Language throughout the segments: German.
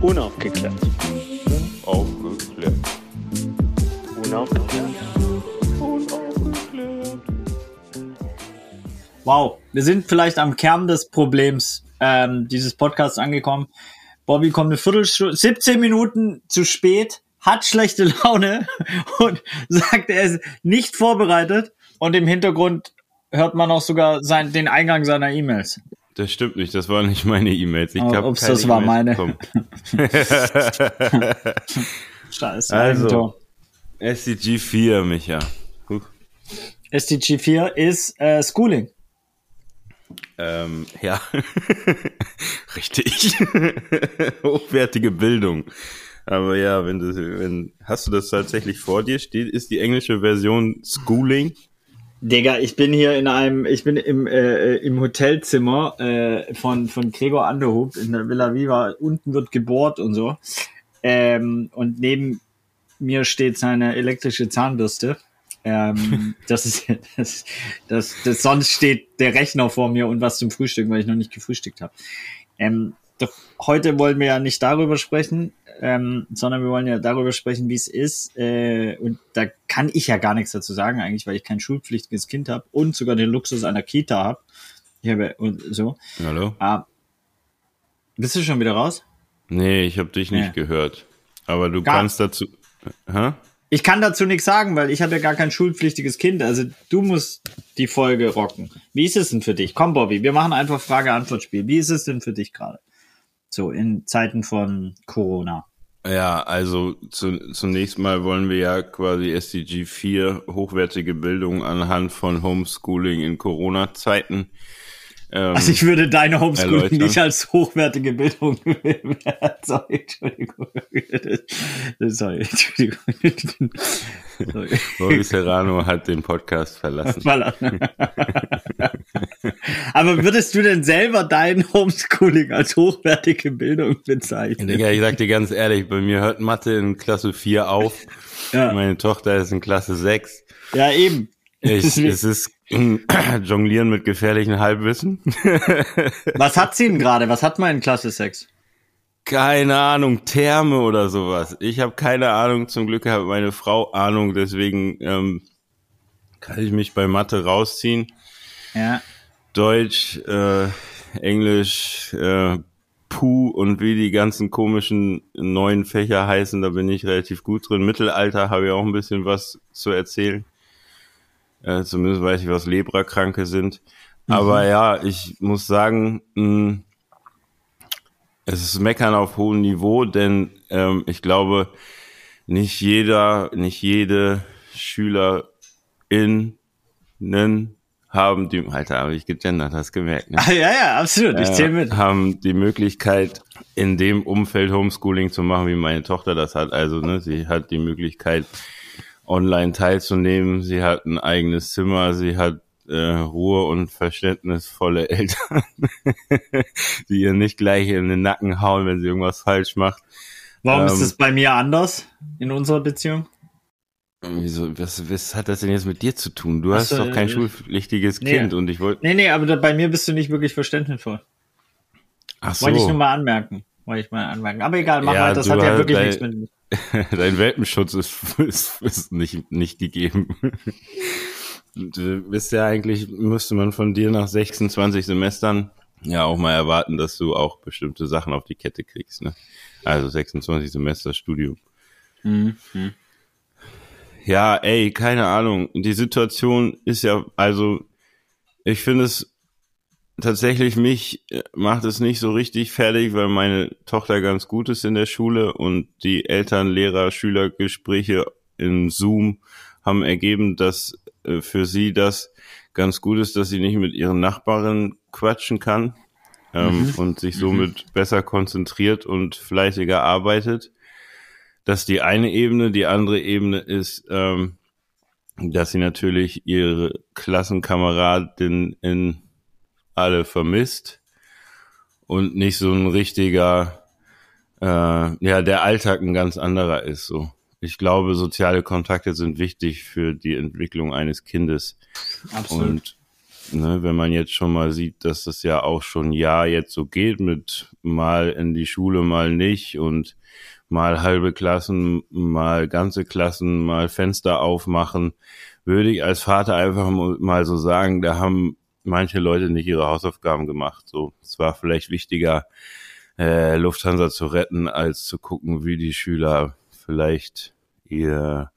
Unaufgeklärt. Aufgeklärt. Unaufgeklärt. Unaufgeklärt. Wow, wir sind vielleicht am Kern des Problems ähm, dieses Podcasts angekommen. Bobby kommt eine Viertelstunde, 17 Minuten zu spät, hat schlechte Laune und sagt, er ist nicht vorbereitet und im Hintergrund hört man auch sogar sein, den Eingang seiner E-Mails. Das stimmt nicht, das waren nicht meine E-Mails. Ich keine das war meine. Scheiße. Also. SCG 4, Micha. Huch. SDG 4 ist äh, Schooling. Ähm, ja, richtig. Hochwertige Bildung. Aber ja, wenn du, wenn, hast du das tatsächlich vor dir? Steht, ist die englische Version Schooling? Digga, ich bin hier in einem, ich bin im, äh, im Hotelzimmer äh, von, von Gregor Anderhub in der Villa Viva. Unten wird gebohrt und so. Ähm, und neben mir steht seine elektrische Zahnbürste. Ähm, das ist, das, das, das, sonst steht der Rechner vor mir und was zum Frühstück, weil ich noch nicht gefrühstückt habe. Ähm, doch heute wollen wir ja nicht darüber sprechen, ähm, sondern wir wollen ja darüber sprechen, wie es ist. Äh, und da kann ich ja gar nichts dazu sagen eigentlich, weil ich kein schulpflichtiges Kind habe und sogar den Luxus einer Kita habe. Ich habe und so. Hallo? Ah, bist du schon wieder raus? Nee, ich habe dich nicht Ja. gehört. Aber du Gar- kannst dazu. Hä? Ich kann dazu nichts sagen, weil ich habe ja gar kein schulpflichtiges Kind. Also du musst die Folge rocken. Wie ist es denn für dich? Komm, Bobby, wir machen einfach Frage-Antwort-Spiel. Wie ist es denn für dich gerade? So in Zeiten von Corona. Ja, also zu, zunächst mal wollen wir ja quasi SDG 4 hochwertige Bildung anhand von Homeschooling in Corona-Zeiten. Ähm, Also ich würde deine Homeschooling Erläutern. nicht als hochwertige Bildung Sorry, Entschuldigung. Sorry, Entschuldigung. Sorry. Boris Serrano hat den Podcast verlassen. Voilà. Aber würdest du denn selber dein Homeschooling als hochwertige Bildung bezeichnen? Digga, ich sag dir ganz ehrlich, bei mir hört Mathe in Klasse 4 auf. Ja, Meine Tochter ist in Klasse 6. ja eben. Ich, es ist Jonglieren mit gefährlichen Halbwissen. Was hat sie denn gerade? Was hat man in Klasse 6? Keine Ahnung, Therme oder sowas. Ich habe keine Ahnung. Zum Glück hat meine Frau Ahnung. Deswegen ähm, kann ich mich bei Mathe rausziehen. Ja. Deutsch, äh, Englisch, äh, Puh und wie die ganzen komischen neuen Fächer heißen, da bin ich relativ gut drin. Mittelalter habe ich auch ein bisschen was zu erzählen. Äh, zumindest weiß ich, was Lebrakranke sind. Aber ja, ich muss sagen, mh, es ist Meckern auf hohem Niveau, denn ähm, ich glaube, nicht jeder, nicht jede SchülerInnen haben die, Alter, habe ich gegendert, hast gemerkt, ne? Ah, ja, ja, absolut. Ich zähle mit. Äh, haben die Möglichkeit, in dem Umfeld Homeschooling zu machen, wie meine Tochter das hat. Also, ne, sie hat die Möglichkeit, online teilzunehmen. Sie hat ein eigenes Zimmer. Sie hat äh, Ruhe und verständnisvolle Eltern, die ihr nicht gleich in den Nacken hauen, wenn sie irgendwas falsch macht. Warum ähm, ist es bei mir anders in unserer Beziehung? Wieso, was, was hat das denn jetzt mit dir zu tun? Du hast so, doch kein äh, schulpflichtiges nee. Kind und ich wollte. Nee, nee, aber da, bei mir bist du nicht wirklich verständnisvoll. Ach so. Wollte ich nur mal anmerken. Wollte ich mal anmerken. Aber egal, mach Ja, mal, das hat ja hast wirklich nichts mit. Dein Welpenschutz ist, ist, ist nicht, nicht gegeben. Du bist ja eigentlich, müsste man von dir nach 26 Semestern ja auch mal erwarten, dass du auch bestimmte Sachen auf die Kette kriegst. Ne? Also 26 Semester Studium. Mhm. Ja, ey, keine Ahnung. Die Situation ist ja, also ich finde es tatsächlich mich äh, macht es nicht so richtig fertig, weil meine Tochter ganz gut ist in der Schule und die Eltern, Lehrer, Schülergespräche in Zoom haben ergeben, dass äh, für sie das ganz gut ist, dass sie nicht mit ihren Nachbarn quatschen kann ähm, und sich somit besser konzentriert und fleißiger arbeitet. Das ist die eine Ebene. Die andere Ebene ist, ähm, dass sie natürlich ihre Klassenkameradin in alle vermisst und nicht so ein richtiger, äh, ja, der Alltag ein ganz anderer ist so. Ich glaube, soziale Kontakte sind wichtig für die Entwicklung eines Kindes. Absolut. Und ne, wenn man jetzt schon mal sieht, dass das ja auch schon Jahr jetzt so geht mit mal in die Schule, mal nicht und mal halbe Klassen, mal ganze Klassen, mal Fenster aufmachen, würde ich als Vater einfach mal so sagen, da haben manche Leute nicht ihre Hausaufgaben gemacht. So, es war vielleicht wichtiger, äh, Lufthansa zu retten, als zu gucken, wie die Schüler vielleicht ihr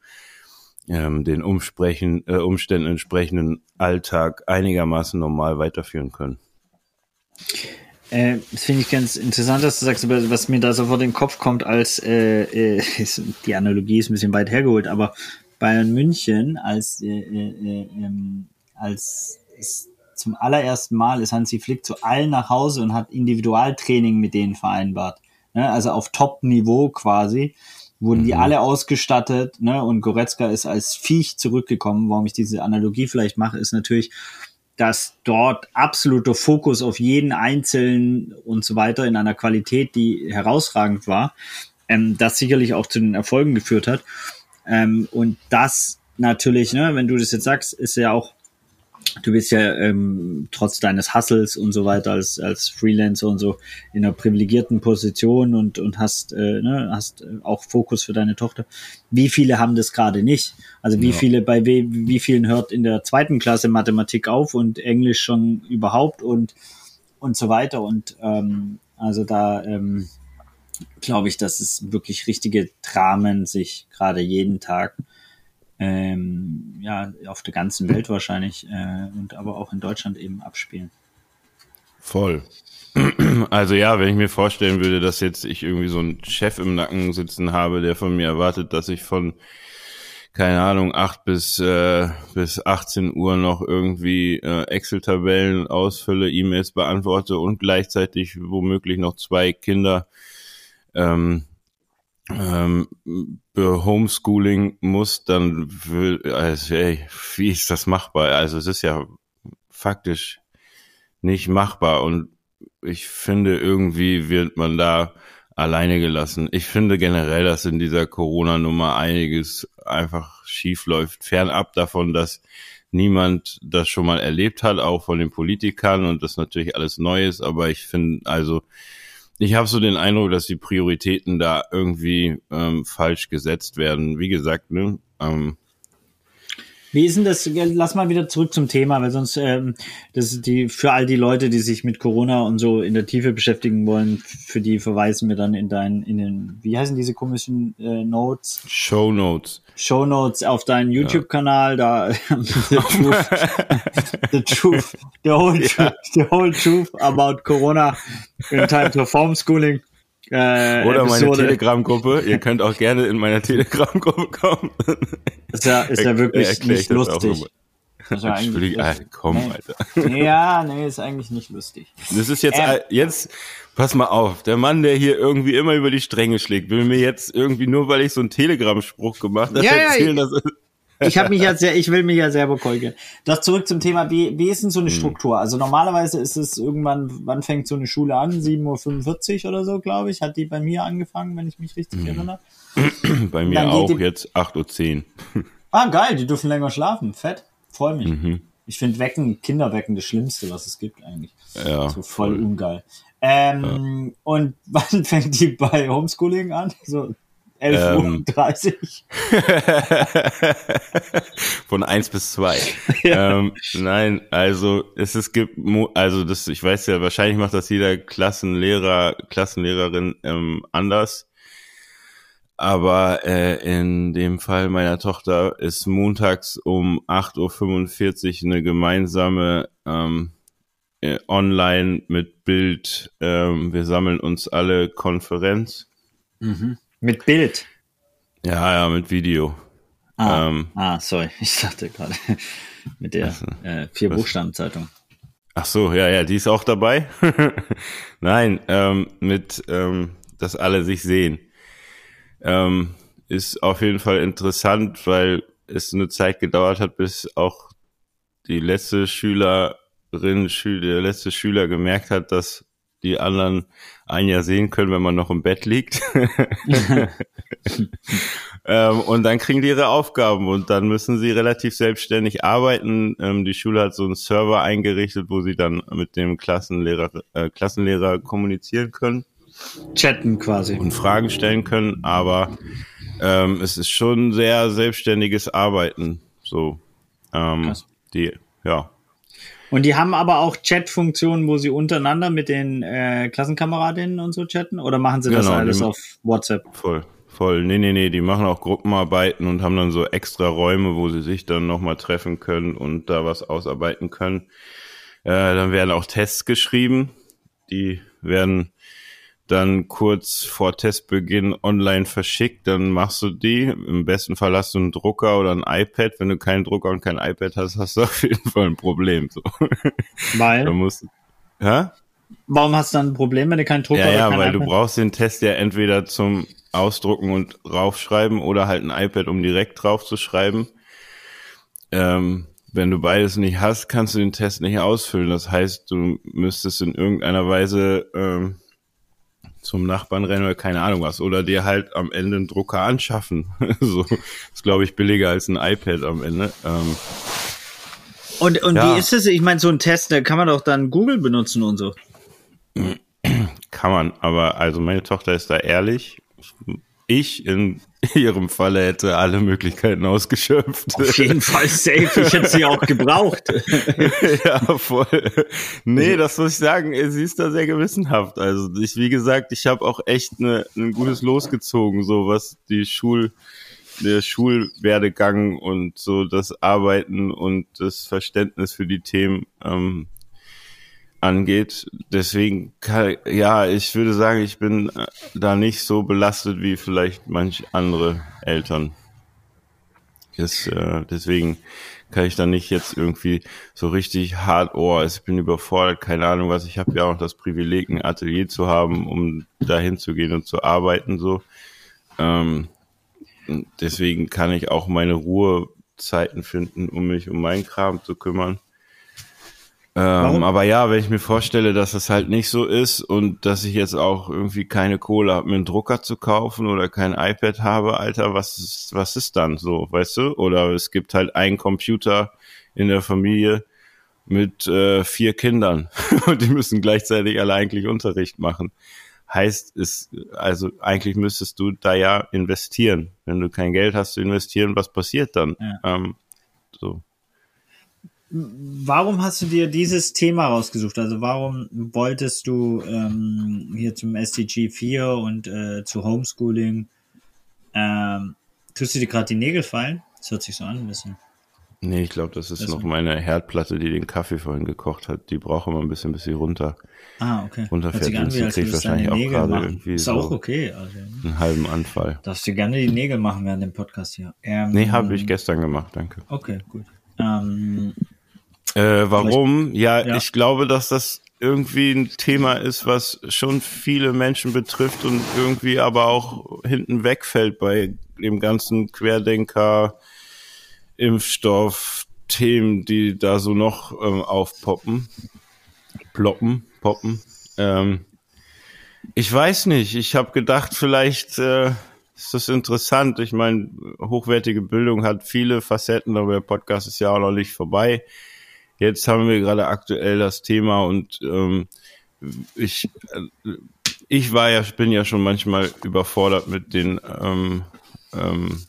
ähm, den Umsprechen, äh, Umständen entsprechenden Alltag einigermaßen normal weiterführen können. Äh, das finde ich ganz interessant, dass du sagst, was mir da so vor den Kopf kommt, als äh, äh, ist, die Analogie ist ein bisschen weit hergeholt, aber Bayern München als, äh, äh, ähm, als zum allerersten Mal ist Hansi Flick zu allen nach Hause und hat Individualtraining mit denen vereinbart. Ne? Also auf Top-Niveau quasi wurden die mhm. alle ausgestattet, ne? Und Goretzka ist als Viech zurückgekommen. Warum ich diese Analogie vielleicht mache, ist natürlich, dass dort absoluter Fokus auf jeden Einzelnen und so weiter in einer Qualität, die herausragend war, ähm, das sicherlich auch zu den Erfolgen geführt hat. Ähm, und das natürlich, ne, wenn du das jetzt sagst, ist ja auch du bist ja ähm, trotz deines Hustles und so weiter als, als Freelancer und so in einer privilegierten Position und, und hast, äh, ne, hast auch Fokus für deine Tochter. Wie viele haben das gerade nicht? Also wie ja. viele, bei wie, wie vielen hört in der zweiten Klasse Mathematik auf und Englisch schon überhaupt und, und so weiter. Und ähm, also da ähm, glaube ich, dass es wirklich richtige Dramen sich gerade jeden Tag ähm, ja, auf der ganzen Welt wahrscheinlich äh, und aber auch in Deutschland eben abspielen. Voll. Also ja, wenn ich mir vorstellen würde, dass jetzt ich irgendwie so einen Chef im Nacken sitzen habe, der von mir erwartet, dass ich von keine Ahnung, acht bis, äh, bis 18 Uhr noch irgendwie äh, Excel-Tabellen ausfülle, E-Mails beantworte und gleichzeitig womöglich noch zwei Kinder ähm, ähm, Homeschooling muss, dann will, also, ey, wie ist das machbar? Also es ist ja faktisch nicht machbar und ich finde irgendwie wird man da alleine gelassen. Ich finde generell, dass in dieser Corona-Nummer einiges einfach schief läuft. Fernab davon, dass niemand das schon mal erlebt hat, auch von den Politikern und das natürlich alles neu ist. Aber ich finde, also ich habe so den Eindruck, dass die Prioritäten da irgendwie ähm, falsch gesetzt werden. Wie gesagt, ne, ähm, wie ist denn das? Lass mal wieder zurück zum Thema, weil sonst ähm, das ist die für all die Leute, die sich mit Corona und so in der Tiefe beschäftigen wollen, für die verweisen wir dann in deinen in den wie heißen diese komischen äh, Notes? Show Notes. Show Notes auf deinen YouTube-Kanal, da the truth, the truth, the whole, ja. the whole truth about Corona in time to homeschooling. Äh, Oder Episode. meine Telegram-Gruppe. Ihr könnt auch gerne in meiner Telegram-Gruppe kommen. Ist ja, ist ja wirklich nicht lustig. Das war eigentlich ah, komm, nee. Alter. Ja, nee, ist eigentlich nicht lustig. Das ist jetzt, ähm, jetzt, pass mal auf, der Mann, der hier irgendwie immer über die Stränge schlägt, will mir jetzt irgendwie nur, weil ich so einen Telegram-Spruch gemacht habe, ja, erzählen, ja, dass ich habe mich ja sehr, ich will mich ja selber korrigieren. Das zurück zum Thema, wie, wie ist denn so eine hm. Struktur? Also normalerweise ist es irgendwann, wann fängt so eine Schule an? 7.45 Uhr oder so, glaube ich, hat die bei mir angefangen, wenn ich mich richtig hm. erinnere. Bei mir auch die, jetzt 8.10 Uhr. Ah, geil, die dürfen länger schlafen. Fett. Freue mich. Mhm. Ich finde Wecken, Kinderwecken das Schlimmste, was es gibt eigentlich. Ja. So voll, voll. ungeil. Ähm, ja. Und wann fängt die bei Homeschooling an? So 11.30 ähm, Von 1 bis 2. Ja. Ähm, nein, also es, es gibt, also das, ich weiß ja, wahrscheinlich macht das jeder Klassenlehrer, Klassenlehrerin ähm, anders. Aber äh, in dem Fall meiner Tochter ist montags um 8.45 Uhr eine gemeinsame ähm, äh, online mit Bild. Ähm, wir sammeln uns alle Konferenz. Mhm. Mit Bild? Ja, ja, mit Video. Ah, ähm, ah sorry, ich dachte gerade mit der also, äh, vier Buchstaben Zeitung. Ach so, ja, ja, die ist auch dabei. Nein, ähm, mit, ähm, dass alle sich sehen. Ähm, ist auf jeden Fall interessant, weil es eine Zeit gedauert hat, bis auch die letzte Schülerin, der letzte Schüler gemerkt hat, dass die anderen ein Jahr sehen können, wenn man noch im Bett liegt. ähm, und dann kriegen die ihre Aufgaben und dann müssen sie relativ selbstständig arbeiten. Ähm, die Schule hat so einen Server eingerichtet, wo sie dann mit dem Klassenlehrer, äh, Klassenlehrer kommunizieren können. Chatten quasi. Und Fragen stellen können, aber ähm, es ist schon sehr selbstständiges Arbeiten. So. Ähm, die, ja. Und die haben aber auch Chat-Funktionen, wo sie untereinander mit den äh, Klassenkameradinnen und so chatten? Oder machen sie das genau, alles auf WhatsApp? Voll, voll. Nee, nee, nee, die machen auch Gruppenarbeiten und haben dann so extra Räume, wo sie sich dann nochmal treffen können und da was ausarbeiten können. Äh, dann werden auch Tests geschrieben. Die werden dann kurz vor Testbeginn online verschickt, dann machst du die. Im besten Fall hast du einen Drucker oder ein iPad. Wenn du keinen Drucker und kein iPad hast, hast du auf jeden Fall ein Problem. So. Weil? Da musst, hä? Warum hast du dann ein Problem, wenn du keinen Drucker ja, oder Ja, kein weil iPad? du brauchst den Test ja entweder zum Ausdrucken und raufschreiben oder halt ein iPad, um direkt drauf zu schreiben. Ähm, wenn du beides nicht hast, kannst du den Test nicht ausfüllen. Das heißt, du müsstest in irgendeiner Weise ähm, zum Nachbarn rennen oder keine Ahnung was. Oder dir halt am Ende einen Drucker anschaffen. so ist, glaube ich, billiger als ein iPad am Ende. Ähm, und und Ja. wie ist es? Ich meine, so ein Test, da kann man doch dann Google benutzen und so. kann man, aber also meine Tochter ist da ehrlich. Ich in ihrem Falle hätte alle Möglichkeiten ausgeschöpft. Auf jeden Fall safe. Ich hätte sie auch gebraucht. ja, voll. Nee, das muss ich sagen, sie ist da sehr gewissenhaft. Also ich, wie gesagt, ich habe auch echt ne, ein gutes Los gezogen, so was die Schul, der Schulwerdegang und so das Arbeiten und das Verständnis für die Themen ähm, angeht. Deswegen, kann, ja, ich würde sagen, ich bin äh, da nicht so belastet wie vielleicht manch andere Eltern. Das, äh, deswegen kann ich da nicht jetzt irgendwie so richtig hart, oh, ich bin überfordert, keine Ahnung was. Ich habe ja auch das Privileg, ein Atelier zu haben, um dahin zu gehen und zu arbeiten so. Ähm, deswegen kann ich auch meine Ruhezeiten finden, um mich um meinen Kram zu kümmern. Ähm, aber ja, wenn ich mir vorstelle, dass das halt nicht so ist und dass ich jetzt auch irgendwie keine Kohle habe, mir einen Drucker zu kaufen oder kein iPad habe, Alter, was ist, was ist dann so, weißt du? Oder es gibt halt einen Computer in der Familie mit äh, vier Kindern und die müssen gleichzeitig alle eigentlich Unterricht machen. Heißt es, also eigentlich müsstest du da ja investieren. Wenn du kein Geld hast zu investieren, was passiert dann? Ja. Ähm, so. Warum hast du dir dieses Thema rausgesucht? Also warum wolltest du ähm, hier zum SDG 4 und äh, zu Homeschooling, ähm, tust du dir gerade die Nägel fallen? Das hört sich so an ein bisschen. Nee, ich glaube, das ist Das noch meine Herdplatte, die den Kaffee vorhin gekocht hat. Die braucht immer ein bisschen, bis sie runter Ah, okay. runterfährt. An, würdest du deine wahrscheinlich auch gerade irgendwie Ist so auch okay. Also, einen halben Anfall. darfst du gerne die Nägel machen während dem Podcast hier. Ähm, Nee, habe ich gestern gemacht, danke. Okay, gut. Ähm, Äh, warum? Ja, Ja. ich glaube, dass das irgendwie ein Thema ist, was schon viele Menschen betrifft und irgendwie aber auch hinten wegfällt bei dem ganzen Querdenker, Impfstoff, Themen, die da so noch ähm, aufpoppen, ploppen, poppen. Ähm, ich weiß nicht. Ich habe gedacht, vielleicht äh, ist das interessant. Ich meine, hochwertige Bildung hat viele Facetten, aber der Podcast ist ja auch noch nicht vorbei. Jetzt haben wir gerade aktuell das Thema und ähm, ich, äh, ich war ja, bin ja schon manchmal überfordert mit den ähm, ähm,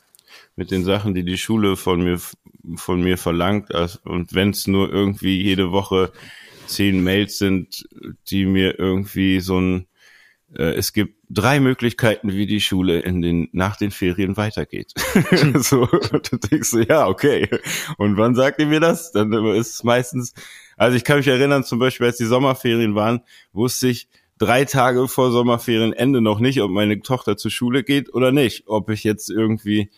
mit den Sachen, die die Schule von mir von mir verlangt. Also, Und wenn es nur irgendwie jede Woche zehn Mails sind, die mir irgendwie so ein es gibt drei Möglichkeiten, wie die Schule in den, nach den Ferien weitergeht. so, du denkst so, ja, okay. Und wann sagt ihr mir das? Dann ist es meistens, also ich kann mich erinnern, zum Beispiel, als die Sommerferien waren, wusste ich drei Tage vor Sommerferienende noch nicht, ob meine Tochter zur Schule geht oder nicht. Ob ich jetzt irgendwie,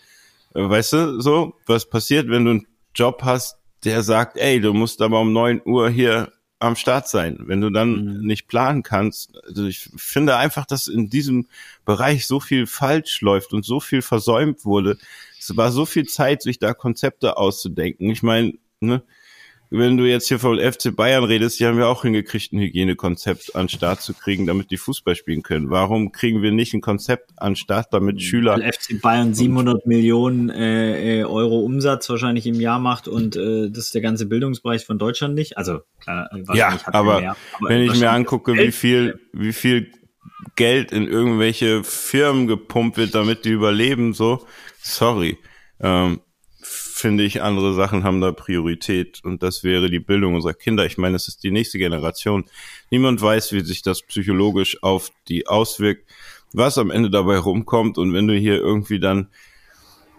äh, weißt du, so, was passiert, wenn du einen Job hast, der sagt, ey, du musst aber um neun Uhr hier am Start sein. Wenn du dann Mhm. nicht planen kannst, also ich finde einfach, dass in diesem Bereich so viel falsch läuft und so viel versäumt wurde. Es war so viel Zeit, sich da Konzepte auszudenken. Ich meine, ne, wenn du jetzt hier von FC Bayern redest, die haben ja auch hingekriegt, ein Hygienekonzept an Start zu kriegen, damit die Fußball spielen können. Warum kriegen wir nicht ein Konzept an Start, damit Schüler... Weil FC Bayern 700 Millionen äh, äh, Euro Umsatz wahrscheinlich im Jahr macht und äh, das ist der ganze Bildungsbereich von Deutschland nicht. Also klar, ja, aber, mehr, aber wenn ich mir angucke, wie viel, wie viel Geld in irgendwelche Firmen gepumpt wird, damit die überleben, so, sorry. Ähm, finde ich, andere Sachen haben da Priorität und das wäre die Bildung unserer Kinder. Ich meine, es ist die nächste Generation. Niemand weiß, wie sich das psychologisch auf die auswirkt, was am Ende dabei rumkommt und wenn du hier irgendwie dann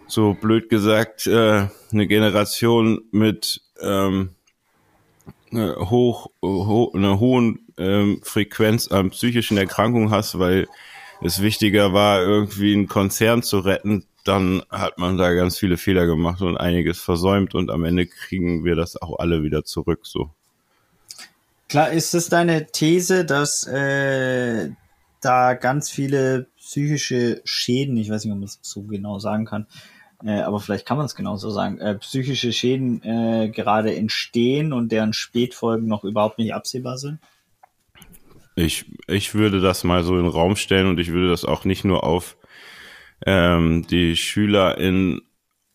so blöd gesagt äh, eine Generation mit ähm, äh, hoch, ho einer hohen ähm, Frequenz an psychischen Erkrankungen hast, weil es wichtiger war, irgendwie einen Konzern zu retten, dann hat man da ganz viele Fehler gemacht und einiges versäumt und am Ende kriegen wir das auch alle wieder zurück so. Klar, ist es deine These, dass äh, da ganz viele psychische Schäden, ich weiß nicht, ob man es so genau sagen kann, äh, aber vielleicht kann man es genauso sagen, äh, psychische Schäden äh, gerade entstehen und deren Spätfolgen noch überhaupt nicht absehbar sind? Ich, ich würde das mal so in den Raum stellen und ich würde das auch nicht nur auf ähm, die SchülerInnen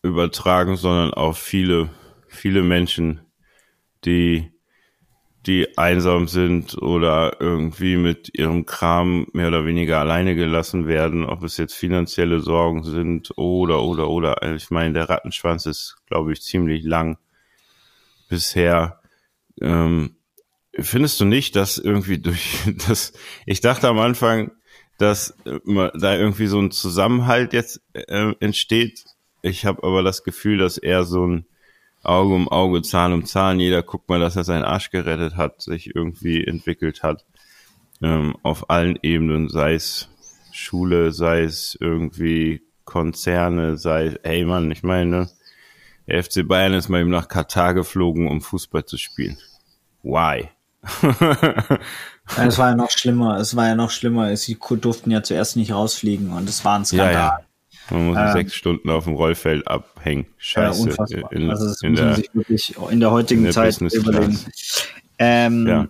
übertragen, sondern auf viele, viele Menschen, die, die einsam sind oder irgendwie mit ihrem Kram mehr oder weniger alleine gelassen werden, ob es jetzt finanzielle Sorgen sind oder, oder, oder. Also ich meine, der Rattenschwanz ist, glaube ich, ziemlich lang bisher. Ähm, findest du nicht, dass irgendwie durch das, ich dachte am Anfang, dass äh, da irgendwie so ein Zusammenhalt jetzt äh, entsteht. Ich habe aber das Gefühl, dass eher so ein Auge um Auge, Zahn um Zahn, jeder guckt mal, dass er seinen Arsch gerettet hat, sich irgendwie entwickelt hat. Ähm, auf allen Ebenen, sei es Schule, sei es irgendwie Konzerne, sei es, ey Mann, ich meine, der FC Bayern ist mal eben nach Katar geflogen, um Fußball zu spielen. Why? es war ja noch schlimmer. Es war ja noch schlimmer. Sie durften ja zuerst nicht rausfliegen und es war ein Skandal. Ja, ja. Man muss ähm, sechs Stunden auf dem Rollfeld abhängen. Scheiße. Ja. In, also das in muss man sich wirklich in der heutigen in der Zeit überlegen. Ähm, ja.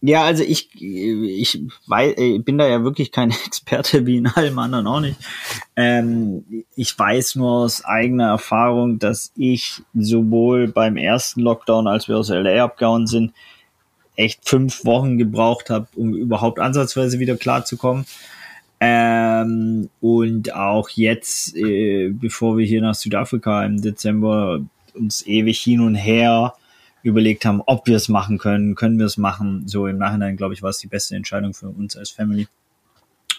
ja, also ich, ich weiß, ich bin da ja wirklich kein Experte wie in allem anderen auch nicht. Ähm, ich weiß nur aus eigener Erfahrung, dass ich sowohl beim ersten Lockdown, als wir aus LA abgehauen sind, echt fünf Wochen gebraucht habe, um überhaupt ansatzweise wieder klarzukommen. Ähm, und auch jetzt, äh, bevor wir hier nach Südafrika im Dezember uns ewig hin und her überlegt haben, ob wir es machen können, können wir es machen. So im Nachhinein, glaube ich, war es die beste Entscheidung für uns als Family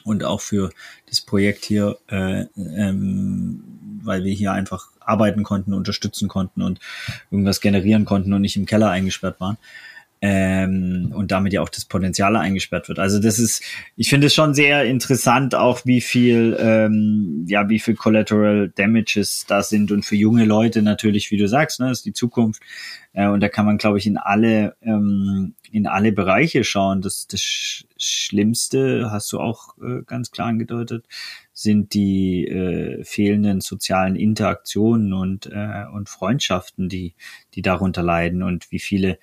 und auch für das Projekt hier, äh, ähm, weil wir hier einfach arbeiten konnten, unterstützen konnten und irgendwas generieren konnten und nicht im Keller eingesperrt waren ähm, und damit ja auch das Potenzial eingesperrt wird. Also das ist, ich finde es schon sehr interessant, auch wie viel, ähm, ja, wie viel Collateral Damages da sind und für junge Leute natürlich, wie du sagst, ne, ist die Zukunft. Äh, und da kann man, glaube ich, in alle, ähm, in alle Bereiche schauen. Das, das Schlimmste, hast du auch äh, ganz klar angedeutet, sind die äh, fehlenden sozialen Interaktionen und, äh, und Freundschaften, die, die darunter leiden und wie viele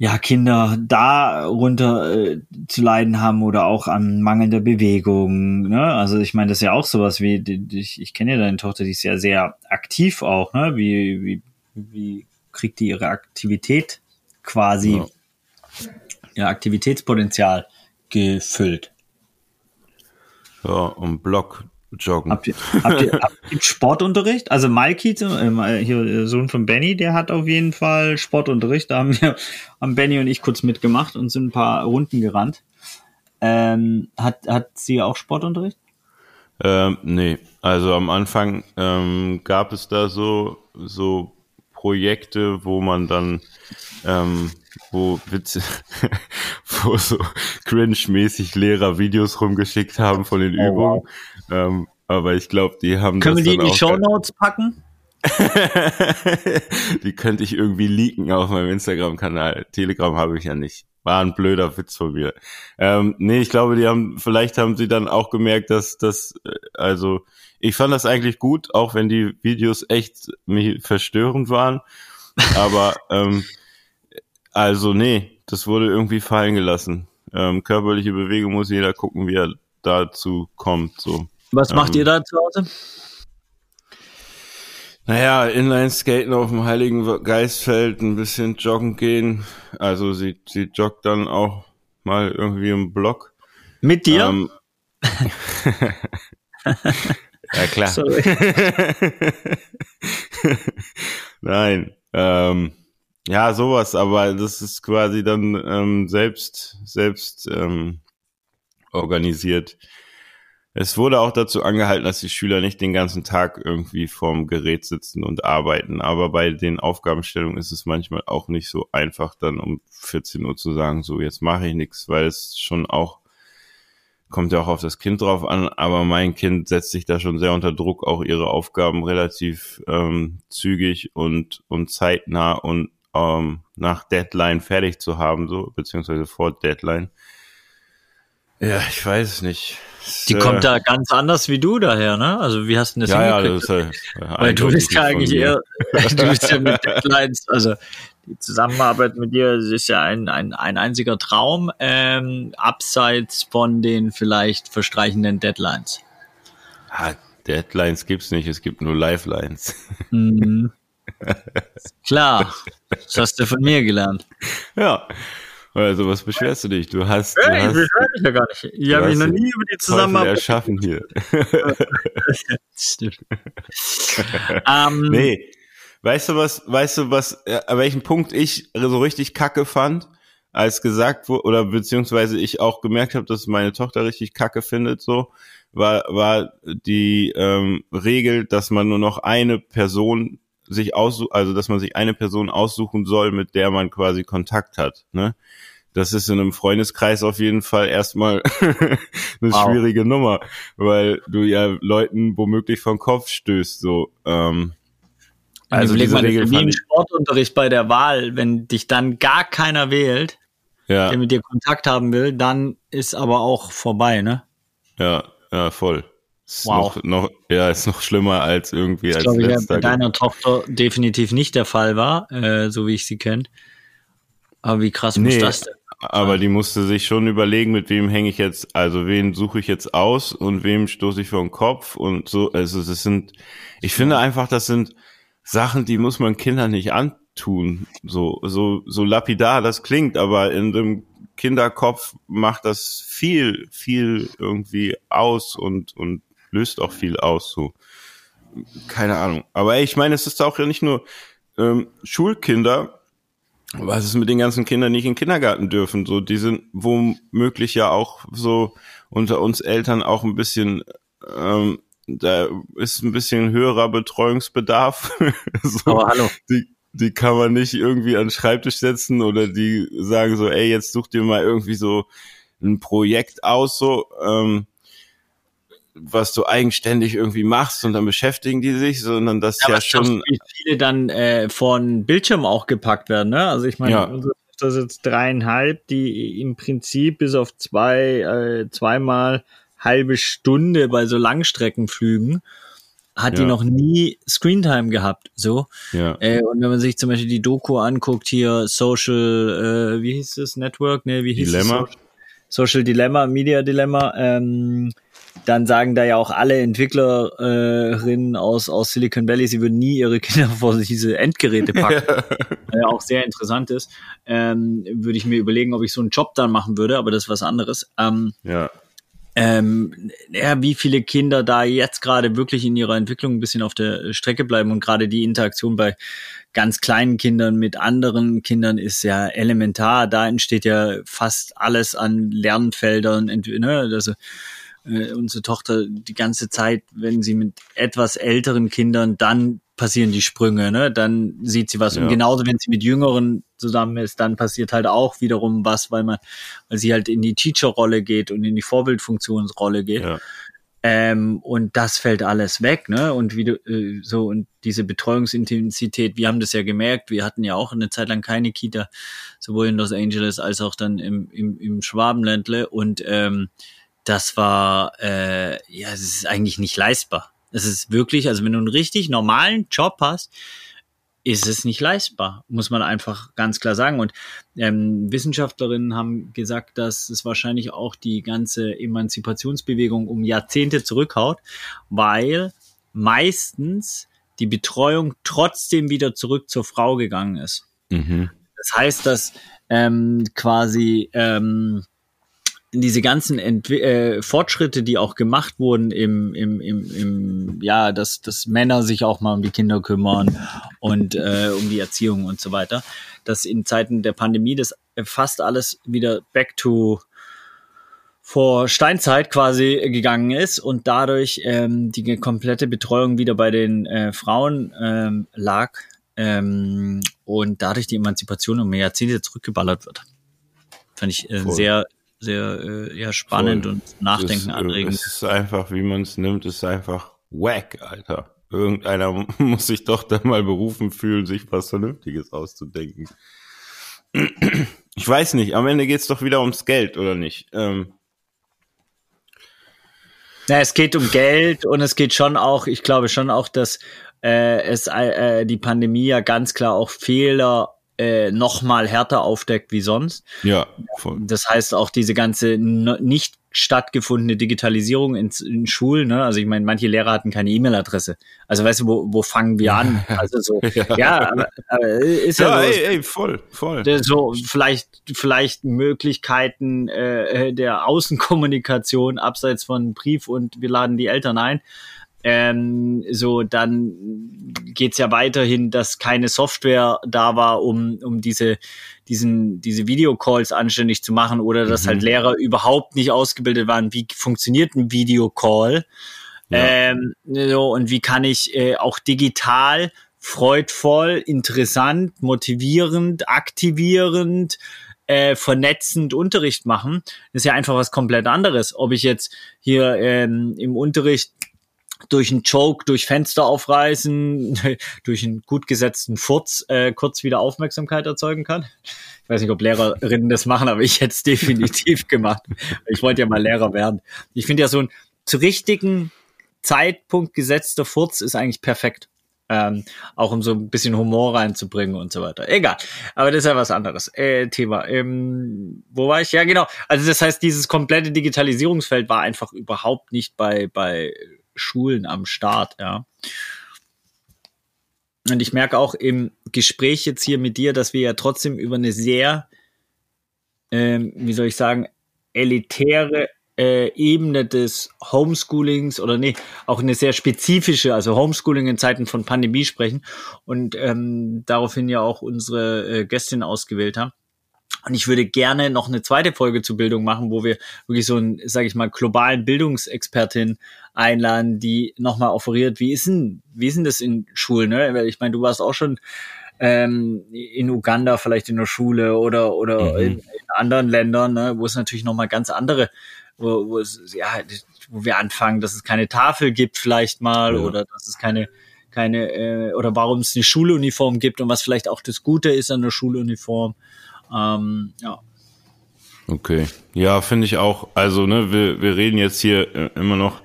ja, Kinder darunter äh, zu leiden haben oder auch an mangelnder Bewegung. Ne? Also ich meine, das ist ja auch sowas wie, ich, ich kenne ja deine Tochter, die ist ja sehr aktiv auch, ne? Wie, wie, wie kriegt die ihre Aktivität quasi, ja. ihr Aktivitätspotenzial gefüllt? Ja, und Block Joggen. Habt ihr, habt ihr, habt ihr Sportunterricht? Also Malki, äh, hier Sohn von Benny, der hat auf jeden Fall Sportunterricht. Da haben wir, haben Benny und ich kurz mitgemacht und sind ein paar Runden gerannt. Ähm, hat, hat sie auch Sportunterricht? Ähm, nee, also am Anfang ähm, gab es da so, so Projekte, wo man dann, ähm, wo Witze, wo so cringe-mäßig Lehrer Videos rumgeschickt haben von den oh, Übungen. Wow. Ähm, aber ich glaube, die haben Können wir die in die Show Notes packen? die könnte ich irgendwie leaken auf meinem Instagram-Kanal. Telegram habe ich ja nicht. War ein blöder Witz von mir. Ähm, nee, ich glaube, die haben, vielleicht haben sie dann auch gemerkt, dass das, äh, also, ich fand das eigentlich gut, auch wenn die Videos echt mich verstörend waren. Aber ähm, also nee, das wurde irgendwie fallen gelassen. Ähm, körperliche Bewegung muss jeder gucken, wie er dazu kommt. So. Was macht ähm, ihr da zu Hause? Naja, Inline-Skaten auf dem Heiligen Geistfeld, ein bisschen joggen gehen. Also sie, sie joggt dann auch mal irgendwie im Block. Mit dir? Ähm, ja, klar. Nein. Ähm, ja, sowas, aber das ist quasi dann ähm, selbst, selbst ähm, organisiert. Es wurde auch dazu angehalten, dass die Schüler nicht den ganzen Tag irgendwie vorm Gerät sitzen und arbeiten. Aber bei den Aufgabenstellungen ist es manchmal auch nicht so einfach, dann um 14 Uhr zu sagen, so jetzt mache ich nichts, weil es schon auch kommt ja auch auf das Kind drauf an, aber mein Kind setzt sich da schon sehr unter Druck, auch ihre Aufgaben relativ ähm, zügig und, und zeitnah und ähm, nach Deadline fertig zu haben, so, beziehungsweise vor Deadline. Ja, ich weiß es nicht. Die äh, kommt da ganz anders wie du daher, ne? Also wie hast du das ja, ja, hingekriegt? das ist ja, Weil du bist ja eigentlich eher, du bist ja mit Deadlines, also die Zusammenarbeit mit dir ist ja ein, ein, ein einziger Traum, ähm, abseits von den vielleicht verstreichenden Deadlines. Ah, Deadlines gibt's nicht, es gibt nur Lifelines. Mhm. Klar, das hast du von mir gelernt. ja. Also was beschwerst du dich? Du hast, du Hey, ich beschwere mich ja gar nicht. Ich habe mich noch nie über die Zusammenarbeit. erschaffen hier. Stimmt. ähm, Nee. Weißt du was, weißt du was, äh, an welchem Punkt ich so richtig kacke fand, als gesagt wurde, oder beziehungsweise ich auch gemerkt habe, dass meine Tochter richtig kacke findet, so, war, war die ähm, Regel, dass man nur noch eine Person sich aussucht, also dass man sich eine Person aussuchen soll, mit der man quasi Kontakt hat, ne? Das ist in einem Freundeskreis auf jeden Fall erstmal eine Wow. schwierige Nummer, weil du ja Leuten womöglich vom Kopf stößt, so, ähm, Also diese das Regel wie im Sportunterricht bei der Wahl, wenn dich dann gar keiner wählt, ja, der mit dir Kontakt haben will, dann ist aber auch vorbei, ne? ja, ja, voll. Ist Wow. noch, noch, ja, ist noch schlimmer als irgendwie Das als glaube ich ja letzter. bei deiner Tochter definitiv nicht der Fall war, äh, so wie ich sie kenne. Aber wie krass muss Nee. das denn? Aber die musste sich schon überlegen, mit wem hänge ich jetzt, also wen suche ich jetzt aus und wem stoße ich vor den Kopf und so. Also das sind, ich finde einfach, das sind Sachen, die muss man Kindern nicht antun. So, so, so lapidar das klingt, aber in dem Kinderkopf macht das viel, viel irgendwie aus und, und löst auch viel aus. So, keine Ahnung. Aber ich meine, es ist auch ja nicht nur ähm, Schulkinder, was ist mit den ganzen Kindern, die nicht in den Kindergarten dürfen? So, die sind womöglich ja auch so unter uns Eltern auch ein bisschen, ähm, da ist ein bisschen höherer Betreuungsbedarf. so, Aber hallo. die, die kann man nicht irgendwie an den Schreibtisch setzen oder die sagen so, ey, jetzt such dir mal irgendwie so ein Projekt aus, so, ähm, was du eigenständig irgendwie machst und dann beschäftigen die sich, sondern das ja, was schon, viele dann äh, von Bildschirm auch gepackt werden, ne? Also ich meine, Ja. Tochter ist jetzt dreieinhalb, die im Prinzip bis auf zwei, äh, zweimal halbe Stunde bei so Langstreckenflügen hat die Ja. noch nie Screentime gehabt, so. ja, Äh, und wenn man sich zum Beispiel die Doku anguckt, hier Social, äh, wie hieß das Network, ne, wie hieß Dilemma. es? Social Dilemma, Media Dilemma, ähm, dann sagen da ja auch alle Entwicklerinnen aus, aus Silicon Valley, sie würden nie ihre Kinder vor diese Endgeräte packen, was ja auch sehr interessant ist. Ähm, würde ich mir überlegen, ob ich so einen Job dann machen würde, aber das ist was anderes. Ähm, ja, ähm, ja, wie viele Kinder da jetzt gerade wirklich in ihrer Entwicklung ein bisschen auf der Strecke bleiben und gerade die Interaktion bei ganz kleinen Kindern mit anderen Kindern ist ja elementar. Da entsteht ja fast alles an Lernfeldern. Ne? Also, äh, unsere Tochter die ganze Zeit, wenn sie mit etwas älteren Kindern, dann passieren die Sprünge, ne? Dann sieht sie was. Ja. Und genauso, wenn sie mit Jüngeren zusammen ist, dann passiert halt auch wiederum was, weil man, weil sie halt in die Teacher-Rolle geht und in die Vorbildfunktionsrolle geht. ja. Ähm, und das fällt alles weg, ne? Und wie du, äh, so, und diese Betreuungsintensität, wir haben das ja gemerkt, wir hatten ja auch eine Zeit lang keine Kita, sowohl in Los Angeles als auch dann im, im, im Schwabenländle. Und ähm, das war, äh, ja, es ist eigentlich nicht leistbar. Es ist wirklich, also wenn du einen richtig normalen Job hast, ist es nicht leistbar, muss man einfach ganz klar sagen. Und ähm, Wissenschaftlerinnen haben gesagt, dass es wahrscheinlich auch die ganze Emanzipationsbewegung um Jahrzehnte zurückhaut, weil meistens die Betreuung trotzdem wieder zurück zur Frau gegangen ist. Mhm. Das heißt, dass ähm, quasi ähm, diese ganzen Entwi äh, Fortschritte, die auch gemacht wurden im, im, im, im ja, dass, dass Männer sich auch mal um die Kinder kümmern und äh, um die Erziehung und so weiter, dass in Zeiten der Pandemie das fast alles wieder back to vor Steinzeit quasi gegangen ist und dadurch ähm, die komplette Betreuung wieder bei den äh, Frauen ähm, lag ähm, und dadurch die Emanzipation um Jahrzehnte zurückgeballert wird. Fand ich äh, sehr sehr äh, ja, spannend Voll. und nachdenken anregend. Es ist einfach, wie man es nimmt, ist einfach wack, Alter. Irgendeiner muss sich doch da mal berufen fühlen, sich was Vernünftiges auszudenken. Ich weiß nicht, am Ende geht's doch wieder ums Geld, oder nicht? Ähm, ja, es geht um Geld und es geht schon auch, ich glaube schon auch, dass äh, es äh, die Pandemie ja ganz klar auch Fehler äh, noch mal härter aufdeckt wie sonst. Ja. Voll. Das heißt auch diese ganze nicht stattgefundene Digitalisierung in, in Schulen. Ne? Also ich meine, manche Lehrer hatten keine E-Mail-Adresse. Also weißt du, wo, wo fangen wir an? Also so, ja, ja aber, aber ist ja, ja so, ey, ey, voll, voll. So vielleicht, vielleicht Möglichkeiten äh, der Außenkommunikation abseits von Brief und wir laden die Eltern ein ähm, so dann geht's ja weiterhin, dass keine Software da war, um, um diese, diesen, diese Videocalls anständig zu machen oder dass halt mhm. halt Lehrer überhaupt nicht ausgebildet waren, wie funktioniert ein Videocall. Ja. Ähm, so, und wie kann ich äh, auch digital freudvoll, interessant, motivierend, aktivierend, äh, vernetzend Unterricht machen. Das ist ja einfach was komplett anderes. Ob ich jetzt hier ähm, im Unterricht durch einen Joke, durch Fenster aufreißen, durch einen gut gesetzten Furz äh, kurz wieder Aufmerksamkeit erzeugen kann. Ich weiß nicht, ob Lehrerinnen das machen, aber ich hätte es definitiv gemacht. Ich wollte ja mal Lehrer werden. Ich finde ja so ein zu richtigen Zeitpunkt gesetzter Furz ist eigentlich perfekt. Ähm, auch um so ein bisschen Humor reinzubringen und so weiter. Egal. Aber das ist ja was anderes. Äh, Thema. Ähm, wo war ich? Ja, genau. Also das heißt, dieses komplette Digitalisierungsfeld war einfach überhaupt nicht bei, bei Schulen am Start, ja. Und ich merke auch im Gespräch jetzt hier mit dir, dass wir ja trotzdem über eine sehr, ähm, wie soll ich sagen, elitäre äh, Ebene des Homeschoolings oder nee, auch eine sehr spezifische, also Homeschooling in Zeiten von Pandemie sprechen und ähm, daraufhin ja auch unsere äh, Gästin ausgewählt haben. Und ich würde gerne noch eine zweite Folge zur Bildung machen, wo wir wirklich so einen, sage ich mal, globalen Bildungsexpertin einladen, die nochmal offeriert, wie ist denn, wie ist denn das in Schulen? Ne? Weil ich meine, du warst auch schon ähm, in Uganda vielleicht in der Schule oder oder mhm. in, in, anderen Ländern, ne, wo es natürlich nochmal ganz andere, wo, wo es, ja, wo wir anfangen, dass es keine Tafel gibt vielleicht mal ja. oder dass es keine keine äh, oder warum es eine Schuluniform gibt und was vielleicht auch das Gute ist an der Schuluniform. Ähm, ja. Okay. Ja, finde ich auch. Also, ne, wir, wir reden jetzt hier äh, immer noch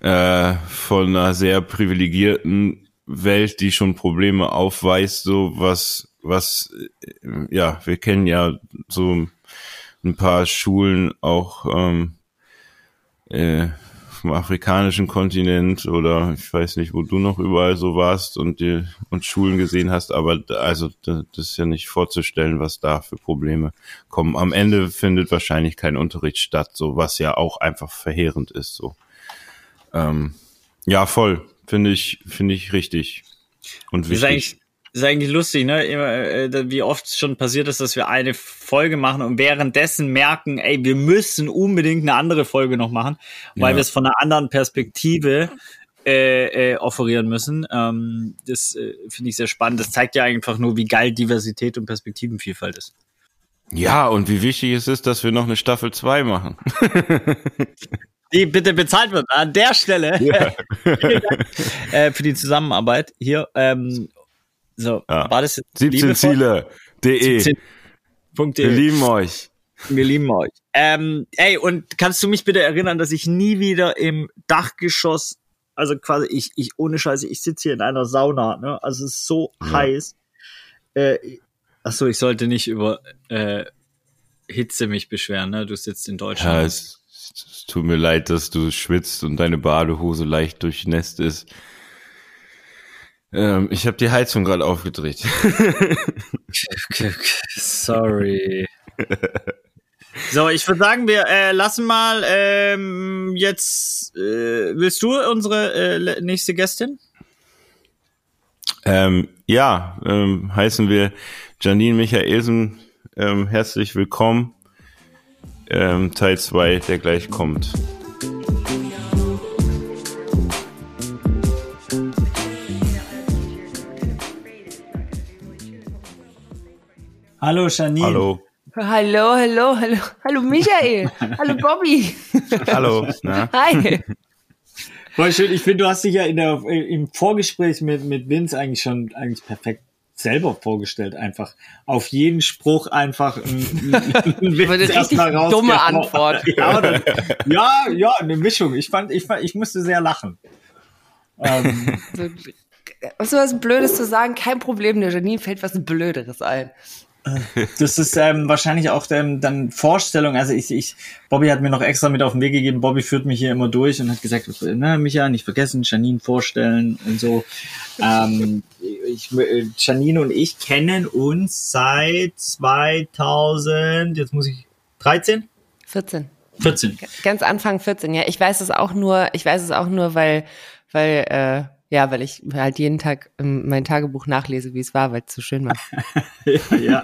äh, von einer sehr privilegierten Welt, die schon Probleme aufweist, so was, was, äh, ja, wir kennen ja so ein paar Schulen auch ähm, äh, vom afrikanischen Kontinent oder ich weiß nicht, wo du noch überall so warst und die und Schulen gesehen hast, aber also das ist ja nicht vorzustellen, was da für Probleme kommen. Am Ende findet wahrscheinlich kein Unterricht statt, so was ja auch einfach verheerend ist. So ähm, ja, voll finde ich finde ich richtig und wichtig ist eigentlich lustig, ne? Äh, wie oft schon passiert ist, dass wir eine Folge machen und währenddessen merken, ey, wir müssen unbedingt eine andere Folge noch machen, weil ja. wir es von einer anderen Perspektive äh, äh, offerieren müssen. Ähm, das äh, finde ich sehr spannend. Das zeigt ja einfach nur, wie geil Diversität und Perspektivenvielfalt ist. Ja, und wie wichtig es ist, dass wir noch eine Staffel 2 machen. die bitte bezahlt wird an der Stelle ja. äh, für die Zusammenarbeit hier. Ähm, so, ja. war das 17 Ziele.de. 17. Wir lieben euch. Wir lieben euch. Ähm, ey, und kannst du mich bitte erinnern, dass ich nie wieder im Dachgeschoss Also quasi, ich, ich ohne Scheiße, ich sitze hier in einer Sauna, ne? Also es ist so Ja. heiß. Äh, ach so, ich sollte nicht über äh, Hitze mich beschweren, ne? Du sitzt in Ja, Deutschland. es, es tut mir leid, dass du schwitzt und deine Badehose leicht durchnässt ist. Ähm, ich habe die Heizung gerade aufgedreht. Sorry. So, ich würde sagen, wir äh, lassen mal ähm, jetzt. Äh, willst du unsere äh, nächste Gästin? ähm, ja, ähm, heißen wir Janine Michaelsen ähm, herzlich willkommen. Ähm, Teil 2, der gleich kommt. Hallo, Janine. Hallo. Hallo, hallo, hallo, hallo Michael, hallo Bobby. Hallo. Na? Hi. Voll schön. Ich finde, du hast dich ja in der, im Vorgespräch mit, mit Vince eigentlich schon eigentlich perfekt selber vorgestellt. Einfach auf jeden Spruch einfach ein, ein, Witz eine richtig dumme Antwort. Ja, oder, ja, ja, eine Mischung. Ich fand, ich fand, ich musste sehr lachen. Ähm, So, was was Blödes zu sagen, kein Problem, der Janine fällt was Blöderes ein. Das ist ähm, wahrscheinlich auch ähm, dann Vorstellung. Also ich, ich, Bobby hat mir noch extra mit auf den Weg gegeben. Bobby führt mich hier immer durch und hat gesagt, ne, Micha, nicht vergessen, Janine vorstellen und so. Ähm, ich, Janine und ich kennen uns seit 2000, jetzt muss ich 13, 14. 14. Ganz Anfang 14, ja. Ich weiß es auch nur, ich weiß es auch nur, weil, weil, äh, ja, weil ich halt jeden Tag ähm, mein Tagebuch nachlese, wie es war, weil es so schön war. ja,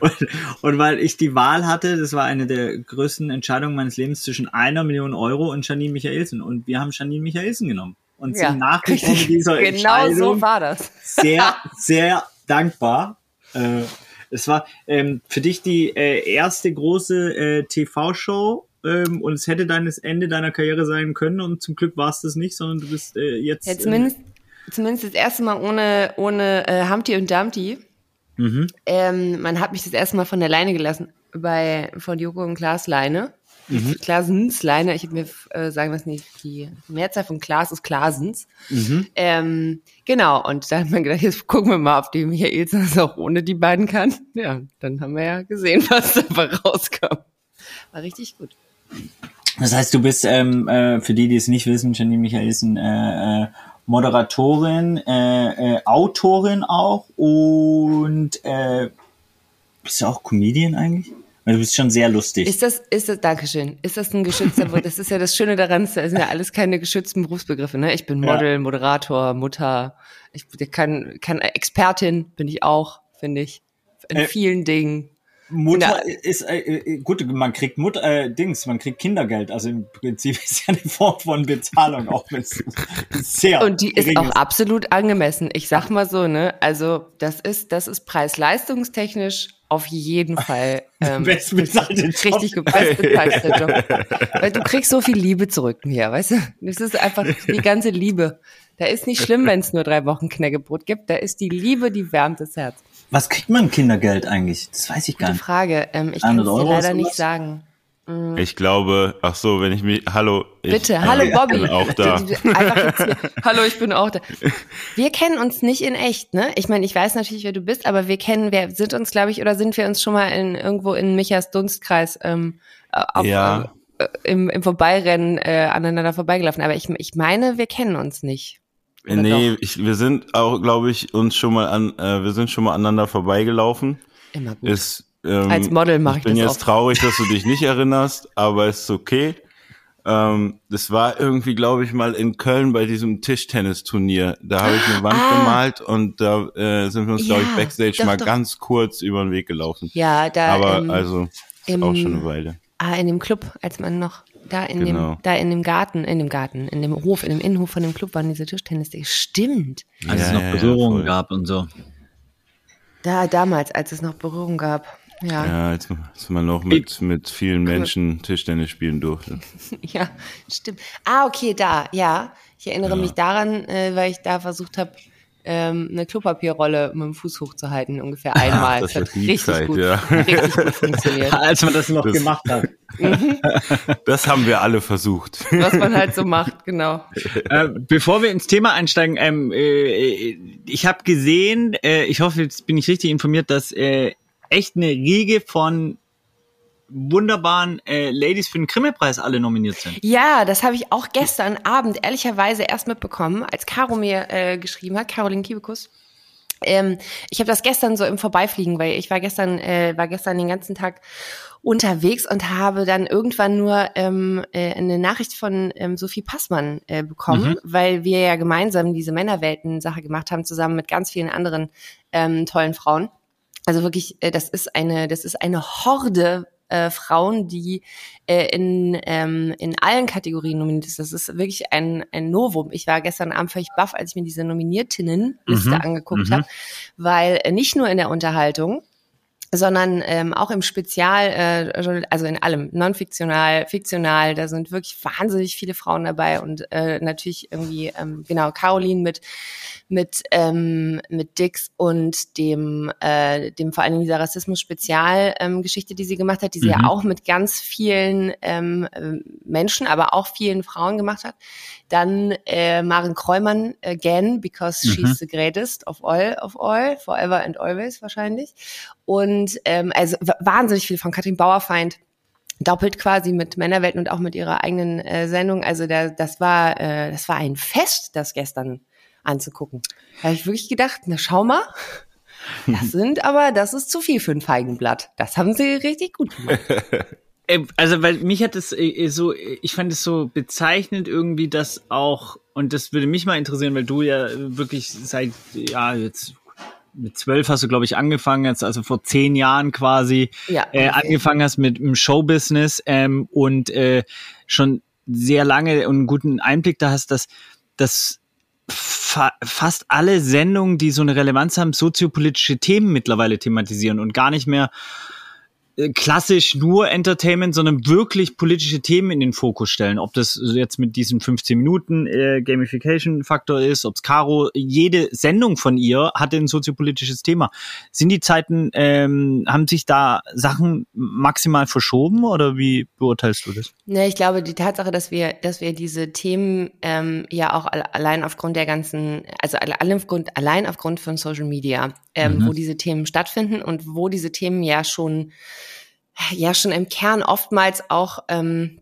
und, und weil ich die Wahl hatte, das war eine der größten Entscheidungen meines Lebens zwischen einer Million Euro und Janine Michaelsen. Und wir haben Janine Michaelsen genommen. Und sind nach wie vor mit dieser genau Entscheidung so war das. sehr, sehr dankbar. Äh, es war ähm, für dich die äh, erste große äh, TV-Show ähm, und es hätte deines Ende deiner Karriere sein können und zum Glück war es das nicht, sondern du bist äh, jetzt. Ja, zumindest, zumindest das erste Mal ohne, ohne äh, Humpty und Dumpty. Äh, mhm. Ähm, man hat mich das erste Mal von der Leine gelassen, bei, von Joko und Klaas Leine. Mhm. Klaasens Leine, ich hätte mir äh, sagen lassen, die, die Mehrzahl von Klaas ist Klaasens. Mhm. Ähm, genau, und da hat man gedacht, jetzt gucken wir mal, ob die Michaelsen das auch ohne die beiden kann. Ja, dann haben wir ja gesehen, was dabei rauskam. War richtig gut. Das heißt, du bist, ähm, äh, für die, die es nicht wissen, Janine Michaelsen, äh, äh, Moderatorin, äh, äh, Autorin auch und äh, bist du auch Comedian eigentlich? Weil du bist schon sehr lustig. Ist das, ist das, Dankeschön, ist das ein geschützter Begriff? Das ist ja das Schöne daran, das sind ja alles keine geschützten Berufsbegriffe, ne? Ich bin Ja. Model, Moderator, Mutter, ich kann, kann Expertin bin ich auch, finde ich, in Äh, vielen Dingen. Mutter Na- ist äh, äh, gut, man kriegt Mutter äh, Dings, man kriegt Kindergeld. Also im Prinzip ist ja eine Form von Bezahlung, auch wenn es sehr Und die ist auch absolut angemessen. Ich sag mal so, ne? Also das ist, das ist preis-leistungstechnisch auf jeden Fall ähm, Bestbezahlte richtig gut, bestbezahlter Job. Weil du kriegst so viel Liebe zurück hier, weißt du? Das ist einfach die ganze Liebe. Da ist nicht schlimm, wenn es nur drei Wochen Knäckebrot gibt. Da ist die Liebe, die wärmt das Herz. Was kriegt man Kindergeld eigentlich? Das weiß ich gar Gute nicht. Frage. Ähm, ich kann es 100 dir leider nicht sagen. Ich glaube, ach so, wenn ich mich, hallo. Ich, Bitte, hallo äh, Bobby. Bin auch da. Einfach jetzt hier. Hallo, ich bin auch da. Wir kennen uns nicht in echt, ne? Ich meine, ich weiß natürlich, wer du bist, aber wir kennen, wir sind uns, glaube ich, oder sind wir uns schon mal in irgendwo in Michas Dunstkreis ähm, äh, auf, Ja. äh, im, im Vorbeirennen äh, aneinander vorbeigelaufen. Aber ich, ich meine, wir kennen uns nicht. Oder Nee, doch? ich, wir sind auch, glaube ich, uns schon mal an, äh, wir sind schon mal aneinander vorbeigelaufen. Immer gut. Ist, ähm, Als Model mache ich bin das jetzt oft. traurig, dass du dich nicht erinnerst, aber ist okay. Ähm, das war irgendwie, glaube ich, mal in Köln bei diesem Tischtennisturnier. Da habe ich eine Wand Ah. gemalt und da äh, sind wir uns, glaube ich, Ja, backstage doch, mal doch. ganz kurz über den Weg gelaufen. Ja, da aber ähm, also ist im- auch schon eine Weile. ah, in dem Club, als man noch da in Genau. dem, da in dem Garten, in dem Garten, in dem Hof, in dem Innenhof von dem Club waren diese Tischtennis. Stimmt. Als Ja, es noch ja, ja, Berührungen gab und so. Da damals, als es noch Berührung gab. Ja, ja, Ja, als, als man noch mit, mit vielen Menschen Tischtennis spielen durfte. stimmt. Ah, okay, da, ja. Ich erinnere mich daran, äh, weil ich da versucht habe, ähm, eine Klopapierrolle mit dem Fuß hochzuhalten, ungefähr einmal. das das hat richtig, Zeit, gut, ja. richtig gut funktioniert. Als man das noch Das- gemacht hat. Das haben wir alle versucht. Was man halt so macht, genau. äh, bevor wir ins Thema einsteigen, ähm, äh, ich habe gesehen, äh, ich hoffe, jetzt bin ich richtig informiert, dass äh, echt eine Riege von wunderbaren äh, Ladies für den Grimme-Preis alle nominiert sind. Ja, das habe ich auch gestern Abend ehrlicherweise erst mitbekommen, als Caro mir äh, geschrieben hat, Caroline Kiebekus. Ähm, ich habe das gestern so im Vorbeifliegen, weil ich war gestern, äh, war gestern den ganzen Tag unterwegs und habe dann irgendwann nur ähm, äh, eine Nachricht von ähm, Sophie Passmann äh, bekommen, weil wir ja gemeinsam diese Männerwelten-Sache gemacht haben, zusammen mit ganz vielen anderen ähm, tollen Frauen. Also wirklich, äh, das ist eine, das ist eine Horde äh, Frauen, die äh, in, ähm, in allen Kategorien nominiert ist. Das ist wirklich ein, ein Novum. Ich war gestern Abend völlig baff, als ich mir diese Nominiertinnenliste Mhm. angeguckt Mhm. habe, weil äh, nicht nur in der Unterhaltung, sondern ähm, auch im Spezial, äh, also in allem, non-fiktional, fiktional, da sind wirklich wahnsinnig viele Frauen dabei und äh, natürlich irgendwie, ähm, genau, Caroline mit mit ähm, mit Dix und dem äh, dem vor allen Dingen dieser Rassismus-Spezial ähm, Geschichte, die sie gemacht hat, die sie Mhm. ja auch mit ganz vielen ähm, ähm, Menschen, aber auch vielen Frauen gemacht hat. Dann äh, Maren Kreumann again, because Mhm. she's the greatest of all of all, forever and always wahrscheinlich. Und ähm, also wahnsinnig viel von Katrin Bauerfeind doppelt quasi mit Männerwelten und auch mit ihrer eigenen äh, Sendung. Also der, das war äh, das war ein Fest, das gestern anzugucken. Da habe ich wirklich gedacht, na schau mal, das sind aber, das ist zu viel für ein Feigenblatt. Das haben sie richtig gut gemacht. Äh, Also, weil mich hat es äh, so, ich fand es so bezeichnend irgendwie, dass auch, und das würde mich mal interessieren, weil du ja wirklich seit, ja, jetzt mit zwölf hast du, glaube ich, angefangen, jetzt also vor zehn Jahren quasi Ja. äh, angefangen hast mit dem Showbusiness ähm, und äh, schon sehr lange und einen guten Einblick da hast, dass, dass fa fast alle Sendungen, die so eine Relevanz haben, soziopolitische Themen mittlerweile thematisieren und gar nicht mehr äh, klassisch nur Entertainment, sondern wirklich politische Themen in den Fokus stellen. Ob das jetzt mit diesen 15 Minuten äh, Gamification-Faktor ist, ob es Caro, jede Sendung von ihr hatte ein soziopolitisches Thema. Sind die Zeiten, ähm, haben sich da Sachen maximal verschoben oder wie beurteilst du das? Ne, ich glaube, die Tatsache, dass wir, dass wir diese Themen ähm, ja auch alle- allein aufgrund der ganzen, also alle- alle aufgrund, allein aufgrund von Social Media, ähm, Mhm. wo diese Themen stattfinden und wo diese Themen ja schon, ja schon im Kern oftmals auch ähm,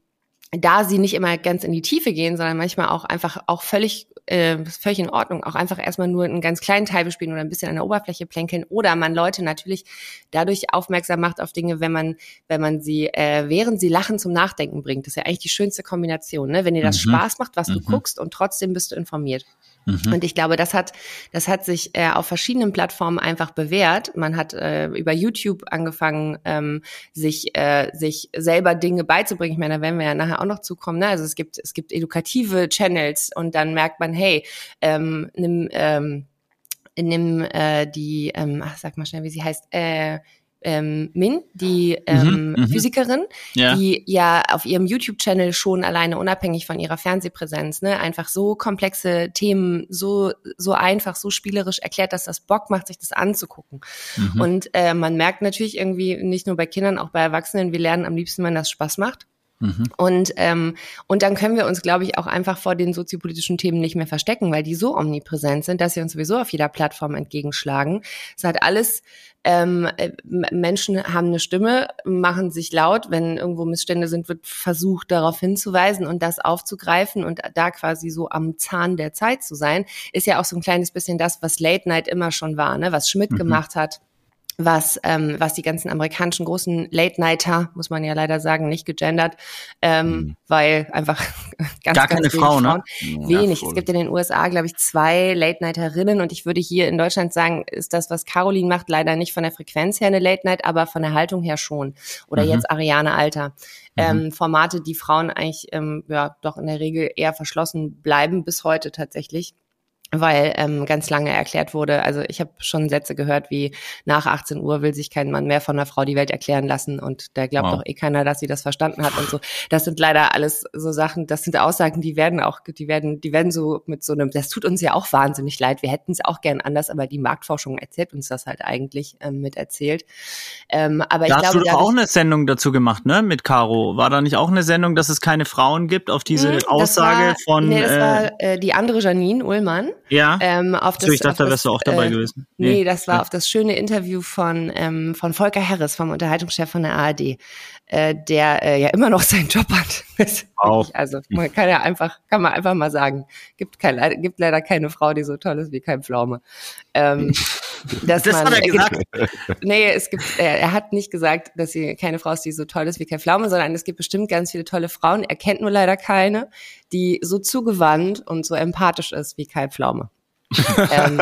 da sie nicht immer ganz in die Tiefe gehen, sondern manchmal auch einfach auch völlig äh, völlig in Ordnung, auch einfach erstmal nur einen ganz kleinen Teil bespielen oder ein bisschen an der Oberfläche plänkeln oder man Leute natürlich dadurch aufmerksam macht auf Dinge, wenn man wenn man sie äh, während sie lachen zum Nachdenken bringt. Das ist ja eigentlich die schönste Kombination, ne? Wenn dir das Mhm. Spaß macht, was du Mhm. guckst und trotzdem bist du informiert. Mhm. Und ich glaube, das hat, das hat sich äh, auf verschiedenen Plattformen einfach bewährt. Man hat äh, über YouTube angefangen, ähm, sich, äh, sich selber Dinge beizubringen. Ich meine, da werden wir ja nachher auch noch zukommen. Ne? Also es gibt, es gibt edukative Channels und dann merkt man, hey, ähm, nimm, ähm, nimm äh, die, ähm, ach, sag mal schnell, wie sie heißt, äh, ähm, Min, die ähm, mhm. Physikerin, Ja. die ja auf ihrem YouTube-Channel schon alleine unabhängig von ihrer Fernsehpräsenz, ne, einfach so komplexe Themen so so einfach, so spielerisch erklärt, dass das Bock macht, sich das anzugucken. Mhm. Und äh, man merkt natürlich irgendwie nicht nur bei Kindern, auch bei Erwachsenen, wir lernen am liebsten, wenn das Spaß macht. Mhm. Und, ähm, und dann können wir uns, glaube ich, auch einfach vor den soziopolitischen Themen nicht mehr verstecken, weil die so omnipräsent sind, dass sie uns sowieso auf jeder Plattform entgegenschlagen. Es hat alles, ähm, äh, Menschen haben eine Stimme, machen sich laut. Wenn irgendwo Missstände sind, wird versucht, darauf hinzuweisen und das aufzugreifen und da quasi so am Zahn der Zeit zu sein, ist ja auch so ein kleines bisschen das, was Late Night immer schon war, ne? was Schmidt Mhm. gemacht hat was, ähm, was die ganzen amerikanischen großen Late-Nighter, muss man ja leider sagen, nicht gegendert, ähm, Mhm. weil einfach ganz, Gar ganz keine wenig Frau, ne? Wenig. voll. es gibt in den USA, glaube ich, zwei Late-Nighterinnen und ich würde hier in Deutschland sagen, ist das, was Caroline macht, leider nicht von der Frequenz her eine Late-Night, aber von der Haltung her schon. Oder Mhm. jetzt Ariane Alter. Ähm, Formate, die Frauen eigentlich ähm, ja doch in der Regel eher verschlossen bleiben, bis heute tatsächlich. Weil ähm, ganz lange erklärt wurde, also ich habe schon Sätze gehört wie nach 18 Uhr will sich kein Mann mehr von einer Frau die Welt erklären lassen und da glaubt wow. doch eh keiner, dass sie das verstanden hat und so. Das sind leider alles so Sachen, das sind Aussagen, die werden auch, die werden, die werden so mit so einem, das tut uns ja auch wahnsinnig leid, wir hätten es auch gern anders, aber die Marktforschung erzählt uns das halt eigentlich ähm, mit erzählt. Ähm, aber da ich hast glaube, du doch auch eine Sendung dazu gemacht, ne, mit Caro. War da nicht auch eine Sendung, dass es keine Frauen gibt auf diese hm, Aussage war, von? Nee, das äh, war äh, die andere Janine Ullmann. Ja. Ähm, auf das, so, ich dachte, da wärst du auch dabei äh, gewesen. Nee, nee, das war ja. auf das schöne Interview von, ähm, von Volker Harris, vom Unterhaltungschef von der ARD, äh, der äh, ja immer noch seinen Job hat. wow. Also man kann ja einfach, kann man einfach mal sagen, gibt, kein, gibt leider keine Frau, die so toll ist wie kein Pflaume. Ähm, das man, hat er gesagt. Gibt, nee, es gibt, er, er hat nicht gesagt, dass sie keine Frau ist, die so toll ist wie kein Pflaume, sondern es gibt bestimmt ganz viele tolle Frauen. Er kennt nur leider keine, die so zugewandt und so empathisch ist wie Kai Pflaume ähm,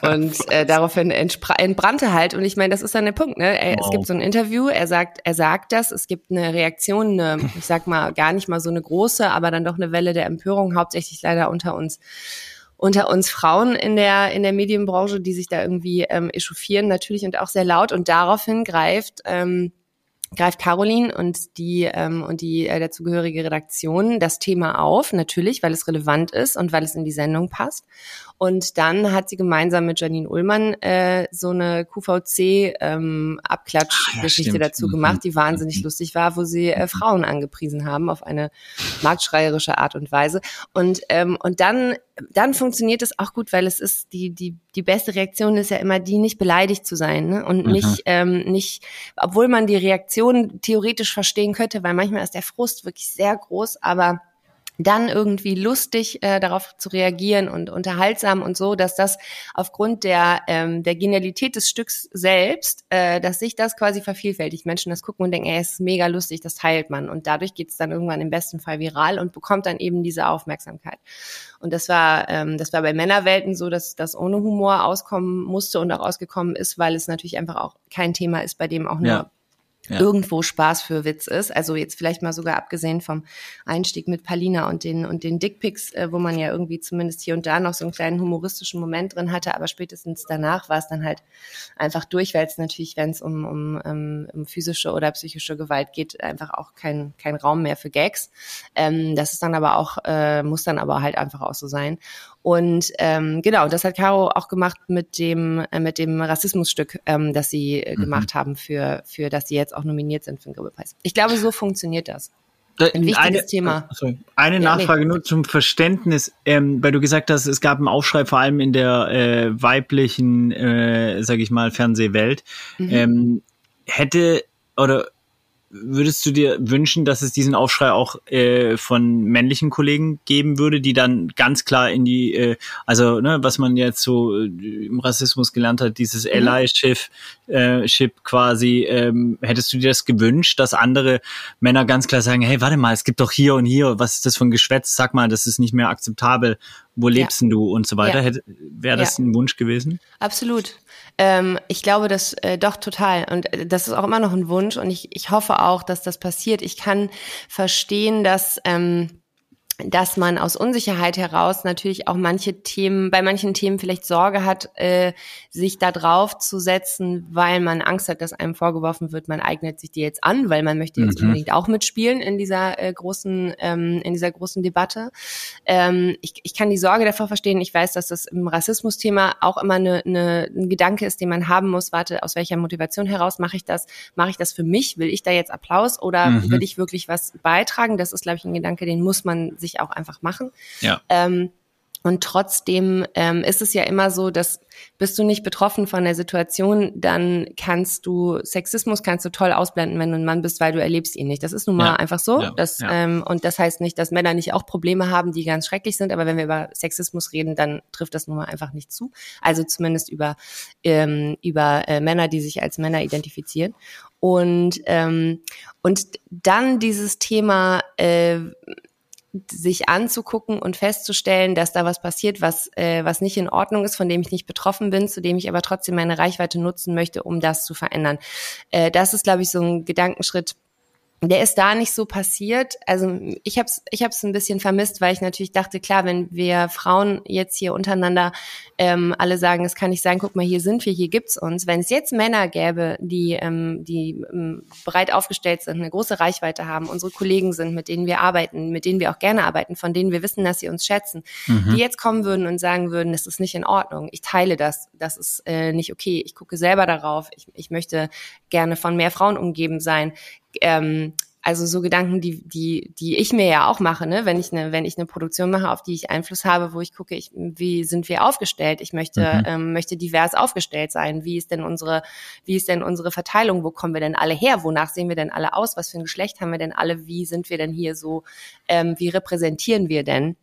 und äh, daraufhin entbrannte halt und ich meine, das ist dann der Punkt. Ne? Er, wow. Es gibt so ein Interview, er sagt, er sagt das, es gibt eine Reaktion, eine, ich sag mal gar nicht mal so eine große, aber dann doch eine Welle der Empörung, hauptsächlich leider unter uns unter uns Frauen in der in der Medienbranche, die sich da irgendwie ähm, echauffieren, natürlich und auch sehr laut und daraufhin greift ähm, greift Caroline und die ähm, und die äh, dazugehörige Redaktion das Thema auf, natürlich, weil es relevant ist und weil es in die Sendung passt. Und dann hat sie gemeinsam mit Janine Ullmann äh, so eine QVC-Abklatschgeschichte ähm, ja, dazu gemacht, die wahnsinnig mhm. lustig war, wo sie äh, Frauen angepriesen haben auf eine marktschreierische Art und Weise. Und, ähm, und dann, dann funktioniert es auch gut, weil es ist die, die, die beste Reaktion ist ja immer die, nicht beleidigt zu sein ne? und mhm. nicht, ähm, nicht, obwohl man die Reaktion theoretisch verstehen könnte, weil manchmal ist der Frust wirklich sehr groß, aber dann irgendwie lustig äh, darauf zu reagieren und unterhaltsam und so, dass das aufgrund der ähm, der Genialität des Stücks selbst, äh, dass sich das quasi vervielfältigt. Menschen das gucken und denken, ey, es ist mega lustig, das teilt man und dadurch geht es dann irgendwann im besten Fall viral und bekommt dann eben diese Aufmerksamkeit. Und das war ähm, das war bei Männerwelten so, dass das ohne Humor auskommen musste und auch ausgekommen ist, weil es natürlich einfach auch kein Thema ist, bei dem auch nur ja ja. irgendwo Spaß für Witz ist. Also jetzt vielleicht mal sogar abgesehen vom Einstieg mit Palina und den und den Dickpics, äh, wo man ja irgendwie zumindest hier und da noch so einen kleinen humoristischen Moment drin hatte, aber spätestens danach war es dann halt einfach durch, weil es natürlich, wenn es um, um, um, um physische oder psychische Gewalt geht, einfach auch kein, kein Raum mehr für Gags. Ähm, das ist dann aber auch, äh, muss dann aber halt einfach auch so sein. Und ähm, genau, das hat Caro auch gemacht mit dem äh, mit dem Rassismusstück, ähm, das sie äh, mhm. gemacht haben für für das sie jetzt auch nominiert sind für den Grimme-Preis. Ich glaube, so funktioniert das. Äh, ein wichtiges eine, Thema. Sorry. Eine ja, Nachfrage nee. nur zum Verständnis, ähm, weil du gesagt hast, es gab einen Aufschrei vor allem in der äh, weiblichen, äh, sage ich mal, Fernsehwelt. Mhm. Ähm, hätte oder würdest du dir wünschen, dass es diesen Aufschrei auch äh, von männlichen Kollegen geben würde, die dann ganz klar in die, äh, also ne, was man jetzt so äh, im Rassismus gelernt hat, dieses mhm. Ally-Ship äh, Ship quasi, ähm, hättest du dir das gewünscht, dass andere Männer ganz klar sagen, hey, warte mal, es gibt doch hier und hier, was ist das für ein Geschwätz, sag mal, das ist nicht mehr akzeptabel, wo lebst ja. denn du und so weiter. Ja. Wäre das ja. ein Wunsch gewesen? Absolut. Ähm, ich glaube das äh, doch total. Und äh, das ist auch immer noch ein Wunsch. Und ich, ich hoffe auch, dass das passiert. Ich kann verstehen, dass ähm, dass man aus Unsicherheit heraus natürlich auch manche Themen, bei manchen Themen vielleicht Sorge hat, äh, sich da drauf zu setzen, weil man Angst hat, dass einem vorgeworfen wird, man eignet sich die jetzt an, weil man möchte jetzt mhm. unbedingt auch mitspielen in dieser äh, großen, ähm, in dieser großen Debatte. Ähm, ich, ich kann die Sorge davor verstehen. Ich weiß, dass das im Rassismus-Thema auch immer eine, eine, ein Gedanke ist, den man haben muss. Warte, aus welcher Motivation heraus mache ich das? Mache ich das für mich? Will ich da jetzt Applaus oder mhm. will ich wirklich was beitragen? Das ist, glaube ich, ein Gedanke, den muss man sich sich auch einfach machen. Ja. Ähm, und trotzdem ähm, ist es ja immer so, dass bist du nicht betroffen von der Situation, dann kannst du Sexismus kannst du toll ausblenden, wenn du ein Mann bist, weil du erlebst ihn nicht. Das ist nun mal ja. einfach so. Ja. Das, ja. Ähm, und das heißt nicht, dass Männer nicht auch Probleme haben, die ganz schrecklich sind. Aber wenn wir über Sexismus reden, dann trifft das nun mal einfach nicht zu. Also zumindest über ähm, über äh, Männer, die sich als Männer identifizieren. Und ähm, und dann dieses Thema äh, sich anzugucken und festzustellen, dass da was passiert, was, äh, was nicht in Ordnung ist, von dem ich nicht betroffen bin, zu dem ich aber trotzdem meine Reichweite nutzen möchte, um das zu verändern. Äh, das ist, glaube ich, so ein Gedankenschritt, der ist da nicht so passiert. Also ich habe es ich hab's ein bisschen vermisst, weil ich natürlich dachte, klar, wenn wir Frauen jetzt hier untereinander ähm, alle sagen, es kann nicht sein, guck mal, hier sind wir, hier gibt's uns. Wenn es jetzt Männer gäbe, die, ähm, die ähm, bereit aufgestellt sind, eine große Reichweite haben, unsere Kollegen sind, mit denen wir arbeiten, mit denen wir auch gerne arbeiten, von denen wir wissen, dass sie uns schätzen, mhm. die jetzt kommen würden und sagen würden, das ist nicht in Ordnung, ich teile das, das ist äh, nicht okay, ich gucke selber darauf, ich, ich möchte gerne von mehr Frauen umgeben sein, ähm, also so Gedanken, die, die, die ich mir ja auch mache, ne? wenn ich eine, wenn ich eine Produktion mache, auf die ich Einfluss habe, wo ich gucke, ich, wie sind wir aufgestellt? Ich möchte, mhm. ähm, möchte divers aufgestellt sein. Wie ist denn unsere, wie ist denn unsere Verteilung? Wo kommen wir denn alle her? Wonach sehen wir denn alle aus? Was für ein Geschlecht haben wir denn alle? Wie sind wir denn hier so? Ähm, wie repräsentieren wir denn?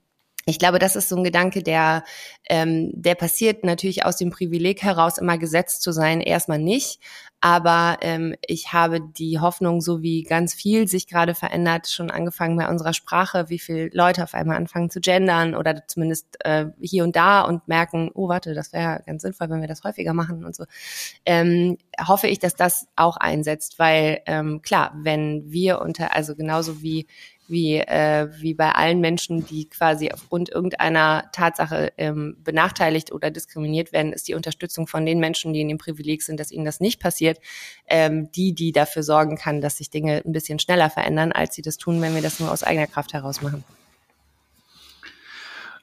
Ich glaube, das ist so ein Gedanke, der, ähm, der passiert natürlich aus dem Privileg heraus, immer gesetzt zu sein, erstmal nicht. Aber ähm, ich habe die Hoffnung, so wie ganz viel sich gerade verändert, schon angefangen bei unserer Sprache, wie viele Leute auf einmal anfangen zu gendern oder zumindest äh, hier und da und merken, oh warte, das wäre ganz sinnvoll, wenn wir das häufiger machen und so. Ähm, hoffe ich, dass das auch einsetzt, weil ähm, klar, wenn wir unter, also genauso wie wie, äh, wie bei allen Menschen, die quasi aufgrund irgendeiner Tatsache ähm, benachteiligt oder diskriminiert werden, ist die Unterstützung von den Menschen, die in dem Privileg sind, dass ihnen das nicht passiert, ähm, die, die dafür sorgen kann, dass sich Dinge ein bisschen schneller verändern, als sie das tun, wenn wir das nur aus eigener Kraft heraus machen.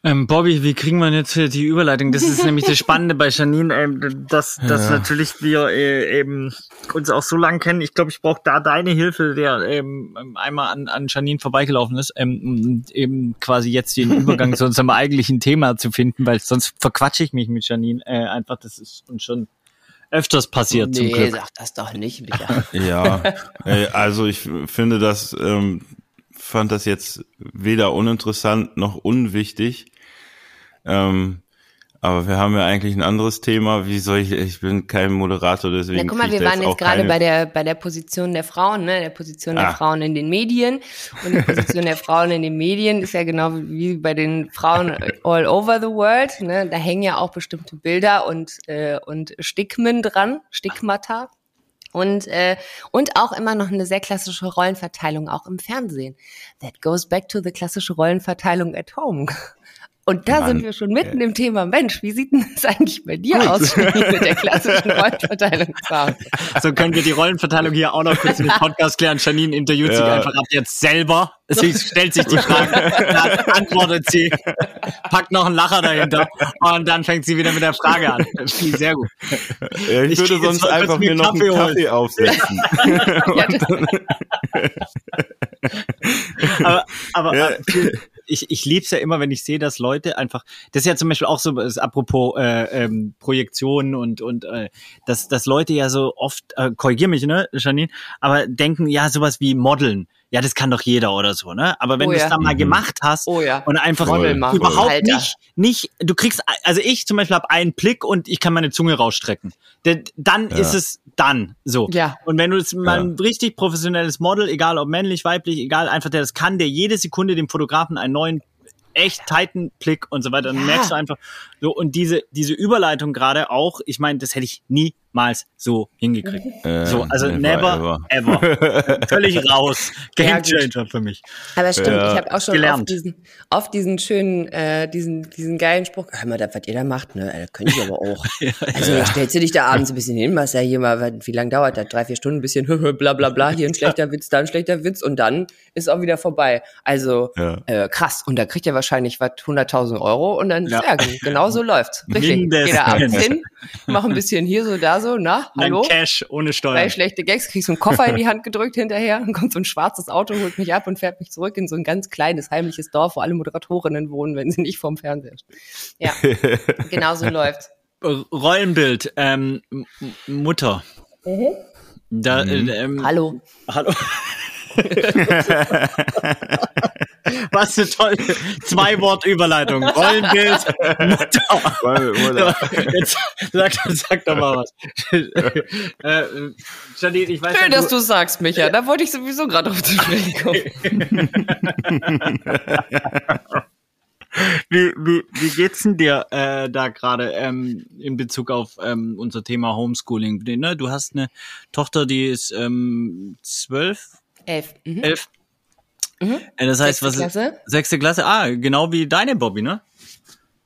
Ähm, Bobby, wie kriegen wir jetzt hier die Überleitung? Das ist nämlich das Spannende bei Janine, ähm, dass, dass ja. natürlich wir äh, eben uns auch so lange kennen. Ich glaube, ich brauche da deine Hilfe, der ähm, einmal an, an Janine vorbeigelaufen ist, ähm, eben quasi jetzt den Übergang zu unserem eigentlichen Thema zu finden, weil sonst verquatsche ich mich mit Janine äh, einfach. Das ist uns schon öfters passiert nee, zum Glück. sag das doch nicht, Micha. ja, also ich finde das, ähm, fand das jetzt weder uninteressant noch unwichtig. Ähm, aber wir haben ja eigentlich ein anderes Thema. Wie soll ich, ich bin kein Moderator, deswegen. Ja, guck mal, wir waren jetzt, gerade bei der, bei der Position der Frauen, ne, der Position der ah. Frauen in den Medien. Und die Position der Frauen in den Medien ist ja genau wie bei den Frauen all over the world, ne. Da hängen ja auch bestimmte Bilder und, äh, und Stigmen dran, Stigmata. Und, äh, und auch immer noch eine sehr klassische Rollenverteilung, auch im Fernsehen. That goes back to the klassische Rollenverteilung at home. Und da Mann, sind wir schon mitten äh. im Thema. Mensch, wie sieht denn das eigentlich bei dir Gut. aus mit der klassischen Rollenverteilung? So können wir die Rollenverteilung hier auch noch kurz in den Podcast klären. Janine interviewt ja. sich einfach ab jetzt selber. Sie stellt sich die Frage, dann antwortet sie, packt noch einen Lacher dahinter und dann fängt sie wieder mit der Frage an. Sehr gut. Ja, ich, ich würde sonst einfach mir noch Kaffee einen Kaffee holen. aufsetzen. aber aber ja. Ich, ich liebe es ja immer, wenn ich sehe, dass Leute einfach, das ist ja zum Beispiel auch so, ist apropos äh, ähm, Projektionen und und äh, dass, dass Leute ja so oft, äh, korrigier mich, ne, Janine, aber denken, ja, sowas wie Modeln ja, das kann doch jeder oder so, ne? Aber wenn oh, du es ja. dann mal mhm. gemacht hast oh, ja. und einfach überhaupt Alter. nicht, nicht, du kriegst, also ich zum Beispiel habe einen Blick und ich kann meine Zunge rausstrecken. Dann ja. ist es dann so. Ja. Und wenn du jetzt mal ein richtig professionelles Model, egal ob männlich, weiblich, egal, einfach der das kann, der jede Sekunde dem Fotografen einen neuen echt tighten Blick und so weiter. Dann merkst du einfach so und diese diese Überleitung gerade auch. Ich meine, das hätte ich nie niemals so hingekriegt. Äh, so, also never, ever. ever. Völlig raus. Game Changer für mich. Aber stimmt, ja. ich habe auch schon Gelernt. oft diesen, oft diesen schönen, äh, diesen, diesen geilen Spruch, hör mal, das, was ihr da macht, ne, das könnt ihr aber auch. also ja. stellst du dich da abends ein bisschen hin, was ja hier mal, wie lange dauert das? Drei, vier Stunden, ein bisschen bla bla bla, hier ein schlechter Witz, da ein schlechter Witz und dann ist auch wieder vorbei. Also ja. äh, krass. Und da kriegt ihr wahrscheinlich was 100.000 Euro und dann, ja, ja genau so läuft's. Richtig. Mindestens. Geh da abends hin, mach ein bisschen hier so, da so, na, hallo? Ein Cash ohne Steuern. Drei schlechte Gags, kriegst so einen Koffer in die Hand gedrückt hinterher, dann kommt so ein schwarzes Auto, holt mich ab und fährt mich zurück in so ein ganz kleines, heimliches Dorf, wo alle Moderatorinnen wohnen, wenn sie nicht vorm Fernseher stehen. Ja, genau so läuft. Rollenbild, ähm, Mutter. Mhm. Da, mhm. Äh, ähm, hallo. Hallo. Was eine tolle Zwei-Wort-Überleitung. Rollenbild, Mutter. Jetzt sag, sag doch mal was. äh, Janine, ich weiß Schön, dass du sagst, Micha. Da wollte ich sowieso gerade auf zu sprechen kommen. wie, wie, wie geht's denn dir äh, da gerade ähm, in Bezug auf ähm, unser Thema Homeschooling? Ne? Du hast eine Tochter, die ist ähm, zwölf Elf. Mhm. Elf. Äh, Das heißt, Sechste was Klasse? ist sechste Klasse? Ah, genau wie deine Bobby, ne?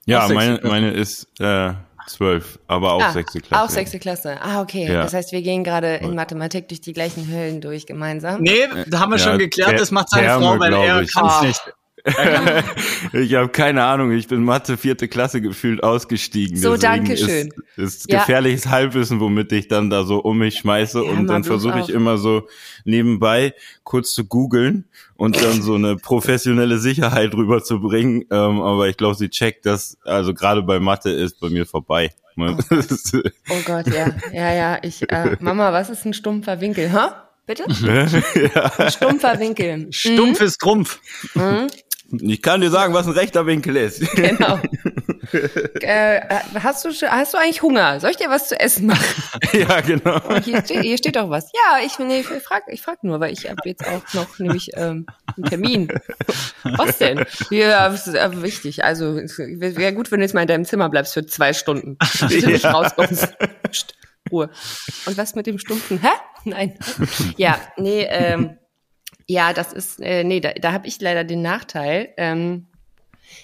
Ja, meine, meine ist äh, zwölf, aber auch Ah, sechste Klasse. Auch sechste Klasse. Ah, okay. Ja. Das heißt, wir gehen gerade in Mathematik durch die gleichen Höhlen durch gemeinsam. Nee, da haben wir Ja, schon geklärt, der- das macht seine Therme, Frau, weil er ich. kann's Ah. nicht. Ich habe keine Ahnung, ich bin Mathe vierte Klasse gefühlt ausgestiegen. So, deswegen Dankeschön. Ist, ist Ja. gefährliches Halbwissen, womit ich dann da so um mich schmeiße Ja, und dann versuche ich immer so nebenbei kurz zu googeln und dann so eine professionelle Sicherheit rüberzubringen. Ähm, aber ich glaube, sie checkt das, also gerade bei Mathe ist bei mir vorbei. Das ist- Oh Gott, ja. Ja, ja. Ich, äh, Mama, was ist ein stumpfer Winkel? Hä? Bitte? Ein stumpfer Winkel. Stumpf ist Trumpf. Ich kann dir sagen, was ein rechter Winkel ist. Genau. äh, hast, du, hast du eigentlich Hunger? Soll ich dir was zu essen machen? ja, genau. Oh, hier, steht, hier steht doch was. Ja, ich, nee, ich frag, ich frag nur, weil ich habe jetzt auch noch nämlich ähm, einen Termin. Was denn? Ja, das ist äh, wichtig. Also wäre gut, wenn du jetzt mal in deinem Zimmer bleibst für zwei Stunden. Bis du nicht rauskommst. Ruhe. Und was mit dem Stumpfen? Hä? Nein. Ja, nee, ähm, ja, das ist, äh, nee, da, da habe ich leider den Nachteil. Ähm,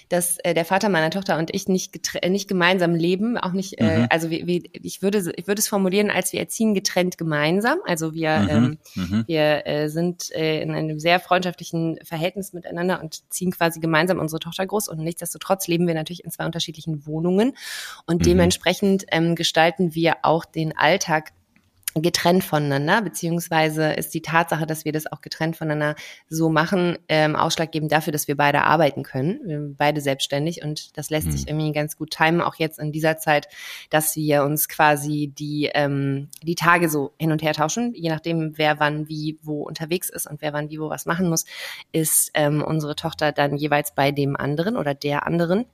dass äh, der Vater meiner Tochter und ich nicht äh, nicht gemeinsam leben, auch nicht, äh, also wie, wie, ich würde ich würde es formulieren, als wir erziehen getrennt gemeinsam. Also wir ähm, wir äh, sind äh, in einem sehr freundschaftlichen Verhältnis miteinander und ziehen quasi gemeinsam unsere Tochter groß. Und nichtsdestotrotz leben wir natürlich in zwei unterschiedlichen Wohnungen und dementsprechend ähm, gestalten wir auch den Alltag getrennt voneinander, beziehungsweise ist die Tatsache, dass wir das auch getrennt voneinander so machen, ähm, ausschlaggebend dafür, dass wir beide arbeiten können. Wir sind beide selbstständig und das lässt sich irgendwie ganz gut timen, auch jetzt in dieser Zeit, dass wir uns quasi die, ähm, die Tage so hin und her tauschen, je nachdem, wer wann wie wo unterwegs ist und wer wann wie wo was machen muss, ist ähm, unsere Tochter dann jeweils bei dem anderen oder der anderen.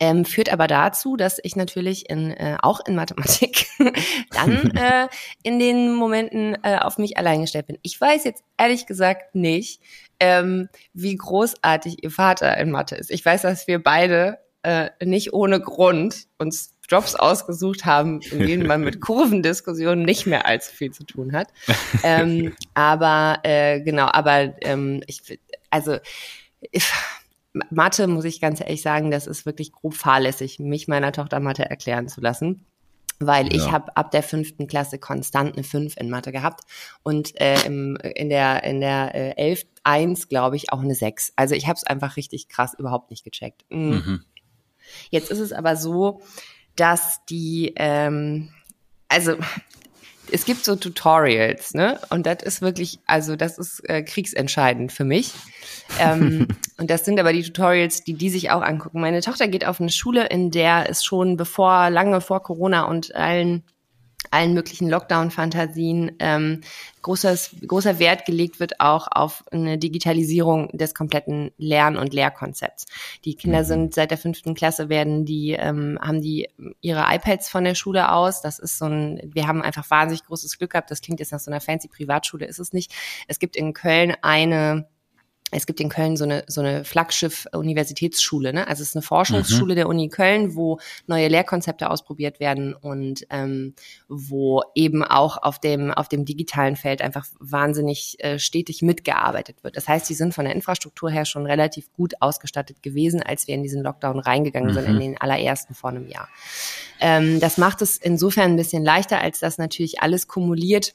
Ähm, führt aber dazu, dass ich natürlich in, äh, auch in Mathematik dann äh, in den Momenten äh, auf mich allein gestellt bin. Ich weiß jetzt ehrlich gesagt nicht, ähm, wie großartig ihr Vater in Mathe ist. Ich weiß, dass wir beide äh, nicht ohne Grund uns Jobs ausgesucht haben, in denen man mit Kurvendiskussionen nicht mehr allzu viel zu tun hat. ähm, aber äh, genau, aber ähm, ich, also ich, Mathe, muss ich ganz ehrlich sagen, das ist wirklich grob fahrlässig, mich meiner Tochter Mathe erklären zu lassen. Weil ich Ja. habe ab der fünften Klasse konstant eine 5 in Mathe gehabt und äh, im, in der in der äh, 11 1 glaube ich auch eine 6. Also ich habe es einfach richtig krass überhaupt nicht gecheckt. Mm. Jetzt ist es aber so, dass die ähm, also es gibt so Tutorials, ne? Und das ist wirklich, also das ist äh, kriegsentscheidend für mich. ähm, und das sind aber die Tutorials, die die sich auch angucken. Meine Tochter geht auf eine Schule, in der es schon bevor, lange vor Corona und allen allen möglichen Lockdown-Fantasien ähm, großes, großer Wert gelegt wird auch auf eine Digitalisierung des kompletten Lern- und Lehrkonzepts. Die Kinder sind seit der fünften Klasse werden die ähm, haben die ihre iPads von der Schule aus. Das ist so ein, wir haben einfach wahnsinnig großes Glück gehabt. Das klingt jetzt nach so einer fancy Privatschule, ist es nicht. Es gibt in Köln eine es gibt in Köln so eine, so eine Flaggschiff-Universitätsschule, ne? Also es ist eine Forschungsschule der Uni Köln, wo neue Lehrkonzepte ausprobiert werden und ähm, wo eben auch auf dem, auf dem digitalen Feld einfach wahnsinnig äh, stetig mitgearbeitet wird. Das heißt, die sind von der Infrastruktur her schon relativ gut ausgestattet gewesen, als wir in diesen Lockdown reingegangen sind, in den allerersten vor einem Jahr. Ähm, das macht es insofern ein bisschen leichter, als dass natürlich alles kumuliert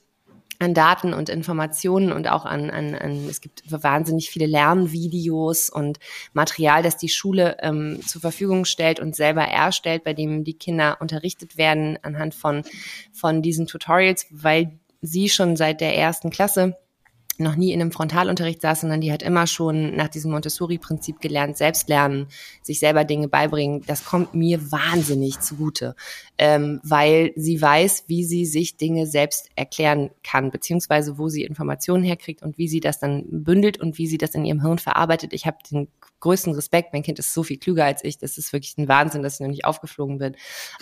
an Daten und Informationen und auch an, an, an es gibt wahnsinnig viele Lernvideos und Material, das die Schule ähm, zur Verfügung stellt und selber erstellt, bei dem die Kinder unterrichtet werden anhand von, von diesen Tutorials, weil sie schon seit der ersten Klasse noch nie in einem Frontalunterricht saß, sondern die hat immer schon nach diesem Montessori-Prinzip gelernt, selbst lernen, sich selber Dinge beibringen. Das kommt mir wahnsinnig zugute, ähm, weil sie weiß, wie sie sich Dinge selbst erklären kann, beziehungsweise wo sie Informationen herkriegt und wie sie das dann bündelt und wie sie das in ihrem Hirn verarbeitet. Ich habe den größten Respekt. Mein Kind ist so viel klüger als ich. Das ist wirklich ein Wahnsinn, dass ich noch nicht aufgeflogen bin.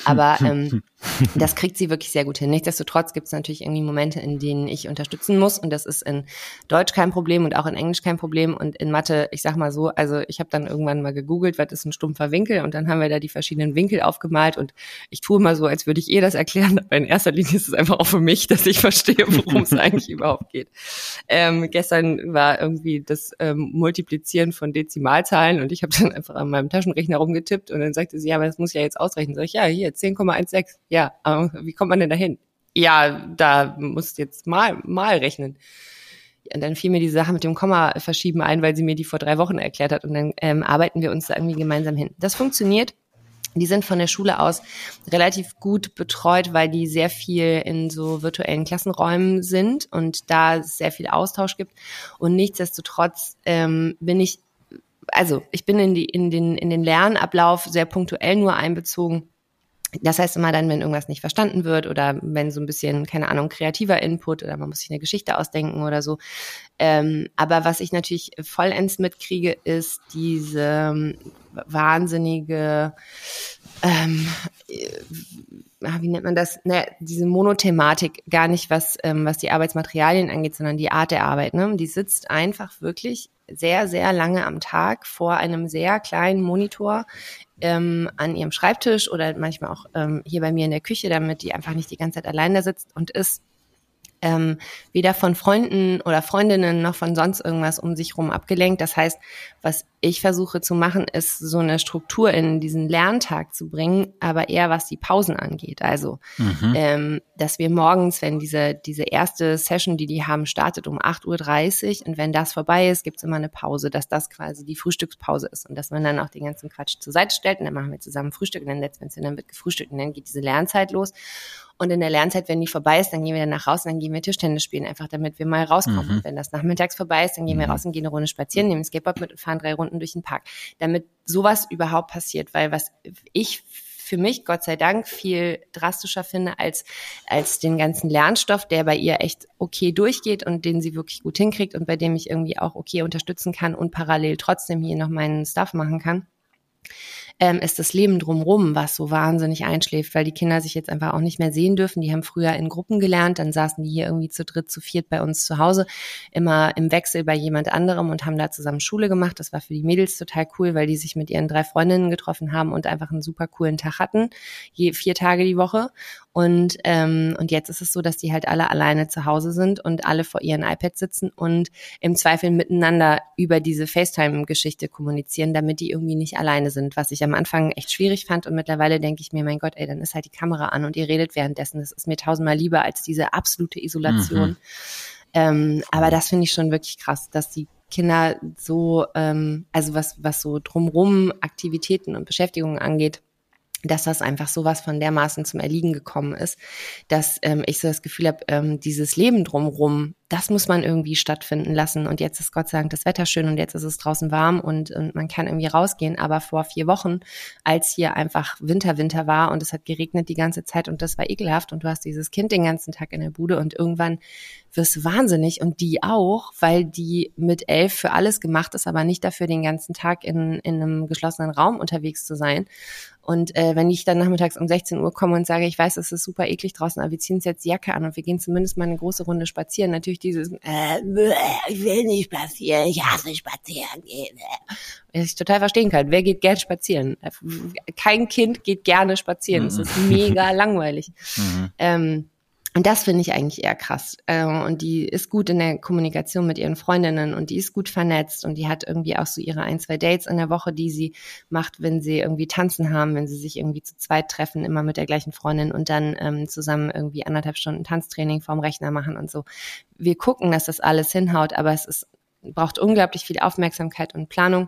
Aber ähm, das kriegt sie wirklich sehr gut hin. Nichtsdestotrotz gibt es natürlich irgendwie Momente, in denen ich unterstützen muss. Und das ist in Deutsch kein Problem und auch in Englisch kein Problem und in Mathe, ich sag mal so, also ich habe dann irgendwann mal gegoogelt, was ist ein stumpfer Winkel und dann haben wir da die verschiedenen Winkel aufgemalt und ich tue mal so, als würde ich eh das erklären, aber in erster Linie ist es einfach auch für mich, dass ich verstehe, worum es eigentlich überhaupt geht. Ähm, gestern war irgendwie das ähm, Multiplizieren von Dezimalzahlen und ich habe dann einfach an meinem Taschenrechner rumgetippt und dann sagte sie, ja, aber das muss ich ja jetzt ausrechnen. Sag ich, ja, hier 10,16. Ja, aber wie kommt man denn dahin? Ja, da musst du jetzt mal mal rechnen. Und dann fiel mir die Sache mit dem Komma verschieben ein, weil sie mir die vor drei Wochen erklärt hat. Und dann ähm, arbeiten wir uns da irgendwie gemeinsam hin. Das funktioniert. Die sind von der Schule aus relativ gut betreut, weil die sehr viel in so virtuellen Klassenräumen sind und da sehr viel Austausch gibt. Und nichtsdestotrotz ähm, bin ich, also ich bin in, die, in, den, in den Lernablauf sehr punktuell nur einbezogen das heißt immer dann, wenn irgendwas nicht verstanden wird oder wenn so ein bisschen, keine Ahnung, kreativer Input oder man muss sich eine Geschichte ausdenken oder so. Ähm, aber was ich natürlich vollends mitkriege, ist diese ähm, wahnsinnige, ähm, äh, wie nennt man das? Naja, diese Monothematik, gar nicht was, ähm, was die Arbeitsmaterialien angeht, sondern die Art der Arbeit. Ne? Die sitzt einfach wirklich sehr, sehr lange am Tag vor einem sehr kleinen Monitor ähm, an ihrem Schreibtisch oder manchmal auch ähm, hier bei mir in der Küche, damit die einfach nicht die ganze Zeit allein da sitzt und ist ähm, weder von Freunden oder Freundinnen noch von sonst irgendwas um sich rum abgelenkt. Das heißt, was ich versuche zu machen, ist so eine Struktur in diesen Lerntag zu bringen, aber eher was die Pausen angeht. Also, mhm. ähm, dass wir morgens, wenn diese, diese erste Session, die die haben, startet um 8.30 Uhr und wenn das vorbei ist, gibt's immer eine Pause, dass das quasi die Frühstückspause ist und dass man dann auch den ganzen Quatsch zur Seite stellt und dann machen wir zusammen Frühstück und dann letztendlich dann wird gefrühstückt und dann geht diese Lernzeit los. Und in der Lernzeit, wenn die vorbei ist, dann gehen wir dann nach Hause, dann gehen wir Tischtennis spielen, einfach damit wir mal rauskommen. Mhm. Und wenn das nachmittags vorbei ist, dann gehen wir mhm. raus und gehen eine Runde spazieren, nehmen ein Skateboard mit und fahren drei Runden durch den Park. Damit sowas überhaupt passiert, weil was ich für mich, Gott sei Dank, viel drastischer finde als, als den ganzen Lernstoff, der bei ihr echt okay durchgeht und den sie wirklich gut hinkriegt und bei dem ich irgendwie auch okay unterstützen kann und parallel trotzdem hier noch meinen Stuff machen kann ähm, ist das Leben drumrum, was so wahnsinnig einschläft, weil die Kinder sich jetzt einfach auch nicht mehr sehen dürfen. Die haben früher in Gruppen gelernt, dann saßen die hier irgendwie zu dritt, zu viert bei uns zu Hause, immer im Wechsel bei jemand anderem und haben da zusammen Schule gemacht. Das war für die Mädels total cool, weil die sich mit ihren drei Freundinnen getroffen haben und einfach einen super coolen Tag hatten, je vier Tage die Woche. Und, ähm, und jetzt ist es so, dass die halt alle alleine zu Hause sind und alle vor ihren iPads sitzen und im Zweifel miteinander über diese FaceTime-Geschichte kommunizieren, damit die irgendwie nicht alleine sind, was ich am Anfang echt schwierig fand. Und mittlerweile denke ich mir, mein Gott, ey, dann ist halt die Kamera an und ihr redet währenddessen. Das ist mir tausendmal lieber als diese absolute Isolation. Mhm. Ähm, aber das finde ich schon wirklich krass, dass die Kinder so, ähm, also was, was so drumrum Aktivitäten und Beschäftigungen angeht, dass das einfach sowas von dermaßen zum Erliegen gekommen ist, dass ähm, ich so das Gefühl habe, ähm, dieses Leben drumrum das muss man irgendwie stattfinden lassen. Und jetzt ist Gott sei Dank das Wetter schön und jetzt ist es draußen warm und, und man kann irgendwie rausgehen. Aber vor vier Wochen, als hier einfach Winter, Winter war und es hat geregnet die ganze Zeit und das war ekelhaft und du hast dieses Kind den ganzen Tag in der Bude und irgendwann wirst du wahnsinnig und die auch, weil die mit elf für alles gemacht ist, aber nicht dafür den ganzen Tag in, in einem geschlossenen Raum unterwegs zu sein. Und äh, wenn ich dann nachmittags um 16 Uhr komme und sage, ich weiß, es ist super eklig draußen, aber wir ziehen uns jetzt die Jacke an und wir gehen zumindest mal eine große Runde spazieren, natürlich natürlich dieses, äh, ich will nicht spazieren, ich hasse spazieren gehen. Was ich total verstehen kann. Wer geht gern spazieren? Kein Kind geht gerne spazieren. Es mhm. ist mega langweilig. Mhm. Ähm, und das finde ich eigentlich eher krass. Ähm, und die ist gut in der Kommunikation mit ihren Freundinnen und die ist gut vernetzt und die hat irgendwie auch so ihre ein, zwei Dates in der Woche, die sie macht, wenn sie irgendwie tanzen haben, wenn sie sich irgendwie zu zweit treffen, immer mit der gleichen Freundin und dann ähm, zusammen irgendwie anderthalb Stunden Tanztraining vorm Rechner machen und so. Wir gucken, dass das alles hinhaut, aber es ist, braucht unglaublich viel Aufmerksamkeit und Planung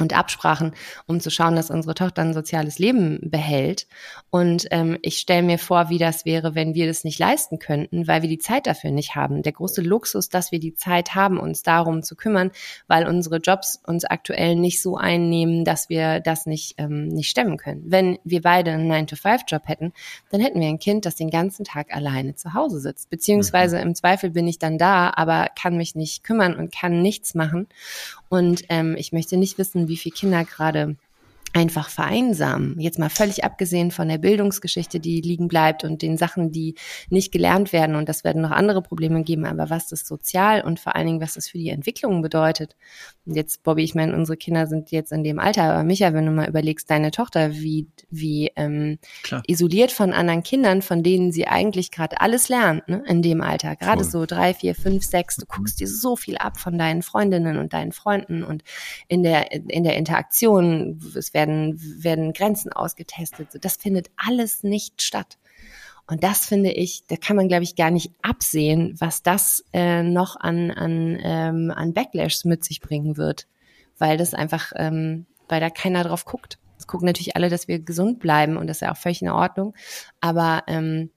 und Absprachen, um zu schauen, dass unsere Tochter ein soziales Leben behält. Und ähm, ich stelle mir vor, wie das wäre, wenn wir das nicht leisten könnten, weil wir die Zeit dafür nicht haben. Der große Luxus, dass wir die Zeit haben, uns darum zu kümmern, weil unsere Jobs uns aktuell nicht so einnehmen, dass wir das nicht, ähm, nicht stemmen können. Wenn wir beide einen 9-to-5-Job hätten, dann hätten wir ein Kind, das den ganzen Tag alleine zu Hause sitzt. Beziehungsweise mhm. im Zweifel bin ich dann da, aber kann mich nicht kümmern und kann nichts machen. Und ähm, ich möchte nicht wissen, wie viele Kinder gerade einfach vereinsamen. Jetzt mal völlig abgesehen von der Bildungsgeschichte, die liegen bleibt und den Sachen, die nicht gelernt werden. Und das werden noch andere Probleme geben. Aber was das sozial und vor allen Dingen, was das für die Entwicklung bedeutet. Und jetzt, Bobby, ich meine, unsere Kinder sind jetzt in dem Alter. Aber Micha, wenn du mal überlegst, deine Tochter, wie, wie ähm, isoliert von anderen Kindern, von denen sie eigentlich gerade alles lernt, ne, in dem Alter. Gerade so drei, vier, fünf, sechs. Du guckst dir so viel ab von deinen Freundinnen und deinen Freunden und in der, in der Interaktion. Es werden, werden Grenzen ausgetestet. Das findet alles nicht statt. Und das finde ich, da kann man, glaube ich, gar nicht absehen, was das äh, noch an, an, ähm, an Backlash mit sich bringen wird. Weil das einfach, ähm, weil da keiner drauf guckt. Es gucken natürlich alle, dass wir gesund bleiben und das ist ja auch völlig in Ordnung. Aber ähm,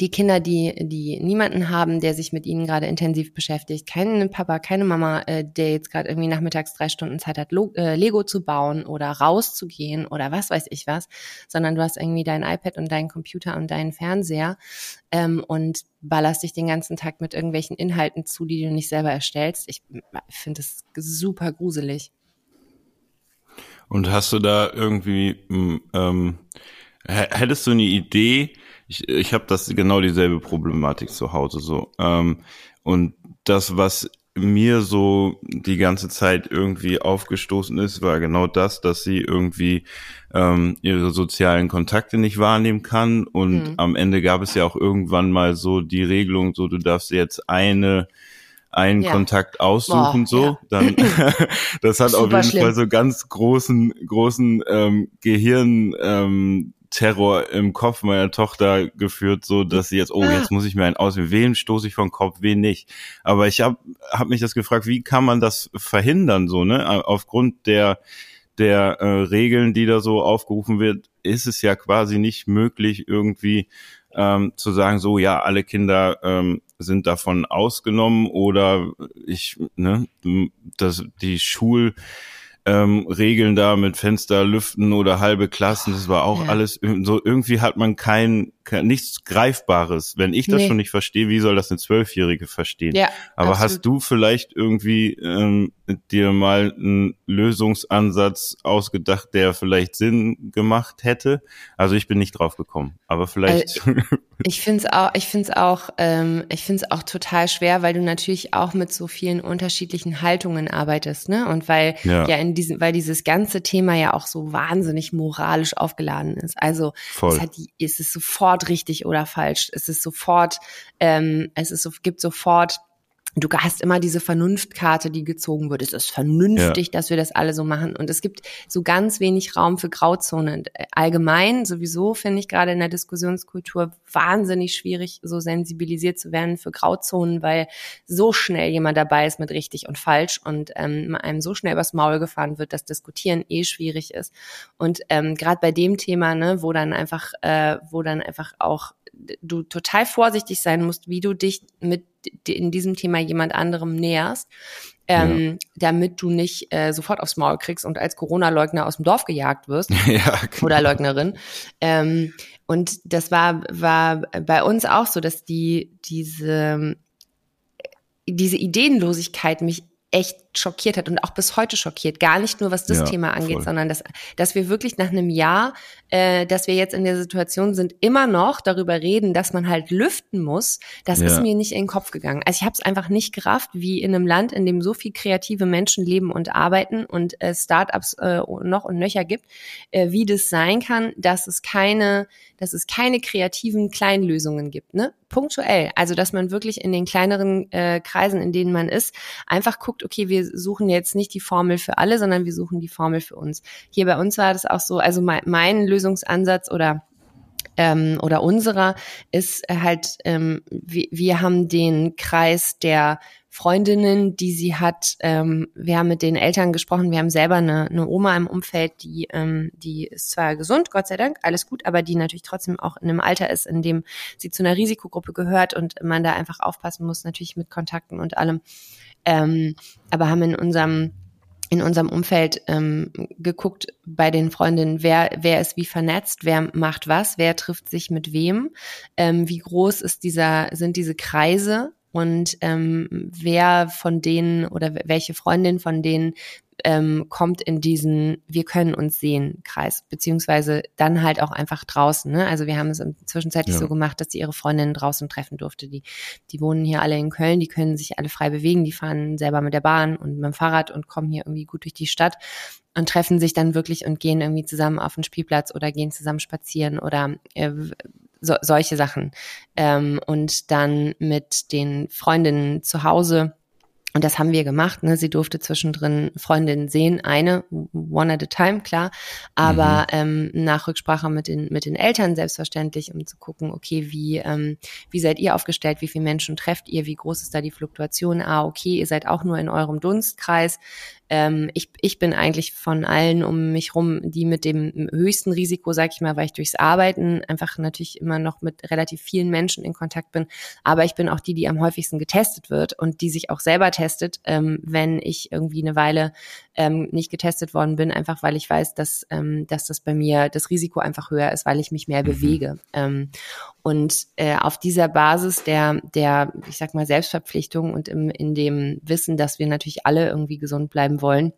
die Kinder, die, die niemanden haben, der sich mit ihnen gerade intensiv beschäftigt, keinen Papa, keine Mama, äh, der jetzt gerade irgendwie nachmittags drei Stunden Zeit hat, Lo äh, Lego zu bauen oder rauszugehen oder was weiß ich was, sondern du hast irgendwie dein iPad und deinen Computer und deinen Fernseher ähm, und ballerst dich den ganzen Tag mit irgendwelchen Inhalten zu, die du nicht selber erstellst. Ich finde das super gruselig. Und hast du da irgendwie, ähm, hättest du eine Idee, ich, ich habe das genau dieselbe Problematik zu Hause so. Ähm, und das, was mir so die ganze Zeit irgendwie aufgestoßen ist, war genau das, dass sie irgendwie ähm, ihre sozialen Kontakte nicht wahrnehmen kann. Und mhm. am Ende gab es ja auch irgendwann mal so die Regelung, so du darfst jetzt eine einen ja. Kontakt aussuchen, Boah, so, ja. dann das hat Super auf jeden schlimm. Fall so ganz großen, großen ähm, Gehirn ähm, Terror im Kopf meiner Tochter geführt, so dass sie jetzt, oh, jetzt muss ich mir einen auswählen, wen stoße ich vom Kopf, wen nicht. Aber ich habe hab mich das gefragt, wie kann man das verhindern, so, ne? Aufgrund der der äh, Regeln, die da so aufgerufen wird, ist es ja quasi nicht möglich, irgendwie ähm, zu sagen, so ja, alle Kinder ähm, sind davon ausgenommen oder ich, ne, das die Schul ähm, Regeln da mit Fenster lüften oder halbe Klassen, das war auch ja. alles so, irgendwie hat man kein, kein nichts Greifbares. Wenn ich das nee. schon nicht verstehe, wie soll das eine Zwölfjährige verstehen? Ja, Aber absolut. hast du vielleicht irgendwie ähm, dir mal einen Lösungsansatz ausgedacht, der vielleicht Sinn gemacht hätte? Also ich bin nicht drauf gekommen, aber vielleicht. Äh, ich finde es auch, ich finde es auch, ähm, ich finde es auch total schwer, weil du natürlich auch mit so vielen unterschiedlichen Haltungen arbeitest, ne? Und weil ja, ja in diesem, weil dieses ganze Thema ja auch so wahnsinnig moralisch aufgeladen ist. Also Voll. es, hat, es ist sofort richtig oder falsch. Es ist sofort, ähm, es ist so, gibt sofort du hast immer diese Vernunftkarte, die gezogen wird. Es ist vernünftig, ja. dass wir das alle so machen. Und es gibt so ganz wenig Raum für Grauzonen. Allgemein sowieso finde ich gerade in der Diskussionskultur wahnsinnig schwierig, so sensibilisiert zu werden für Grauzonen, weil so schnell jemand dabei ist mit richtig und falsch und ähm, einem so schnell übers Maul gefahren wird, dass Diskutieren eh schwierig ist. Und ähm, gerade bei dem Thema, ne, wo dann einfach, äh, wo dann einfach auch du total vorsichtig sein musst, wie du dich mit in diesem Thema jemand anderem näherst, ähm, ja. damit du nicht äh, sofort aufs Maul kriegst und als Corona-Leugner aus dem Dorf gejagt wirst ja, genau. oder Leugnerin. Ähm, und das war war bei uns auch so, dass die diese diese Ideenlosigkeit mich echt schockiert hat und auch bis heute schockiert. Gar nicht nur, was das ja, Thema angeht, voll. sondern dass, dass wir wirklich nach einem Jahr, äh, dass wir jetzt in der Situation sind, immer noch darüber reden, dass man halt lüften muss. Das ja. ist mir nicht in den Kopf gegangen. Also ich habe es einfach nicht gerafft, wie in einem Land, in dem so viel kreative Menschen leben und arbeiten und äh, Startups äh, noch und nöcher gibt, äh, wie das sein kann, dass es keine, dass es keine kreativen Kleinlösungen gibt. Ne? Punktuell. Also dass man wirklich in den kleineren äh, Kreisen, in denen man ist, einfach guckt, okay, wir suchen jetzt nicht die Formel für alle, sondern wir suchen die Formel für uns. Hier bei uns war das auch so, also mein, mein Lösungsansatz oder ähm, oder unserer ist halt, ähm, wir, wir haben den Kreis der Freundinnen, die sie hat. Ähm, wir haben mit den Eltern gesprochen. Wir haben selber eine, eine Oma im Umfeld, die, ähm, die ist zwar gesund, Gott sei Dank, alles gut, aber die natürlich trotzdem auch in einem Alter ist, in dem sie zu einer Risikogruppe gehört und man da einfach aufpassen muss, natürlich mit Kontakten und allem ähm, aber haben in unserem in unserem Umfeld ähm, geguckt bei den Freundinnen, wer, wer ist wie vernetzt, wer macht was, wer trifft sich mit wem, ähm, wie groß ist dieser, sind diese Kreise und ähm, wer von denen oder welche Freundin von denen ähm, kommt in diesen Wir können uns sehen Kreis, beziehungsweise dann halt auch einfach draußen. Ne? Also wir haben es zwischenzeitlich Ja. so gemacht, dass sie ihre Freundinnen draußen treffen durfte. Die, die wohnen hier alle in Köln, die können sich alle frei bewegen, die fahren selber mit der Bahn und mit dem Fahrrad und kommen hier irgendwie gut durch die Stadt und treffen sich dann wirklich und gehen irgendwie zusammen auf den Spielplatz oder gehen zusammen spazieren oder äh, so, solche Sachen. Ähm, und dann mit den Freundinnen zu Hause. Und das haben wir gemacht. Ne? Sie durfte zwischendrin Freundinnen sehen, eine, one at a time, klar, aber ähm, nach Rücksprache mit den, mit den Eltern selbstverständlich, um zu gucken, okay, wie, ähm, wie seid ihr aufgestellt, wie viele Menschen trefft ihr, wie groß ist da die Fluktuation? Ah, okay, ihr seid auch nur in eurem Dunstkreis. Ähm, ich, ich bin eigentlich von allen um mich rum die mit dem höchsten Risiko, sag ich mal, weil ich durchs Arbeiten einfach natürlich immer noch mit relativ vielen Menschen in Kontakt bin. Aber ich bin auch die, die am häufigsten getestet wird und die sich auch selber testet, ähm, wenn ich irgendwie eine Weile ähm, nicht getestet worden bin, einfach weil ich weiß, dass, ähm, dass das bei mir das Risiko einfach höher ist, weil ich mich mehr bewege. Ähm, und äh, auf dieser Basis der, der, ich sag mal, Selbstverpflichtung und im, in dem Wissen, dass wir natürlich alle irgendwie gesund bleiben wollen,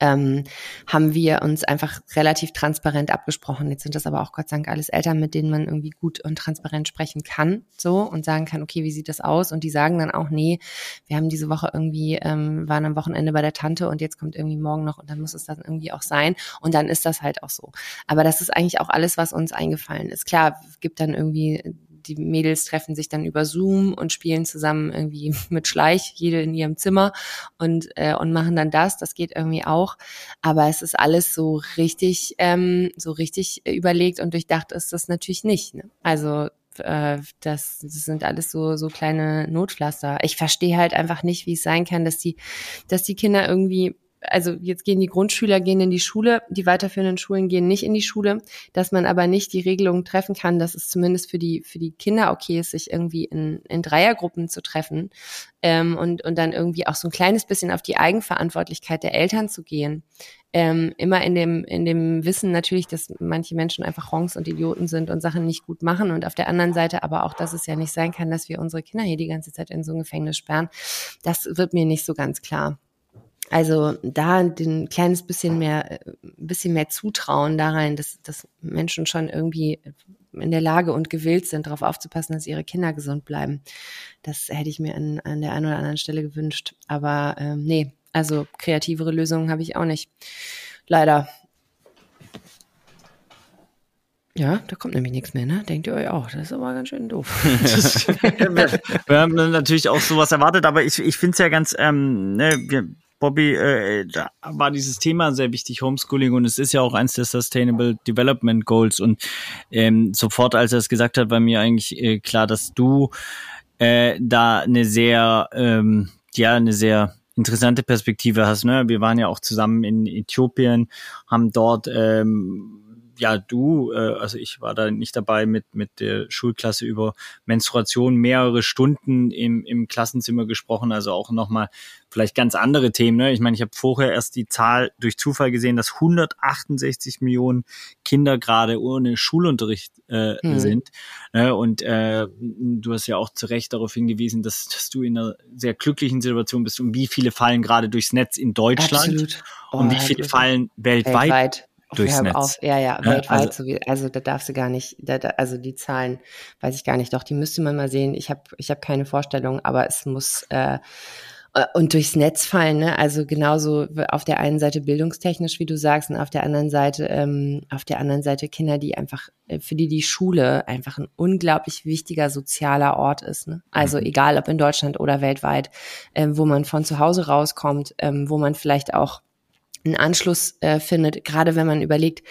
ähm, haben wir uns einfach relativ transparent abgesprochen. Jetzt sind das aber auch Gott sei Dank alles Eltern, mit denen man irgendwie gut und transparent sprechen kann, so und sagen kann, okay, wie sieht das aus? Und die sagen dann auch, nee, wir haben diese Woche irgendwie ähm, waren am Wochenende bei der Tante und jetzt kommt irgendwie morgen noch und dann muss es dann irgendwie auch sein und dann ist das halt auch so. Aber das ist eigentlich auch alles, was uns eingefallen ist. Klar, gibt dann irgendwie die Mädels treffen sich dann über Zoom und spielen zusammen irgendwie mit Schleich, jede in ihrem Zimmer und, äh, und machen dann das. Das geht irgendwie auch. Aber es ist alles so richtig, ähm, so richtig überlegt und durchdacht ist das natürlich nicht. Ne? Also äh, das, das sind alles so so kleine Notpflaster. Ich verstehe halt einfach nicht, wie es sein kann, dass die, dass die Kinder irgendwie also jetzt gehen die Grundschüler gehen in die Schule, die weiterführenden Schulen gehen nicht in die Schule, dass man aber nicht die Regelung treffen kann, dass es zumindest für die für die Kinder okay ist, sich irgendwie in, in Dreiergruppen zu treffen ähm, und und dann irgendwie auch so ein kleines bisschen auf die Eigenverantwortlichkeit der Eltern zu gehen. Ähm, immer in dem in dem Wissen natürlich, dass manche Menschen einfach Ronks und Idioten sind und Sachen nicht gut machen und auf der anderen Seite aber auch, dass es ja nicht sein kann, dass wir unsere Kinder hier die ganze Zeit in so ein Gefängnis sperren. Das wird mir nicht so ganz klar. Also da ein kleines bisschen mehr, ein bisschen mehr Zutrauen da rein, dass, dass Menschen schon irgendwie in der Lage und gewillt sind, darauf aufzupassen, dass ihre Kinder gesund bleiben. Das hätte ich mir an, an der einen oder anderen Stelle gewünscht. Aber ähm, nee, also kreativere Lösungen habe ich auch nicht. Leider. Ja, da kommt nämlich nichts mehr, ne? Denkt ihr euch auch. Das ist aber ganz schön doof. wir, wir haben natürlich auch sowas erwartet, aber ich, ich finde es ja ganz, ähm, ne, wir, Bobby, äh, da war dieses Thema sehr wichtig, Homeschooling, und es ist ja auch eins der Sustainable Development Goals. Und ähm, sofort, als er es gesagt hat, war mir eigentlich äh, klar, dass du äh, da eine sehr, ähm, ja, eine sehr interessante Perspektive hast. Ne? Wir waren ja auch zusammen in Äthiopien, haben dort ähm, ja, du, äh, also ich war da nicht dabei mit, mit der Schulklasse über Menstruation mehrere Stunden im, im Klassenzimmer gesprochen, also auch nochmal vielleicht ganz andere Themen. Ne? Ich meine, ich habe vorher erst die Zahl durch Zufall gesehen, dass 168 Millionen Kinder gerade ohne Schulunterricht äh, mhm. sind. Ne? Und äh, du hast ja auch zu Recht darauf hingewiesen, dass, dass du in einer sehr glücklichen Situation bist und wie viele fallen gerade durchs Netz in Deutschland Absolut. Oh, und wie viele fallen weltweit. weltweit durchs Netz. Auf, ja, ja, weltweit. Also, so also da darfst du gar nicht, da, da, also die Zahlen weiß ich gar nicht. Doch, die müsste man mal sehen. Ich habe ich hab keine Vorstellung, aber es muss äh, und durchs Netz fallen, ne? Also genauso auf der einen Seite bildungstechnisch, wie du sagst, und auf der anderen Seite, ähm, auf der anderen Seite Kinder, die einfach, für die die Schule einfach ein unglaublich wichtiger sozialer Ort ist. Ne? Also mhm. egal ob in Deutschland oder weltweit, ähm, wo man von zu Hause rauskommt, ähm, wo man vielleicht auch einen Anschluss äh, findet, gerade wenn man überlegt,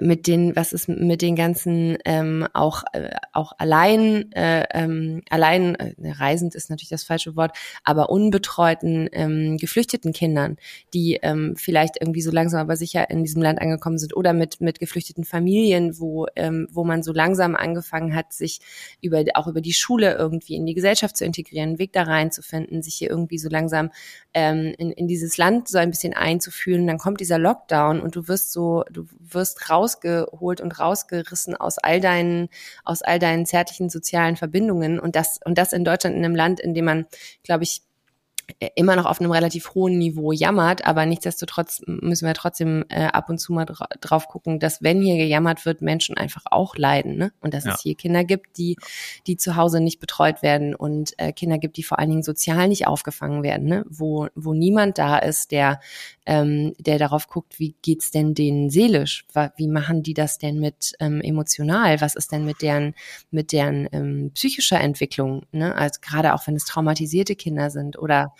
mit den, was ist mit den ganzen ähm, auch äh, auch allein äh, ähm, allein äh, reisend ist natürlich das falsche Wort, aber unbetreuten ähm, geflüchteten Kindern, die ähm, vielleicht irgendwie so langsam aber sicher in diesem Land angekommen sind oder mit mit geflüchteten Familien, wo ähm, wo man so langsam angefangen hat, sich über auch über die Schule irgendwie in die Gesellschaft zu integrieren, einen Weg da reinzufinden, sich hier irgendwie so langsam ähm, in, in dieses Land so ein bisschen einzufühlen dann kommt dieser Lockdown und du wirst so, du wirst rausgeholt und rausgerissen aus all deinen, aus all deinen zärtlichen sozialen Verbindungen. Und das, und das in Deutschland in einem Land, in dem man, glaube ich, immer noch auf einem relativ hohen Niveau jammert, aber nichtsdestotrotz müssen wir trotzdem äh, ab und zu mal dra drauf gucken, dass wenn hier gejammert wird, Menschen einfach auch leiden, ne? Und dass ja. es hier Kinder gibt, die die zu Hause nicht betreut werden und äh, Kinder gibt, die vor allen Dingen sozial nicht aufgefangen werden, ne? Wo wo niemand da ist, der ähm, der darauf guckt, wie geht's denn denen seelisch? Wie machen die das denn mit ähm, emotional? Was ist denn mit deren mit deren ähm, psychischer Entwicklung? Ne? Also gerade auch wenn es traumatisierte Kinder sind oder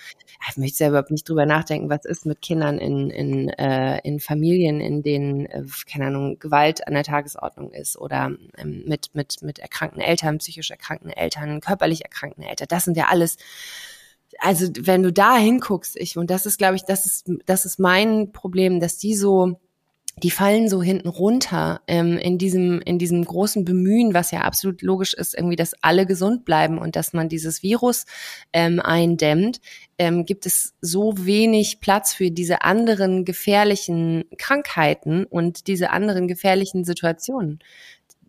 ich möchte selber überhaupt nicht drüber nachdenken, was ist mit Kindern in, in, äh, in Familien, in denen, äh, keine Ahnung, Gewalt an der Tagesordnung ist oder ähm, mit, mit, mit erkrankten Eltern, psychisch erkrankten Eltern, körperlich erkrankten Eltern. Das sind ja alles also wenn du da hinguckst, ich, und das ist, glaube ich, das ist, das ist mein Problem, dass die so, die fallen so hinten runter ähm, in diesem in diesem großen Bemühen, was ja absolut logisch ist, irgendwie, dass alle gesund bleiben und dass man dieses Virus ähm, eindämmt, ähm, gibt es so wenig Platz für diese anderen gefährlichen Krankheiten und diese anderen gefährlichen Situationen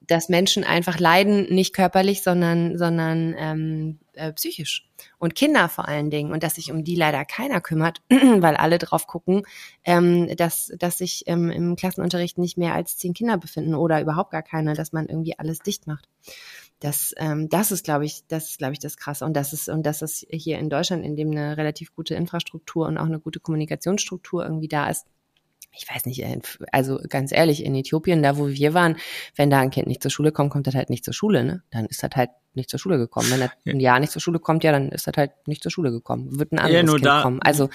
dass Menschen einfach leiden, nicht körperlich, sondern, sondern ähm, äh, psychisch. Und Kinder vor allen Dingen. Und dass sich um die leider keiner kümmert, weil alle drauf gucken, ähm, dass, dass sich ähm, im Klassenunterricht nicht mehr als zehn Kinder befinden oder überhaupt gar keine, dass man irgendwie alles dicht macht. Das, ähm, das ist, glaube ich, das ist, glaube ich, das Krasse. Und das ist, und das ist hier in Deutschland, in dem eine relativ gute Infrastruktur und auch eine gute Kommunikationsstruktur irgendwie da ist, ich weiß nicht, also ganz ehrlich, in Äthiopien, da wo wir waren, wenn da ein Kind nicht zur Schule kommt, kommt das halt nicht zur Schule, ne? Dann ist das halt nicht zur Schule gekommen. Wenn das ein Jahr nicht zur Schule kommt, ja, dann ist das halt nicht zur Schule gekommen. Wird ein anderes ja, nur Kind da, kommen. Also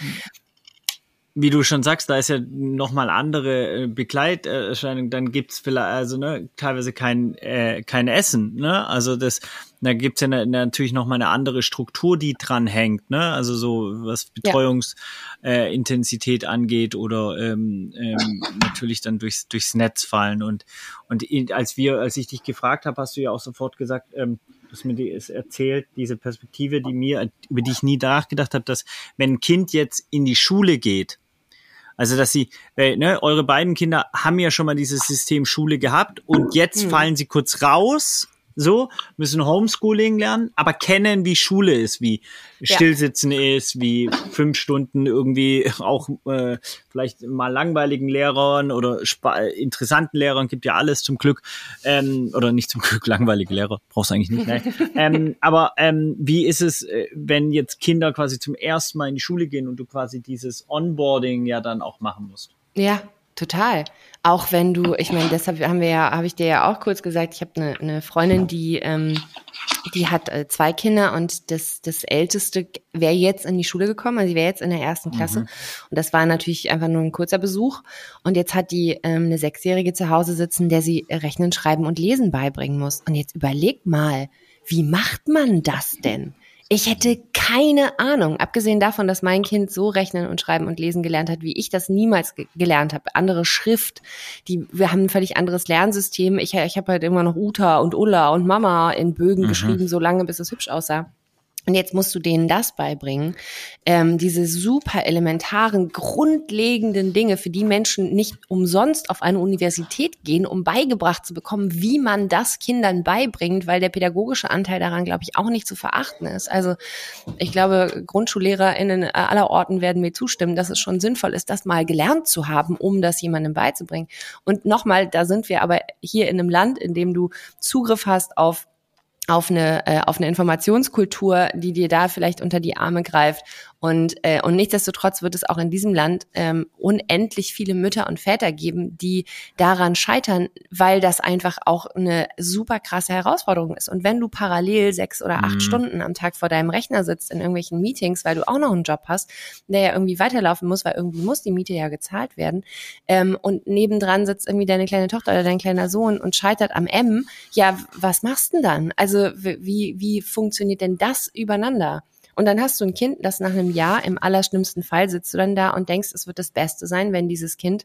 wie du schon sagst, da ist ja nochmal andere äh, Begleiterscheinungen, dann gibt's vielleicht, also ne, teilweise kein, äh, kein Essen, ne? Also das, da gibt's ja ne, natürlich nochmal eine andere Struktur, die dran hängt, ne? Also so was Betreuungsintensität ja. äh, angeht oder ähm, ähm, natürlich dann durchs, durchs Netz fallen. Und, und als wir, als ich dich gefragt habe, hast du ja auch sofort gesagt, ähm, dass mir die es erzählt, diese Perspektive, die mir, über die ich nie nachgedacht habe, dass wenn ein Kind jetzt in die Schule geht, also dass sie, äh, ne, eure beiden Kinder haben ja schon mal dieses System Schule gehabt und jetzt mhm. fallen sie kurz raus so, müssen Homeschooling lernen, aber kennen, wie Schule ist, wie ja. Stillsitzen ist, wie fünf Stunden irgendwie auch äh, vielleicht mal langweiligen Lehrern oder interessanten Lehrern, gibt ja alles zum Glück, ähm, oder nicht zum Glück, langweilige Lehrer, brauchst du eigentlich nicht, ne? ähm, aber ähm, wie ist es, äh, wenn jetzt Kinder quasi zum ersten Mal in die Schule gehen und du quasi dieses Onboarding ja dann auch machen musst? Ja, Total. Auch wenn du, ich meine, deshalb haben wir ja, habe ich dir ja auch kurz gesagt, ich habe eine, eine Freundin, die, ähm, die hat äh, zwei Kinder und das, das Älteste wäre jetzt in die Schule gekommen, also sie wäre jetzt in der ersten Klasse. Mhm. Und das war natürlich einfach nur ein kurzer Besuch. Und jetzt hat die ähm, eine Sechsjährige zu Hause sitzen, der sie Rechnen, Schreiben und Lesen beibringen muss. Und jetzt überleg mal, wie macht man das denn? Ich hätte keine Ahnung, abgesehen davon, dass mein Kind so rechnen und schreiben und lesen gelernt hat, wie ich das niemals ge gelernt habe. Andere Schrift, die wir haben ein völlig anderes Lernsystem. Ich, ich habe halt immer noch Uta und Ulla und Mama in Bögen mhm. geschrieben, so lange bis es hübsch aussah. Und jetzt musst du denen das beibringen, ähm, diese super elementaren, grundlegenden Dinge, für die Menschen nicht umsonst auf eine Universität gehen, um beigebracht zu bekommen, wie man das Kindern beibringt, weil der pädagogische Anteil daran, glaube ich, auch nicht zu verachten ist. Also ich glaube, GrundschullehrerInnen aller Orten werden mir zustimmen, dass es schon sinnvoll ist, das mal gelernt zu haben, um das jemandem beizubringen. Und nochmal, da sind wir aber hier in einem Land, in dem du Zugriff hast auf auf eine, äh, auf eine Informationskultur, die dir da vielleicht unter die Arme greift und, äh, und nichtsdestotrotz wird es auch in diesem Land ähm, unendlich viele Mütter und Väter geben, die daran scheitern, weil das einfach auch eine super krasse Herausforderung ist. Und wenn du parallel sechs oder acht mhm. Stunden am Tag vor deinem Rechner sitzt in irgendwelchen Meetings, weil du auch noch einen Job hast, der ja irgendwie weiterlaufen muss, weil irgendwie muss die Miete ja gezahlt werden, ähm, und nebendran sitzt irgendwie deine kleine Tochter oder dein kleiner Sohn und scheitert am M, ja, was machst du denn dann? Also wie, wie funktioniert denn das übereinander? Und dann hast du ein Kind, das nach einem Jahr im allerschlimmsten Fall sitzt du dann da und denkst, es wird das Beste sein, wenn dieses Kind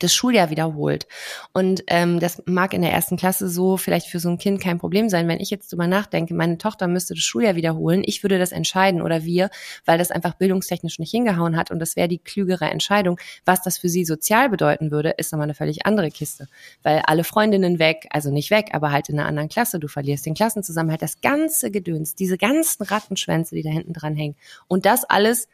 das Schuljahr wiederholt. Und ähm, das mag in der ersten Klasse so vielleicht für so ein Kind kein Problem sein. Wenn ich jetzt drüber nachdenke, meine Tochter müsste das Schuljahr wiederholen, ich würde das entscheiden oder wir, weil das einfach bildungstechnisch nicht hingehauen hat und das wäre die klügere Entscheidung. Was das für sie sozial bedeuten würde, ist nochmal eine völlig andere Kiste. Weil alle Freundinnen weg, also nicht weg, aber halt in einer anderen Klasse, du verlierst den Klassenzusammenhalt, das ganze Gedöns, diese ganzen Rattenschwänze, die da hinten dran hängen. Und das alles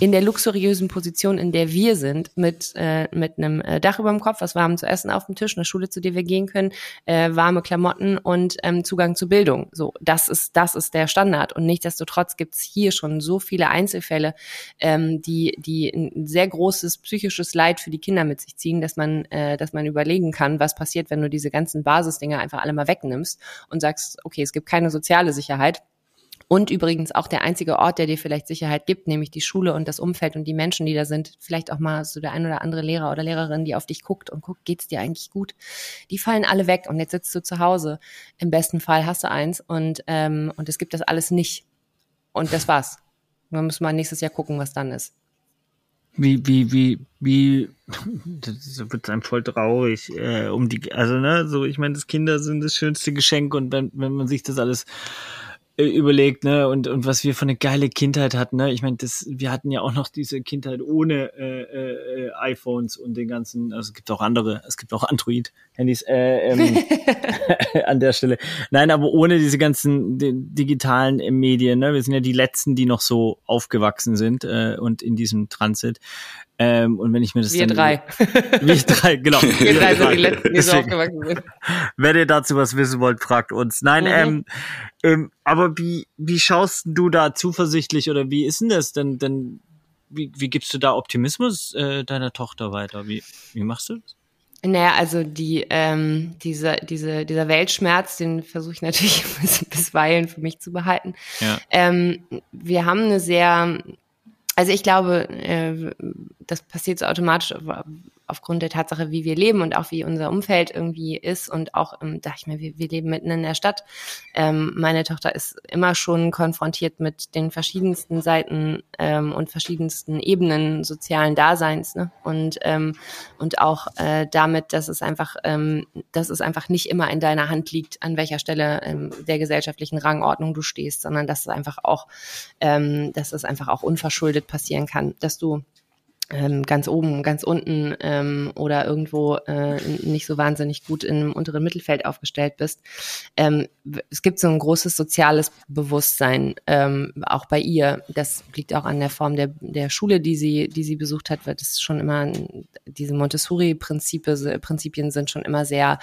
in der luxuriösen Position, in der wir sind, mit, äh, mit einem äh, Dach über dem Kopf, was warm zu essen auf dem Tisch, eine Schule, zu der wir gehen können, äh, warme Klamotten und ähm, Zugang zu Bildung. So, das ist, das ist der Standard. Und nichtsdestotrotz gibt's hier schon so viele Einzelfälle, ähm, die, die ein sehr großes psychisches Leid für die Kinder mit sich ziehen, dass man, äh, dass man überlegen kann, was passiert, wenn du diese ganzen Basisdinger einfach alle mal wegnimmst und sagst, okay, es gibt keine soziale Sicherheit und übrigens auch der einzige Ort, der dir vielleicht Sicherheit gibt, nämlich die Schule und das Umfeld und die Menschen, die da sind. Vielleicht auch mal so der ein oder andere Lehrer oder Lehrerin, die auf dich guckt und guckt, geht's dir eigentlich gut? Die fallen alle weg und jetzt sitzt du zu Hause. Im besten Fall hast du eins und, ähm, und es gibt das alles nicht. Und das war's. Man muss mal nächstes Jahr gucken, was dann ist. Wie, wie, wie, wie, das wird einem voll traurig, äh, um die, also, ne, so, ich meine, das Kinder sind das schönste Geschenk und wenn, wenn man sich das alles überlegt, ne, und, und was wir für eine geile Kindheit hatten, ne? Ich meine, das, wir hatten ja auch noch diese Kindheit ohne äh, äh, iPhones und den ganzen, also es gibt auch andere, es gibt auch Android-Handys äh, ähm, an der Stelle. Nein, aber ohne diese ganzen die, digitalen äh, Medien, ne? Wir sind ja die letzten, die noch so aufgewachsen sind äh, und in diesem Transit. Ähm, und wenn ich mir das Wir dann, drei. Wir drei, genau. Wir drei sind die letzten, die so Deswegen. aufgewachsen sind. Wenn ihr dazu was wissen wollt, fragt uns. Nein, Mhm. ähm, ähm, aber wie, wie schaust du da zuversichtlich oder wie ist denn das denn, denn wie, wie gibst du da Optimismus äh, deiner Tochter weiter? Wie, wie machst du das? Naja, also die, ähm, diese, diese, dieser Weltschmerz, den versuche ich natürlich bis, bisweilen für mich zu behalten. Ja. Ähm, wir haben eine sehr, also ich glaube, äh, das passiert so automatisch aufgrund der Tatsache, wie wir leben und auch wie unser Umfeld irgendwie ist und auch, ähm, sag ich mal, wir, wir leben mitten in der Stadt. Ähm, meine Tochter ist immer schon konfrontiert mit den verschiedensten Seiten ähm, und verschiedensten Ebenen sozialen Daseins ne? und ähm, und auch äh, damit, dass es einfach, ähm, dass es einfach nicht immer in deiner Hand liegt, an welcher Stelle ähm, der gesellschaftlichen Rangordnung du stehst, sondern dass es einfach auch, ähm, dass es einfach auch unverschuldet passieren kann, dass du ähm, ganz oben, ganz unten ähm, oder irgendwo äh, nicht so wahnsinnig gut im unteren Mittelfeld aufgestellt bist. Ähm, es gibt so ein großes soziales Bewusstsein ähm, auch bei ihr. Das liegt auch an der Form der, der Schule, die sie, die sie besucht hat, weil das schon immer diese Montessori-Prinzipien Prinzipien sind schon immer sehr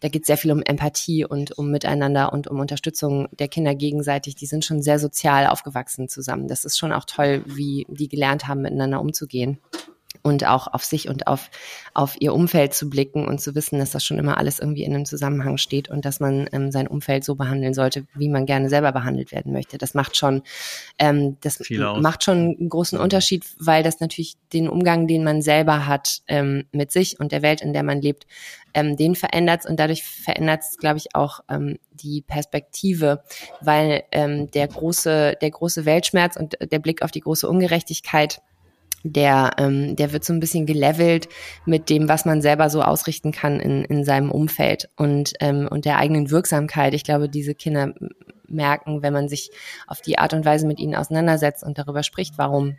da geht es sehr viel um Empathie und um Miteinander und um Unterstützung der Kinder gegenseitig. Die sind schon sehr sozial aufgewachsen zusammen. Das ist schon auch toll, wie die gelernt haben, miteinander umzugehen und auch auf sich und auf, auf ihr Umfeld zu blicken und zu wissen, dass das schon immer alles irgendwie in einem Zusammenhang steht und dass man ähm, sein Umfeld so behandeln sollte, wie man gerne selber behandelt werden möchte. Das macht schon, ähm, das macht schon einen großen Unterschied, weil das natürlich den Umgang, den man selber hat ähm, mit sich und der Welt, in der man lebt, ähm, den verändert und dadurch verändert es, glaube ich, auch ähm, die Perspektive, weil ähm, der große, der große Weltschmerz und der Blick auf die große Ungerechtigkeit der, ähm, der wird so ein bisschen gelevelt mit dem, was man selber so ausrichten kann in, in seinem Umfeld und, ähm, und der eigenen Wirksamkeit. Ich glaube, diese Kinder merken, wenn man sich auf die Art und Weise mit ihnen auseinandersetzt und darüber spricht, warum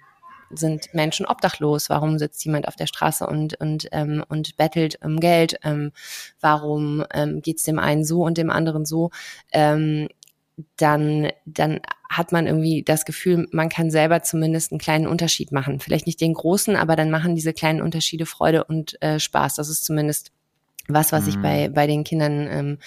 sind Menschen obdachlos? Warum sitzt jemand auf der Straße und und ähm, und bettelt um Geld? Ähm, warum ähm, geht es dem einen so und dem anderen so? Ähm, dann, dann hat man irgendwie das Gefühl, man kann selber zumindest einen kleinen Unterschied machen. Vielleicht nicht den großen, aber dann machen diese kleinen Unterschiede Freude und äh, Spaß. Das ist zumindest was, was ich Mhm. bei, bei den Kindern, ähm,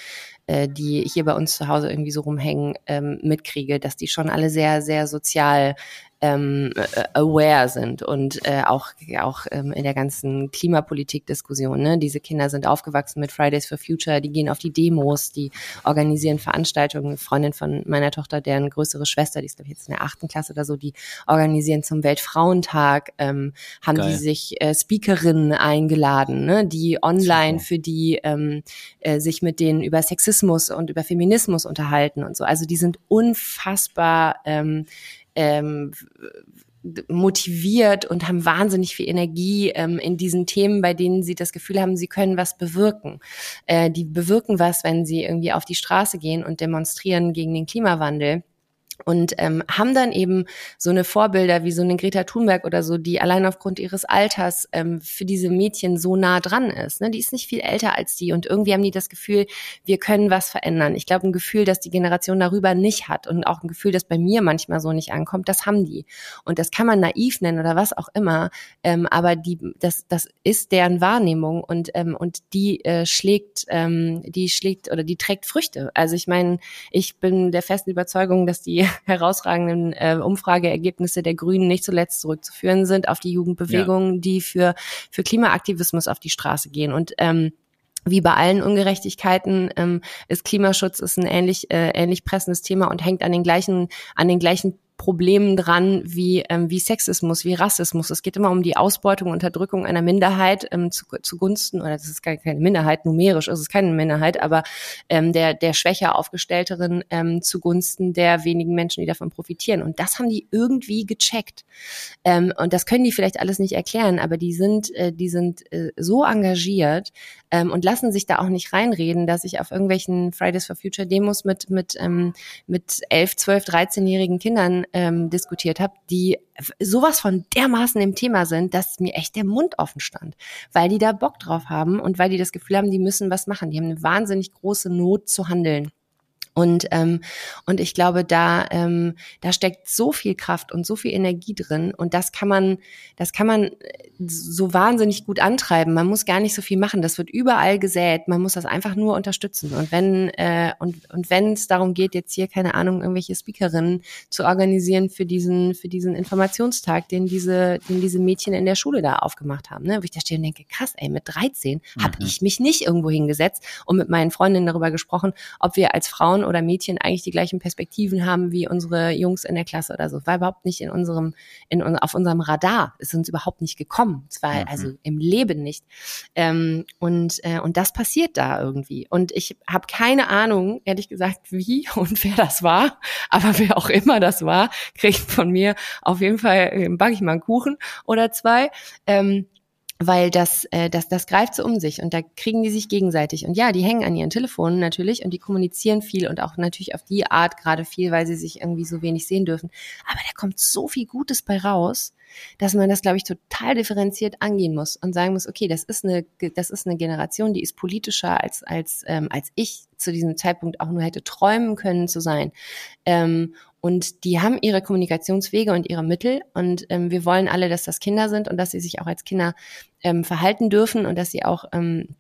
äh, die hier bei uns zu Hause irgendwie so rumhängen, ähm, mitkriege, dass die schon alle sehr, sehr sozial ähm, äh, aware sind und äh, auch, auch ähm, in der ganzen Klimapolitik-Diskussion. Ne? Diese Kinder sind aufgewachsen mit Fridays for Future, die gehen auf die Demos, die organisieren Veranstaltungen. Eine Freundin von meiner Tochter, deren größere Schwester, die ist glaube ich jetzt in der achten Klasse oder so, die organisieren zum Weltfrauentag, ähm, haben Geil. die sich äh, Speakerinnen eingeladen, ne? die online Super. für die ähm, äh, sich mit denen über Sexismus und über Feminismus unterhalten und so. Also die sind unfassbar ähm, ähm, motiviert und haben wahnsinnig viel Energie ähm, in diesen Themen, bei denen sie das Gefühl haben, sie können was bewirken. Äh, die bewirken was, wenn sie irgendwie auf die Straße gehen und demonstrieren gegen den Klimawandel und ähm, haben dann eben so eine Vorbilder wie so eine Greta Thunberg oder so, die allein aufgrund ihres Alters ähm, für diese Mädchen so nah dran ist. Ne? Die ist nicht viel älter als die und irgendwie haben die das Gefühl, wir können was verändern. Ich glaube, ein Gefühl, das die Generation darüber nicht hat und auch ein Gefühl, das bei mir manchmal so nicht ankommt, das haben die. Und das kann man naiv nennen oder was auch immer, ähm, aber die, das, das ist deren Wahrnehmung und ähm, und die äh, schlägt, ähm, die schlägt oder die trägt Früchte. Also ich meine, ich bin der festen Überzeugung, dass die herausragenden äh, Umfrageergebnisse der Grünen nicht zuletzt zurückzuführen sind auf die Jugendbewegungen, ja. die für, für Klimaaktivismus auf die Straße gehen. Und ähm, wie bei allen Ungerechtigkeiten ähm, ist Klimaschutz ist ein ähnlich äh, ähnlich pressendes Thema und hängt an den gleichen an den gleichen Problemen dran wie, ähm, wie Sexismus, wie Rassismus. Es geht immer um die Ausbeutung, Unterdrückung einer Minderheit ähm, zu, zugunsten, oder das ist keine Minderheit, numerisch ist es keine Minderheit, aber ähm, der, der schwächer aufgestellteren ähm, zugunsten der wenigen Menschen, die davon profitieren. Und das haben die irgendwie gecheckt. Ähm, und das können die vielleicht alles nicht erklären, aber die sind, äh, die sind äh, so engagiert ähm, und lassen sich da auch nicht reinreden, dass ich auf irgendwelchen Fridays for Future Demos mit, mit, ähm, mit 11, 12, 13-jährigen Kindern ähm, diskutiert habe, die sowas von dermaßen im Thema sind, dass mir echt der Mund offen stand, weil die da Bock drauf haben und weil die das Gefühl haben, die müssen was machen. Die haben eine wahnsinnig große Not zu handeln. Und, ähm, und ich glaube, da, ähm, da steckt so viel Kraft und so viel Energie drin. Und das kann man, das kann man so wahnsinnig gut antreiben. Man muss gar nicht so viel machen. Das wird überall gesät. Man muss das einfach nur unterstützen. Und wenn, äh, und, und wenn es darum geht, jetzt hier, keine Ahnung, irgendwelche Speakerinnen zu organisieren für diesen, für diesen Informationstag, den diese, den diese Mädchen in der Schule da aufgemacht haben, ne? wo ich da stehe und denke, krass, ey, mit 13 mhm. habe ich mich nicht irgendwo hingesetzt und mit meinen Freundinnen darüber gesprochen, ob wir als Frauen Frauen oder Mädchen eigentlich die gleichen Perspektiven haben wie unsere Jungs in der Klasse oder so. War überhaupt nicht in unserem, in, auf unserem Radar. Ist uns überhaupt nicht gekommen. Es war mhm. also im Leben nicht. Ähm, und, äh, und das passiert da irgendwie. Und ich habe keine Ahnung, ehrlich gesagt, wie und wer das war. Aber wer auch immer das war, kriegt von mir auf jeden Fall, äh, backe ich mal einen Kuchen oder zwei. Ähm, weil das, äh, das, das greift so um sich und da kriegen die sich gegenseitig. Und ja, die hängen an ihren Telefonen natürlich und die kommunizieren viel und auch natürlich auf die Art gerade viel, weil sie sich irgendwie so wenig sehen dürfen. Aber da kommt so viel Gutes bei raus, dass man das, glaube ich, total differenziert angehen muss und sagen muss, okay, das ist eine, das ist eine Generation, die ist politischer als, als, ähm, als ich zu diesem Zeitpunkt auch nur hätte träumen können zu sein. Ähm, und die haben ihre Kommunikationswege und ihre Mittel. Und ähm, wir wollen alle, dass das Kinder sind und dass sie sich auch als Kinder ähm, verhalten dürfen und dass sie auch ähm,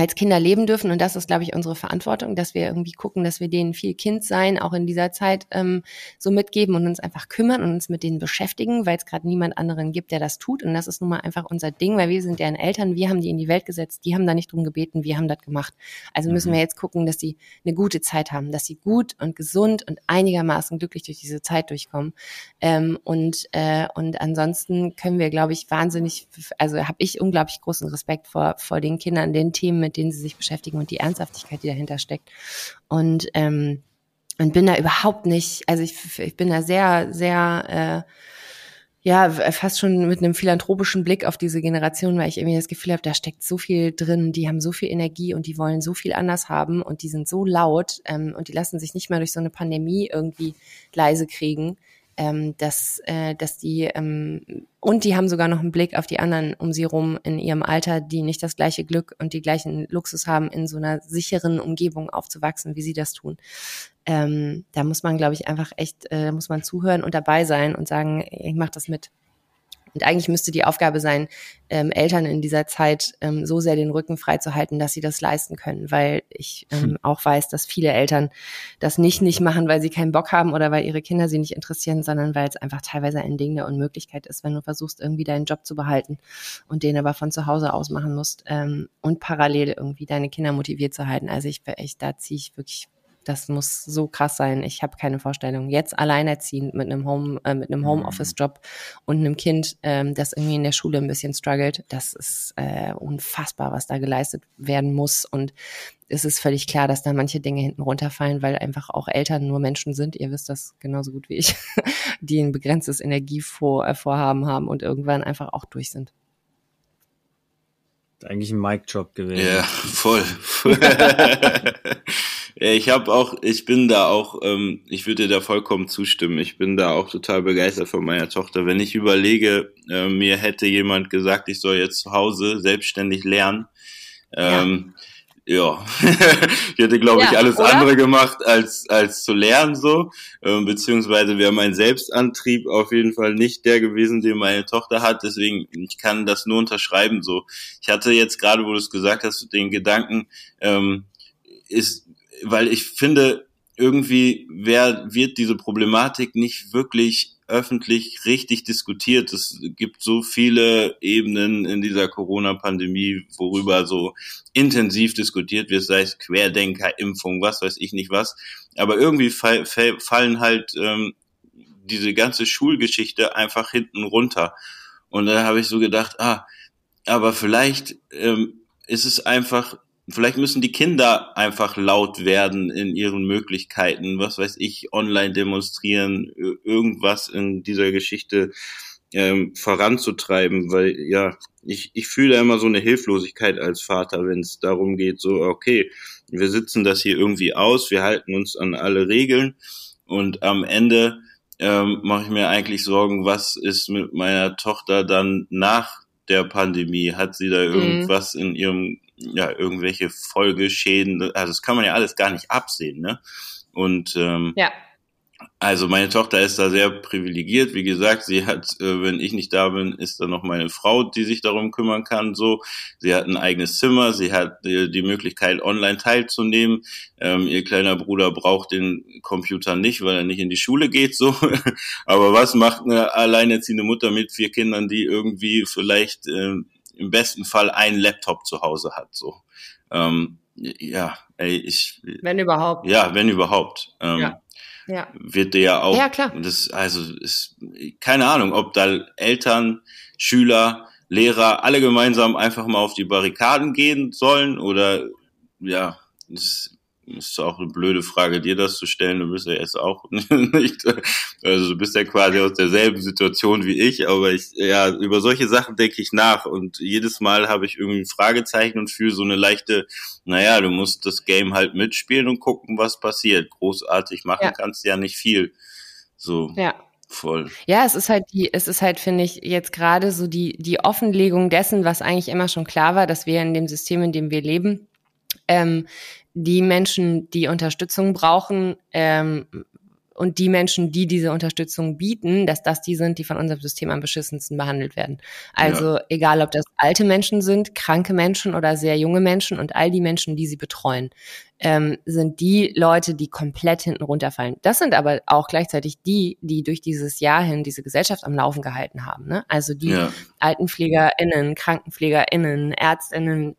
als Kinder leben dürfen. Und das ist, glaube ich, unsere Verantwortung, dass wir irgendwie gucken, dass wir denen viel Kind sein, auch in dieser Zeit ähm, so mitgeben und uns einfach kümmern und uns mit denen beschäftigen, weil es gerade niemand anderen gibt, der das tut. Und das ist nun mal einfach unser Ding, weil wir sind deren Eltern, wir haben die in die Welt gesetzt, die haben da nicht drum gebeten, wir haben das gemacht. Also müssen mhm. wir jetzt gucken, dass sie eine gute Zeit haben, dass sie gut und gesund und einigermaßen glücklich durch diese Zeit durchkommen. Ähm, und, äh, und ansonsten können wir, glaube ich, wahnsinnig, also habe ich unglaublich großen Respekt vor, vor den Kindern, den Themen, mit denen sie sich beschäftigen und die Ernsthaftigkeit, die dahinter steckt. Und, ähm, und bin da überhaupt nicht, also ich, ich bin da sehr, sehr, äh, ja, fast schon mit einem philanthropischen Blick auf diese Generation, weil ich irgendwie das Gefühl habe, da steckt so viel drin, die haben so viel Energie und die wollen so viel anders haben und die sind so laut ähm, und die lassen sich nicht mal durch so eine Pandemie irgendwie leise kriegen ähm, dass, äh, dass die ähm, und die haben sogar noch einen Blick auf die anderen um sie rum in ihrem Alter, die nicht das gleiche Glück und die gleichen Luxus haben, in so einer sicheren Umgebung aufzuwachsen, wie sie das tun. Ähm, da muss man, glaube ich, einfach echt, äh, muss man zuhören und dabei sein und sagen, ich mache das mit. Und eigentlich müsste die Aufgabe sein, ähm, Eltern in dieser Zeit ähm, so sehr den Rücken freizuhalten, dass sie das leisten können, weil ich ähm, hm. auch weiß, dass viele Eltern das nicht nicht machen, weil sie keinen Bock haben oder weil ihre Kinder sie nicht interessieren, sondern weil es einfach teilweise ein Ding der Unmöglichkeit ist, wenn du versuchst, irgendwie deinen Job zu behalten und den aber von zu Hause aus machen musst ähm, und parallel irgendwie deine Kinder motiviert zu halten. Also ich, ich da ziehe ich wirklich Das muss so krass sein. Ich habe keine Vorstellung. Jetzt alleinerziehend mit einem Home, äh, mit einem Homeoffice-Job und einem Kind, ähm, das irgendwie in der Schule ein bisschen struggelt. Das ist äh, unfassbar, was da geleistet werden muss. Und es ist völlig klar, dass da manche Dinge hinten runterfallen, weil einfach auch Eltern nur Menschen sind. Ihr wisst das genauso gut wie ich, die ein begrenztes Energievorhaben haben und irgendwann einfach auch durch sind. Eigentlich ein Mic-Job gewesen. Ja, voll. ja, ich habe auch, ich bin da auch, ähm, ich würde dir da vollkommen zustimmen. Ich bin da auch total begeistert von meiner Tochter. Wenn ich überlege, äh, mir hätte jemand gesagt, ich soll jetzt zu Hause selbstständig lernen, ähm, ja ja, ich hätte, glaube ja, ich, alles oder? andere gemacht, als, als zu lernen so. Ähm, beziehungsweise wäre mein Selbstantrieb auf jeden Fall nicht der gewesen, den meine Tochter hat. Deswegen, ich kann das nur unterschreiben so. Ich hatte jetzt gerade, wo du es gesagt hast, den Gedanken, ähm, ist, weil ich finde, irgendwie wer, wird diese Problematik nicht wirklich öffentlich richtig diskutiert. Es gibt so viele Ebenen in dieser Corona-Pandemie, worüber so intensiv diskutiert wird, sei es Querdenker, Impfung, was weiß ich nicht was. Aber irgendwie fall, fall, fallen halt ähm, diese ganze Schulgeschichte einfach hinten runter. Und da habe ich so gedacht, ah, aber vielleicht ähm, ist es einfach vielleicht müssen die Kinder einfach laut werden in ihren Möglichkeiten, was weiß ich, online demonstrieren, irgendwas in dieser Geschichte ähm, voranzutreiben, weil ja, ich, ich fühle immer so eine Hilflosigkeit als Vater, wenn es darum geht, so, okay, wir sitzen das hier irgendwie aus, wir halten uns an alle Regeln und am Ende ähm, mache ich mir eigentlich Sorgen, was ist mit meiner Tochter dann nach der Pandemie? Hat sie da mhm. irgendwas mhm. in ihrem ja, irgendwelche Folgeschäden, also das kann man ja alles gar nicht absehen, ne? Und ähm, ja. Also meine Tochter ist da sehr privilegiert. Wie gesagt, sie hat, äh, wenn ich nicht da bin, ist da noch meine Frau, die sich darum kümmern kann. So, sie hat ein eigenes Zimmer, sie hat die, die Möglichkeit, online teilzunehmen. Ähm, ihr kleiner Bruder braucht den Computer nicht, weil er nicht in die Schule geht. So, aber was macht eine alleinerziehende Mutter mit vier Kindern, die irgendwie vielleicht äh, im besten Fall einen Laptop zu Hause hat. So, ähm, ja, ey, ich. Wenn überhaupt. Ja, wenn überhaupt. Ähm, ja. Ja. Wird dir ja auch. Ja, klar. Das, also ist keine Ahnung, ob da Eltern, Schüler, Lehrer alle gemeinsam einfach mal auf die Barrikaden gehen sollen oder ja, das ist auch eine blöde Frage, dir das zu stellen. Du bist ja jetzt auch nicht, also du bist ja quasi aus derselben Situation wie ich, aber ich, ja, über solche Sachen denke ich nach und jedes Mal habe ich irgendwie ein Fragezeichen und fühle so eine leichte, naja, du musst das Game halt mitspielen und gucken, was passiert. Großartig machen ja. kannst ja nicht viel. So. Ja. Voll. Ja, es ist halt die, es ist halt, finde ich, jetzt gerade so die, die Offenlegung dessen, was eigentlich immer schon klar war, dass wir in dem System, in dem wir leben, ähm, die Menschen, die Unterstützung brauchen, ähm, und die Menschen, die diese Unterstützung bieten, dass das die sind, die von unserem System am beschissensten behandelt werden. Also ja. egal, ob das alte Menschen sind, kranke Menschen oder sehr junge Menschen und all die Menschen, die sie betreuen, ähm, sind die Leute, die komplett hinten runterfallen. Das sind aber auch gleichzeitig die, die durch dieses Jahr hin diese Gesellschaft am Laufen gehalten haben. Ne? Also die ja. AltenpflegerInnen, KrankenpflegerInnen, ÄrztInnen,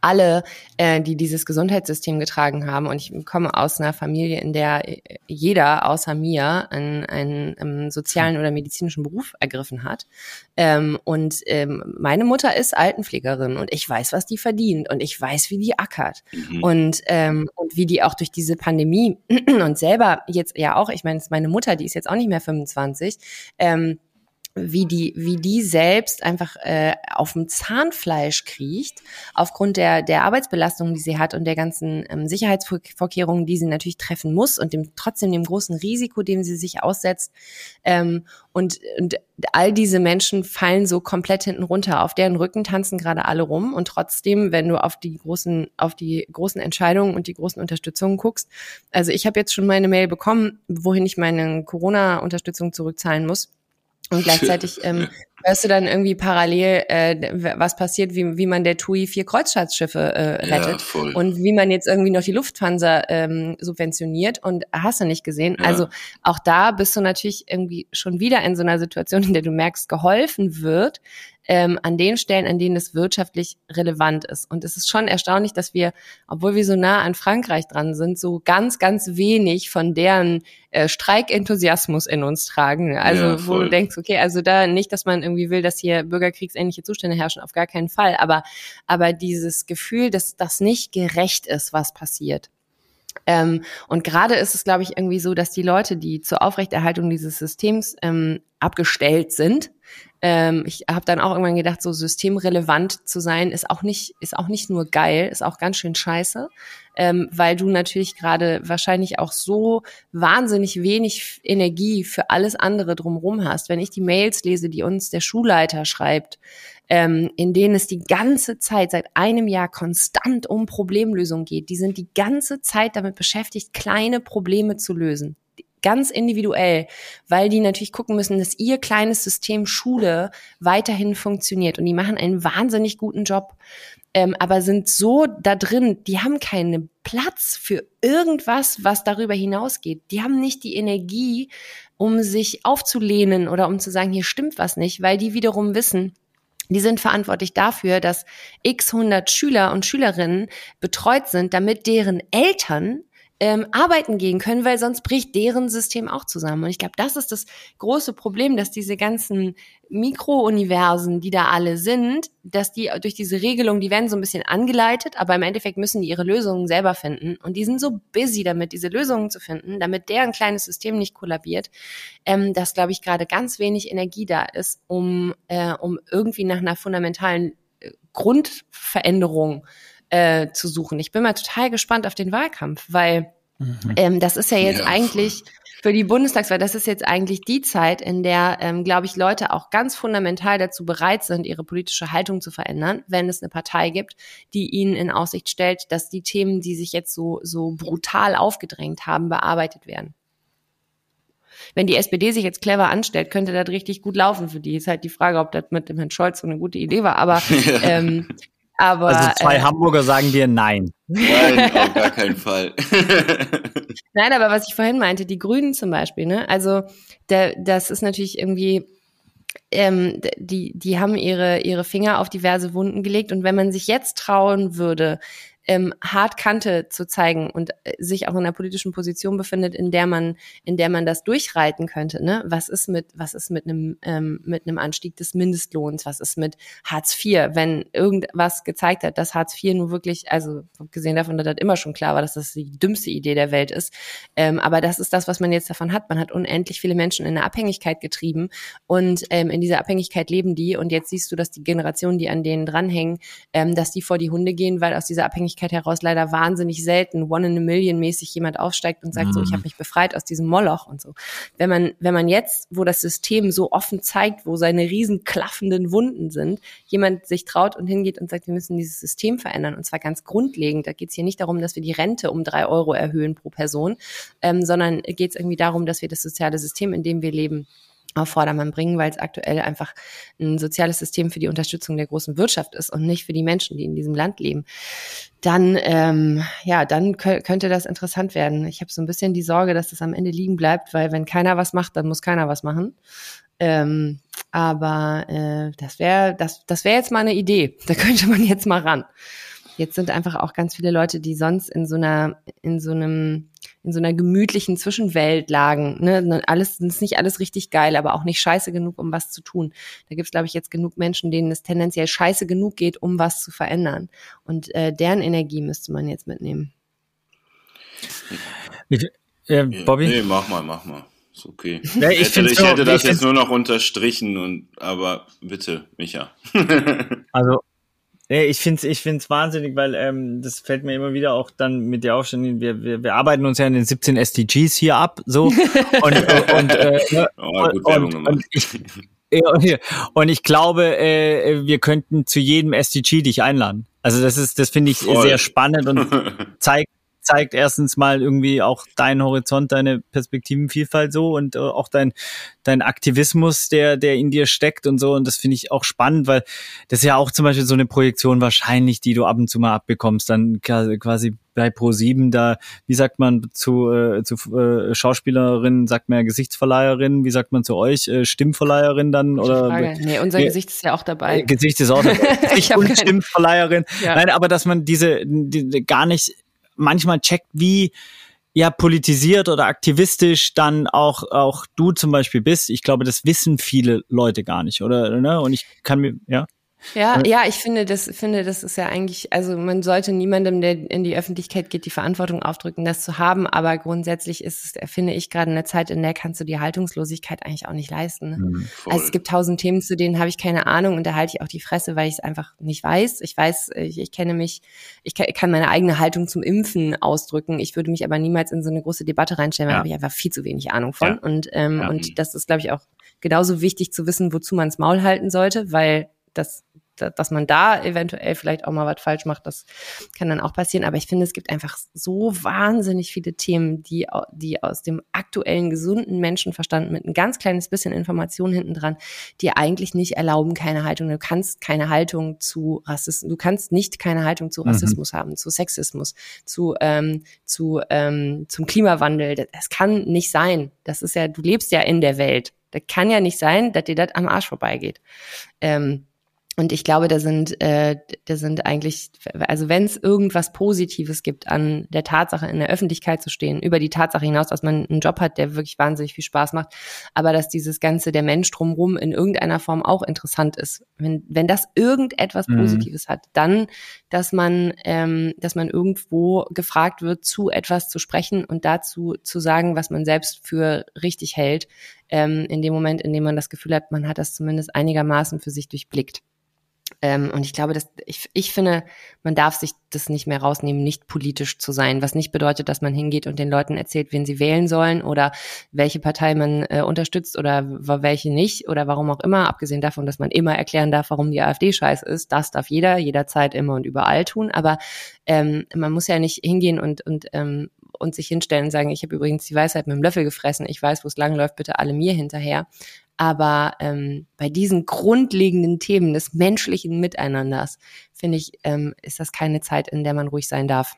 alle, äh, die dieses Gesundheitssystem getragen haben. Und ich komme aus einer Familie, in der jeder außer mir einen, einen, einen sozialen oder medizinischen Beruf ergriffen hat. Ähm, und ähm, meine Mutter ist Altenpflegerin und ich weiß, was die verdient und ich weiß, wie die ackert mhm. und, ähm, und wie die auch durch diese Pandemie und selber jetzt ja auch, ich meine, meine Mutter, die ist jetzt auch nicht mehr 25, ähm, wie die, wie die selbst einfach äh, auf dem Zahnfleisch kriecht, aufgrund der, der Arbeitsbelastung, die sie hat und der ganzen ähm, Sicherheitsvorkehrungen, die sie natürlich treffen muss und dem trotzdem dem großen Risiko, dem sie sich aussetzt. Ähm, und, und all diese Menschen fallen so komplett hinten runter. Auf deren Rücken tanzen gerade alle rum. Und trotzdem, wenn du auf die großen, auf die großen Entscheidungen und die großen Unterstützungen guckst, also ich habe jetzt schon meine Mail bekommen, wohin ich meine Corona-Unterstützung zurückzahlen muss und gleichzeitig ähm, hörst du dann irgendwie parallel, äh, was passiert, wie, wie man der TUI vier Kreuzfahrtschiffe äh, rettet ja, und wie man jetzt irgendwie noch die Lufthansa ähm, subventioniert und hast du nicht gesehen. Ja. Also auch da bist du natürlich irgendwie schon wieder in so einer Situation, in der du merkst, geholfen wird, ähm, an den Stellen, an denen es wirtschaftlich relevant ist. Und es ist schon erstaunlich, dass wir, obwohl wir so nah an Frankreich dran sind, so ganz, ganz wenig von deren äh, Streikenthusiasmus in uns tragen. Also ja, wo du denkst, okay, also da nicht, dass man irgendwie will, dass hier bürgerkriegsähnliche Zustände herrschen, auf gar keinen Fall. Aber, aber dieses Gefühl, dass das nicht gerecht ist, was passiert. Ähm, und gerade ist es, glaube ich, irgendwie so, dass die Leute, die zur Aufrechterhaltung dieses Systems ähm, abgestellt sind, ähm, ich habe dann auch irgendwann gedacht, so systemrelevant zu sein, ist auch nicht, ist auch nicht nur geil, ist auch ganz schön scheiße, ähm, weil du natürlich gerade wahrscheinlich auch so wahnsinnig wenig Energie für alles andere drumherum hast. Wenn ich die Mails lese, die uns der Schulleiter schreibt, ähm, in denen es die ganze Zeit, seit einem Jahr konstant um Problemlösung geht, die sind die ganze Zeit damit beschäftigt, kleine Probleme zu lösen ganz individuell, weil die natürlich gucken müssen, dass ihr kleines System Schule weiterhin funktioniert. Und die machen einen wahnsinnig guten Job, ähm, aber sind so da drin, die haben keinen Platz für irgendwas, was darüber hinausgeht. Die haben nicht die Energie, um sich aufzulehnen oder um zu sagen, hier stimmt was nicht, weil die wiederum wissen, die sind verantwortlich dafür, dass x hundert Schüler und Schülerinnen betreut sind, damit deren Eltern ähm, arbeiten gehen können, weil sonst bricht deren System auch zusammen. Und ich glaube, das ist das große Problem, dass diese ganzen Mikrouniversen, die da alle sind, dass die durch diese Regelung, die werden so ein bisschen angeleitet, aber im Endeffekt müssen die ihre Lösungen selber finden. Und die sind so busy damit, diese Lösungen zu finden, damit deren kleines System nicht kollabiert, ähm, dass, glaube ich, gerade ganz wenig Energie da ist, um, äh, um irgendwie nach einer fundamentalen äh, Grundveränderung äh, zu suchen. Ich bin mal total gespannt auf den Wahlkampf, weil mhm. ähm, das ist ja jetzt ja. eigentlich für die Bundestagswahl, das ist jetzt eigentlich die Zeit, in der, ähm, glaube ich, Leute auch ganz fundamental dazu bereit sind, ihre politische Haltung zu verändern, wenn es eine Partei gibt, die ihnen in Aussicht stellt, dass die Themen, die sich jetzt so, so brutal aufgedrängt haben, bearbeitet werden. Wenn die SPD sich jetzt clever anstellt, könnte das richtig gut laufen für die. Ist halt die Frage, ob das mit dem Herrn Scholz so eine gute Idee war. Aber ähm, aber, also zwei äh, Hamburger sagen dir nein. Nein, auf gar keinen Fall. nein, aber was ich vorhin meinte, die Grünen zum Beispiel, ne? Also der, das ist natürlich irgendwie ähm, die, die haben ihre, ihre Finger auf diverse Wunden gelegt. Und wenn man sich jetzt trauen würde, ähm, hart Kante zu zeigen und äh, sich auch in einer politischen Position befindet, in der man, in der man das durchreiten könnte. Ne? Was ist mit, was ist mit einem, ähm, mit einem Anstieg des Mindestlohns? Was ist mit Hartz IV? Wenn irgendwas gezeigt hat, dass Hartz IV nur wirklich, also gesehen davon, dass das immer schon klar war, dass das die dümmste Idee der Welt ist. Ähm, aber das ist das, was man jetzt davon hat. Man hat unendlich viele Menschen in eine Abhängigkeit getrieben und ähm, in dieser Abhängigkeit leben die. Und jetzt siehst du, dass die Generationen, die an denen dranhängen, ähm, dass die vor die Hunde gehen, weil aus dieser Abhängigkeit Öffentlichkeit heraus leider wahnsinnig selten one in a million mäßig jemand aufsteigt und sagt mhm. so, ich mhm. habe mich befreit aus diesem Moloch und so. Wenn man, wenn man jetzt, wo das System so offen zeigt, wo seine riesen klaffenden Wunden sind, jemand sich traut und hingeht und sagt, wir müssen dieses System verändern und zwar ganz grundlegend. Da geht es hier nicht darum, dass wir die Rente um drei Euro erhöhen pro Person, ähm, sondern geht es irgendwie darum, dass wir das soziale System, in dem wir leben, auf Vordermann bringen, weil es aktuell einfach ein soziales System für die Unterstützung der großen Wirtschaft ist und nicht für die Menschen, die in diesem Land leben, dann ähm, ja, dann könnte das interessant werden. Ich habe so ein bisschen die Sorge, dass das am Ende liegen bleibt, weil wenn keiner was macht, dann muss keiner was machen. Ähm, aber äh, das wäre das, das wäre jetzt mal eine Idee. Da könnte man jetzt mal ran. Jetzt sind einfach auch ganz viele Leute, die sonst in so einer, in so einem, in so einer gemütlichen Zwischenwelt lagen. Ne? Alles ist nicht alles richtig geil, aber auch nicht scheiße genug, um was zu tun. Da gibt's, glaube ich, jetzt genug Menschen, denen es tendenziell scheiße genug geht, um was zu verändern. Und äh, deren Energie müsste man jetzt mitnehmen. Ich, äh, Bobby? Nee, mach mal, mach mal. Ist okay. Ja, ich, ich hätte, ich hätte das jetzt nur noch unterstrichen und aber bitte, Micha. also Nee, ich finde es ich find's wahnsinnig, weil ähm, das fällt mir immer wieder auch dann mit dir auf. Schon, wir, wir, wir arbeiten uns ja in den 17 SDGs hier ab, so. Und, und, äh, ne, oh, gut und, und, und ich, und ich glaube, äh, wir könnten zu jedem SDG dich einladen. Also das ist, das finde ich Voll. sehr spannend und zeigt zeigt erstens mal irgendwie auch deinen Horizont, deine Perspektivenvielfalt so und äh, auch dein, dein Aktivismus, der, der in dir steckt und so. Und das finde ich auch spannend, weil das ist ja auch zum Beispiel so eine Projektion wahrscheinlich, die du ab und zu mal abbekommst, dann quasi bei Pro7 da, wie sagt man zu, äh, zu äh, Schauspielerinnen, sagt man ja Gesichtsverleiherin, wie sagt man zu euch, äh, Stimmverleiherin dann? Oder. Nee, unser Nee. Gesicht ist ja auch dabei. Gesicht ist auch dabei. Ich und Stimmverleiherin. Ja. Nein, aber dass man diese die, gar nicht manchmal checkt, wie ja politisiert oder aktivistisch dann auch auch du zum Beispiel bist. Ich glaube, das wissen viele Leute gar nicht, oder? Ne? Und ich kann mir ja Ja, ja, ich finde, das finde, das ist ja eigentlich, also man sollte niemandem, der in die Öffentlichkeit geht, die Verantwortung aufdrücken, das zu haben. Aber grundsätzlich ist es, finde ich, gerade eine Zeit, in der kannst du die Haltungslosigkeit eigentlich auch nicht leisten. Ne? Mhm. Also es gibt tausend Themen, zu denen habe ich keine Ahnung und da halte ich auch die Fresse, weil ich es einfach nicht weiß. Ich weiß, ich, ich kenne mich, ich kann, meine eigene Haltung zum Impfen ausdrücken. Ich würde mich aber niemals in so eine große Debatte reinstellen, weil Ja. da habe ich einfach viel zu wenig Ahnung von. Ja. Und, ähm, Ja. und das ist, glaube ich, auch genauso wichtig zu wissen, wozu man das Maul halten sollte, weil das da- dass man da eventuell vielleicht auch mal was falsch macht, das kann dann auch passieren. Aber ich finde, es gibt einfach so wahnsinnig viele Themen, die, die aus dem aktuellen gesunden Menschenverstand mit ein ganz kleines bisschen Information hinten dran, die eigentlich nicht erlauben, keine Haltung. Du kannst keine Haltung zu Rassismus, du kannst nicht keine Haltung zu Mhm. Rassismus haben, zu Sexismus, zu, ähm, zu, ähm, zum Klimawandel. Das, das kann nicht sein. Das ist ja, du lebst ja in der Welt. Das kann ja nicht sein, dass dir das am Arsch vorbeigeht. Ähm, und ich glaube, da sind, äh, da sind eigentlich, also wenn es irgendwas Positives gibt an der Tatsache, in der Öffentlichkeit zu stehen, über die Tatsache hinaus, dass man einen Job hat, der wirklich wahnsinnig viel Spaß macht, aber dass dieses ganze, der Mensch drumherum in irgendeiner Form auch interessant ist. Wenn, wenn das irgendetwas Mhm. Positives hat, dann, dass man, ähm, dass man irgendwo gefragt wird, zu etwas zu sprechen und dazu zu sagen, was man selbst für richtig hält, ähm, in dem Moment, in dem man das Gefühl hat, man hat das zumindest einigermaßen für sich durchblickt. Ähm, und ich glaube, dass ich, ich finde, man darf sich das nicht mehr rausnehmen, nicht politisch zu sein, was nicht bedeutet, dass man hingeht und den Leuten erzählt, wen sie wählen sollen oder welche Partei man äh, unterstützt oder welche nicht oder warum auch immer, abgesehen davon, dass man immer erklären darf, warum die AfD scheiße ist. Das darf jeder, jederzeit, immer und überall tun. Aber ähm, man muss ja nicht hingehen und, und ähm, und sich hinstellen und sagen, ich habe übrigens die Weisheit mit dem Löffel gefressen, ich weiß, wo es langläuft, bitte alle mir hinterher. Aber ähm, bei diesen grundlegenden Themen des menschlichen Miteinanders, finde ich, ähm, ist das keine Zeit, in der man ruhig sein darf.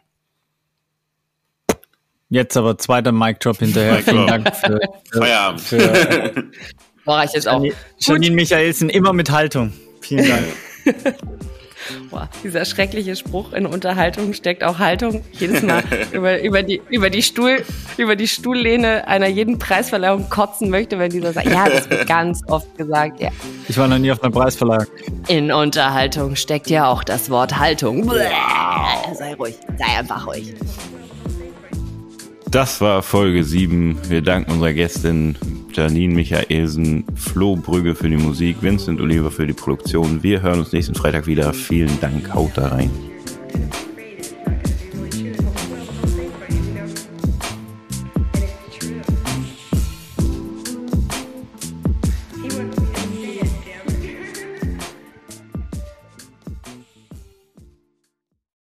Jetzt aber zweiter Mic Drop hinterher. Vielen. Dank für, für, Feierabend. für Boah, ich jetzt auch. Janine, Janine Michaelsen immer mit Haltung. Vielen Dank. Boah, dieser schreckliche Spruch in Unterhaltung steckt auch Haltung. Jedes Mal über, über, die, über, die Stuhl, über die Stuhllehne einer jeden Preisverleihung kotzen möchte, wenn dieser sagt, ja, das wird ganz oft gesagt, ja. Ich war noch nie auf einer Preisverleihung. In Unterhaltung steckt ja auch das Wort Haltung. Bläh, sei ruhig, sei einfach ruhig. Das war Folge 7. Wir danken unserer Gästin Janine Michaelsen, Flo Brügge für die Musik, Vincent Oliver für die Produktion. Wir hören uns nächsten Freitag wieder. Vielen Dank, haut da rein.